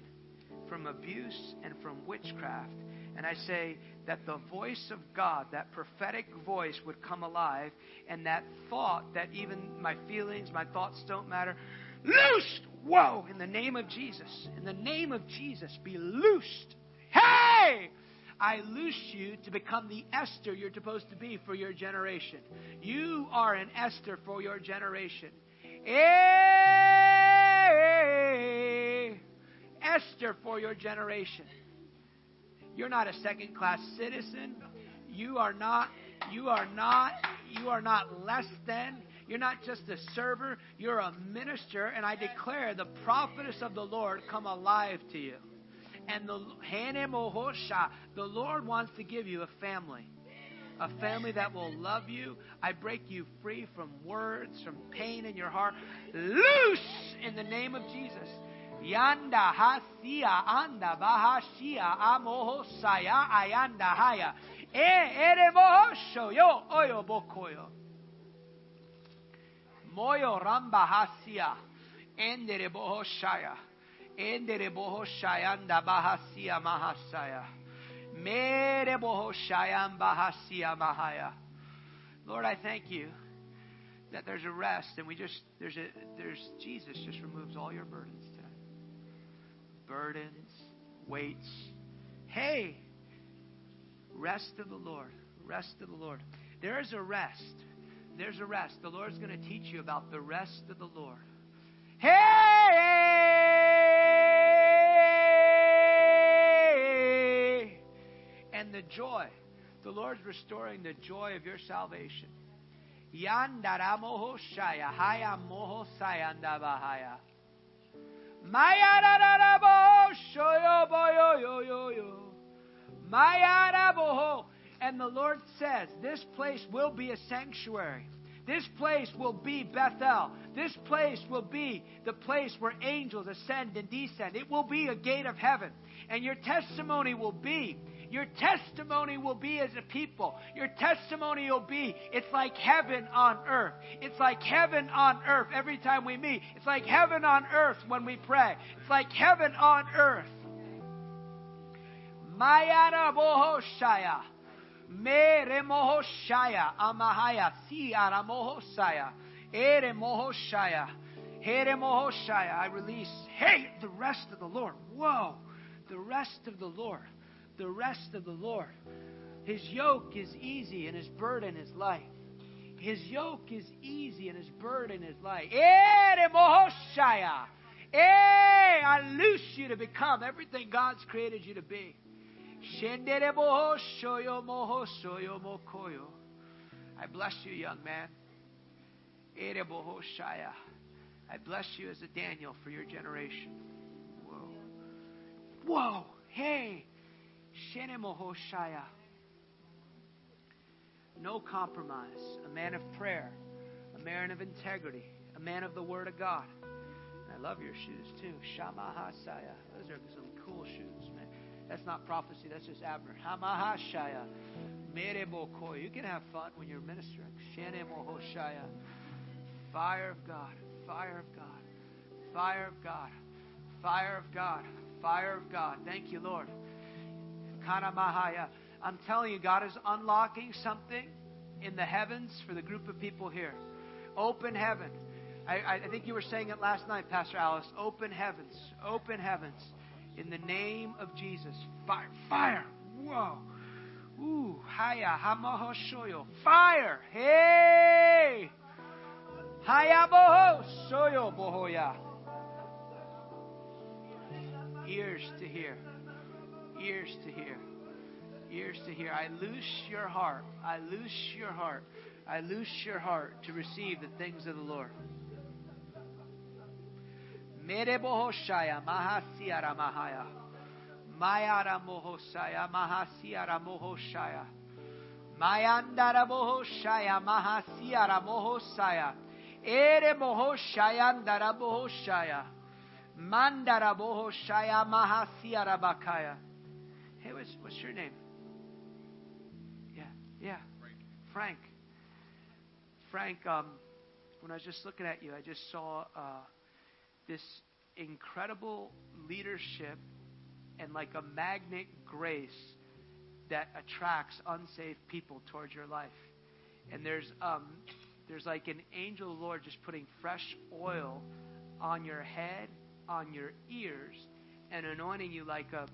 from abuse, and from witchcraft. And I say that the voice of God, that prophetic voice, would come alive, and that thought that even my feelings, my thoughts don't matter, loosed! Whoa! In the name of Jesus. In the name of Jesus, be loosed. Hey! I loose you to become the Esther you're supposed to be for your generation. You are an Esther for your generation. Hey! Esther for your generation. You're not a second class citizen. You are not you are not you are not less than. You're not just a server, you're a minister and I declare the prophetess of the Lord come alive to you. And the Hanemohosha, the Lord wants to give you a family. A family that will love you. I break you free from words, from pain in your heart. Loose in the name of Jesus. Yanda hasia anda bahashia amoho saya ayanda haya. E ere mohosho yo oyo bokoyo. Moyo ramba hasia. Endere bohoshaya. Endere bohoshaya anda bahasia mahasaya. Mere bohoshaya bahasia mahaya. Lord, I thank you that there's a rest and we just there's a there's Jesus just removes all your burdens. Burdens, weights. Hey, rest of the Lord. Rest of the Lord. There is a rest. There's a rest. The Lord's going to teach you about the rest of the Lord. Hey! And the joy. The Lord's restoring the joy of your salvation. Yandara moho shaya haya moho sayanda And the Lord says, this place will be a sanctuary. This place will be Bethel. This place will be the place where angels ascend and descend. It will be a gate of heaven. And your testimony will be your testimony will be as a people. Your testimony will be it's like heaven on earth. It's like heaven on earth every time we meet. It's like heaven on earth when we pray. It's like heaven on earth. Mayara bohoshaya. Mere mohoshaya. Amahaya. Si aramohosaya. Ere mohoshaya. Here mohoshaya. I release. Hey, the rest of the Lord. Whoa. The rest of the Lord the rest of the Lord. His yoke is easy and his burden is light. His yoke is easy and his burden is light. Eh, I loose you to become everything God's created you to be. I bless you, young man. I bless you as a Daniel for your generation. Whoa. Whoa. Hey. No compromise. A man of prayer. A man of integrity. A man of the Word of God. I love your shoes too. Shamahasaya. Those are some cool shoes, man. That's not prophecy, that's just Abner. Hamahashaya. Mereboko. You can have fun when you're ministering. Shenemohoshaya. Fire of God. Fire of God. Fire of God. Fire of God. Fire of God. Thank you, Lord. I'm telling you, God is unlocking something in the heavens for the group of people here. Open heaven. I, I think you were saying it last night, Pastor Alice. Open heavens. Open heavens. In the name of Jesus. Fire. Fire. Whoa. Ooh. Haya. Hamahoshoyo. Fire. Hey. Haya boho. Soyo bohoya. Ears to hear ears to hear. Ears to hear. I loose your heart. I loose your heart. I loose your heart to receive the things of the Lord. Mere bohoshaya mahasiara mahaya. Mayara mohosaya mahasiara mohoshaya. Mayandara bohoshaya mahasiara mohosaya. Ere mohoshaya andara bohoshaya. Mandara bohoshaya mahasiara bakaya. Hey, what's, what's your name? Yeah, yeah. Frank. Frank, um, when I was just looking at you, I just saw uh, this incredible leadership and like a magnet grace that attracts unsaved people towards your life. And there's um, there's like an angel of the Lord just putting fresh oil on your head, on your ears, and anointing you like a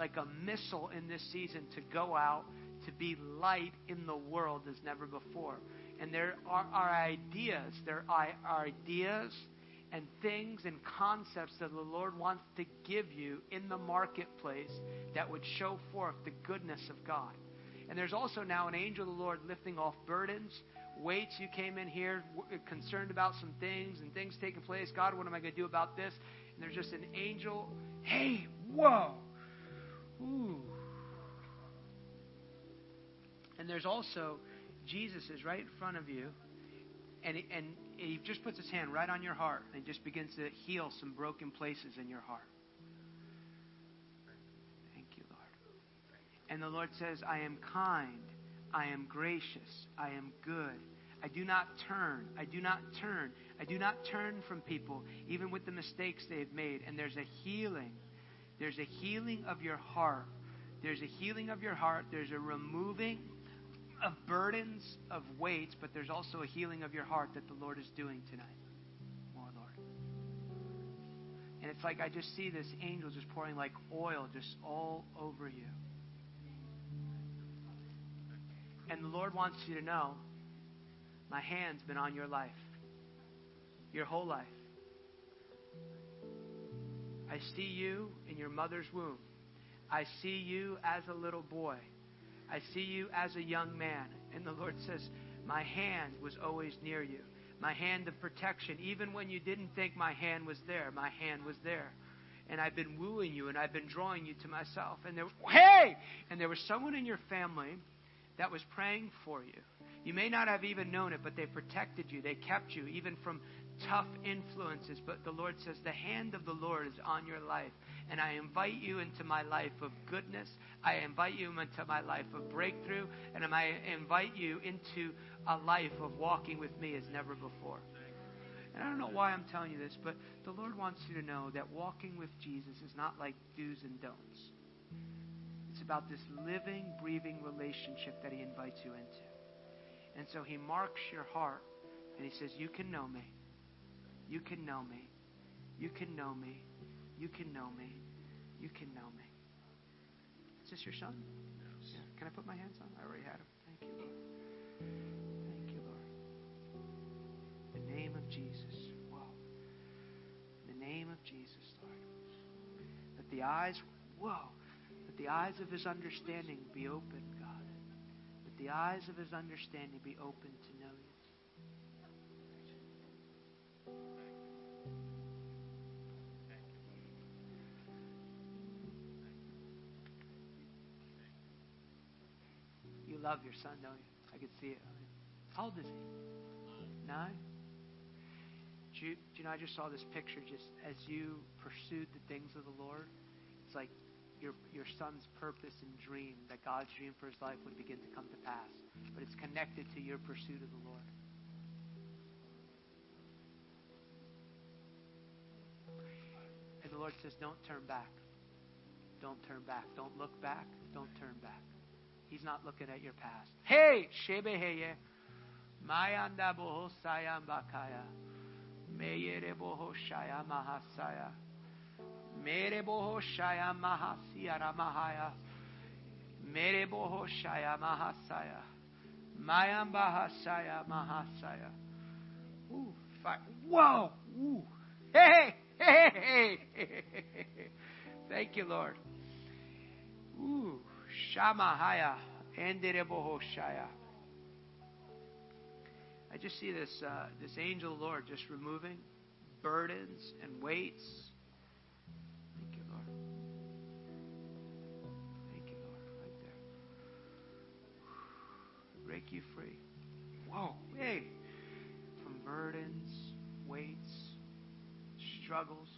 like a missile in this season to go out to be light in the world as never before. And there are, are ideas, there are ideas and things and concepts that the Lord wants to give you in the marketplace that would show forth the goodness of God. And there's also now an angel of the Lord lifting off burdens, weights. You came in here concerned about some things and things taking place. God, what am I going to do about this? And there's just an angel. Hey, whoa! Ooh. And there's also Jesus is right in front of you, and and he just puts his hand right on your heart and just begins to heal some broken places in your heart. Thank you, Lord. And the Lord says, I am kind, I am gracious, I am good. I do not turn. I do not turn. I do not turn from people, even with the mistakes they've made. And there's a healing. There's a healing of your heart. There's a healing of your heart. There's a removing of burdens, of weights, but there's also a healing of your heart that the Lord is doing tonight. More, Lord. And it's like I just see this angel just pouring like oil just all over you. And the Lord wants you to know my hand's been on your life, your whole life. I see you in your mother's womb. I see you as a little boy. I see you as a young man. And the Lord says, My hand was always near you. My hand of protection. Even when you didn't think my hand was there, my hand was there. And I've been wooing you and I've been drawing you to myself. And there, hey! And there was someone in your family that was praying for you. You may not have even known it, but they protected you. They kept you even from tough influences. But the Lord says, The hand of the Lord is on your life. And I invite you into my life of goodness. I invite you into my life of breakthrough. And I invite you into a life of walking with me as never before. And I don't know why I'm telling you this, but the Lord wants you to know that walking with Jesus is not like do's and don'ts. It's about this living, breathing relationship that He invites you into. And so He marks your heart and He says, You can know me. You can know me. You can know me. You can know me. You can know me. Is this your son? Yeah. Can I put my hands on? I already had him. Thank you, Lord. Thank you, Lord. In the name of Jesus. Wow. In the name of Jesus, Lord. Let the eyes, whoa, let the eyes of his understanding be open, God. Let the eyes of his understanding be open to know you. Love your son, don't you? I can see it. How old is he? Nine? Do you, do you know, I just saw this picture just as you pursued the things of the Lord. It's like your, your son's purpose and dream, that God's dream for his life would begin to come to pass. But it's connected to your pursuit of the Lord. And the Lord says, don't turn back. Don't turn back. Don't look back. Don't turn back. He's not looking at your past. Hey, Shebeheye. Mayanda boho sayam bakaya. Meyere boho shaya mahasaya. Mere boho shaya mahasiyara mahaya. Mere boho shaya mahasaya. Mayam bahasaya mahasaya. Ooh, fi- Whoa! Ooh. Hey, hey, hey, hey. Thank you, Lord. Ooh. Shamahaya. Enderebohoshaya. I just see this uh, this angel Lord just removing burdens and weights. Thank you, Lord. Thank you, Lord. Right there. Break you free. Whoa. Hey. From burdens, weights, struggles.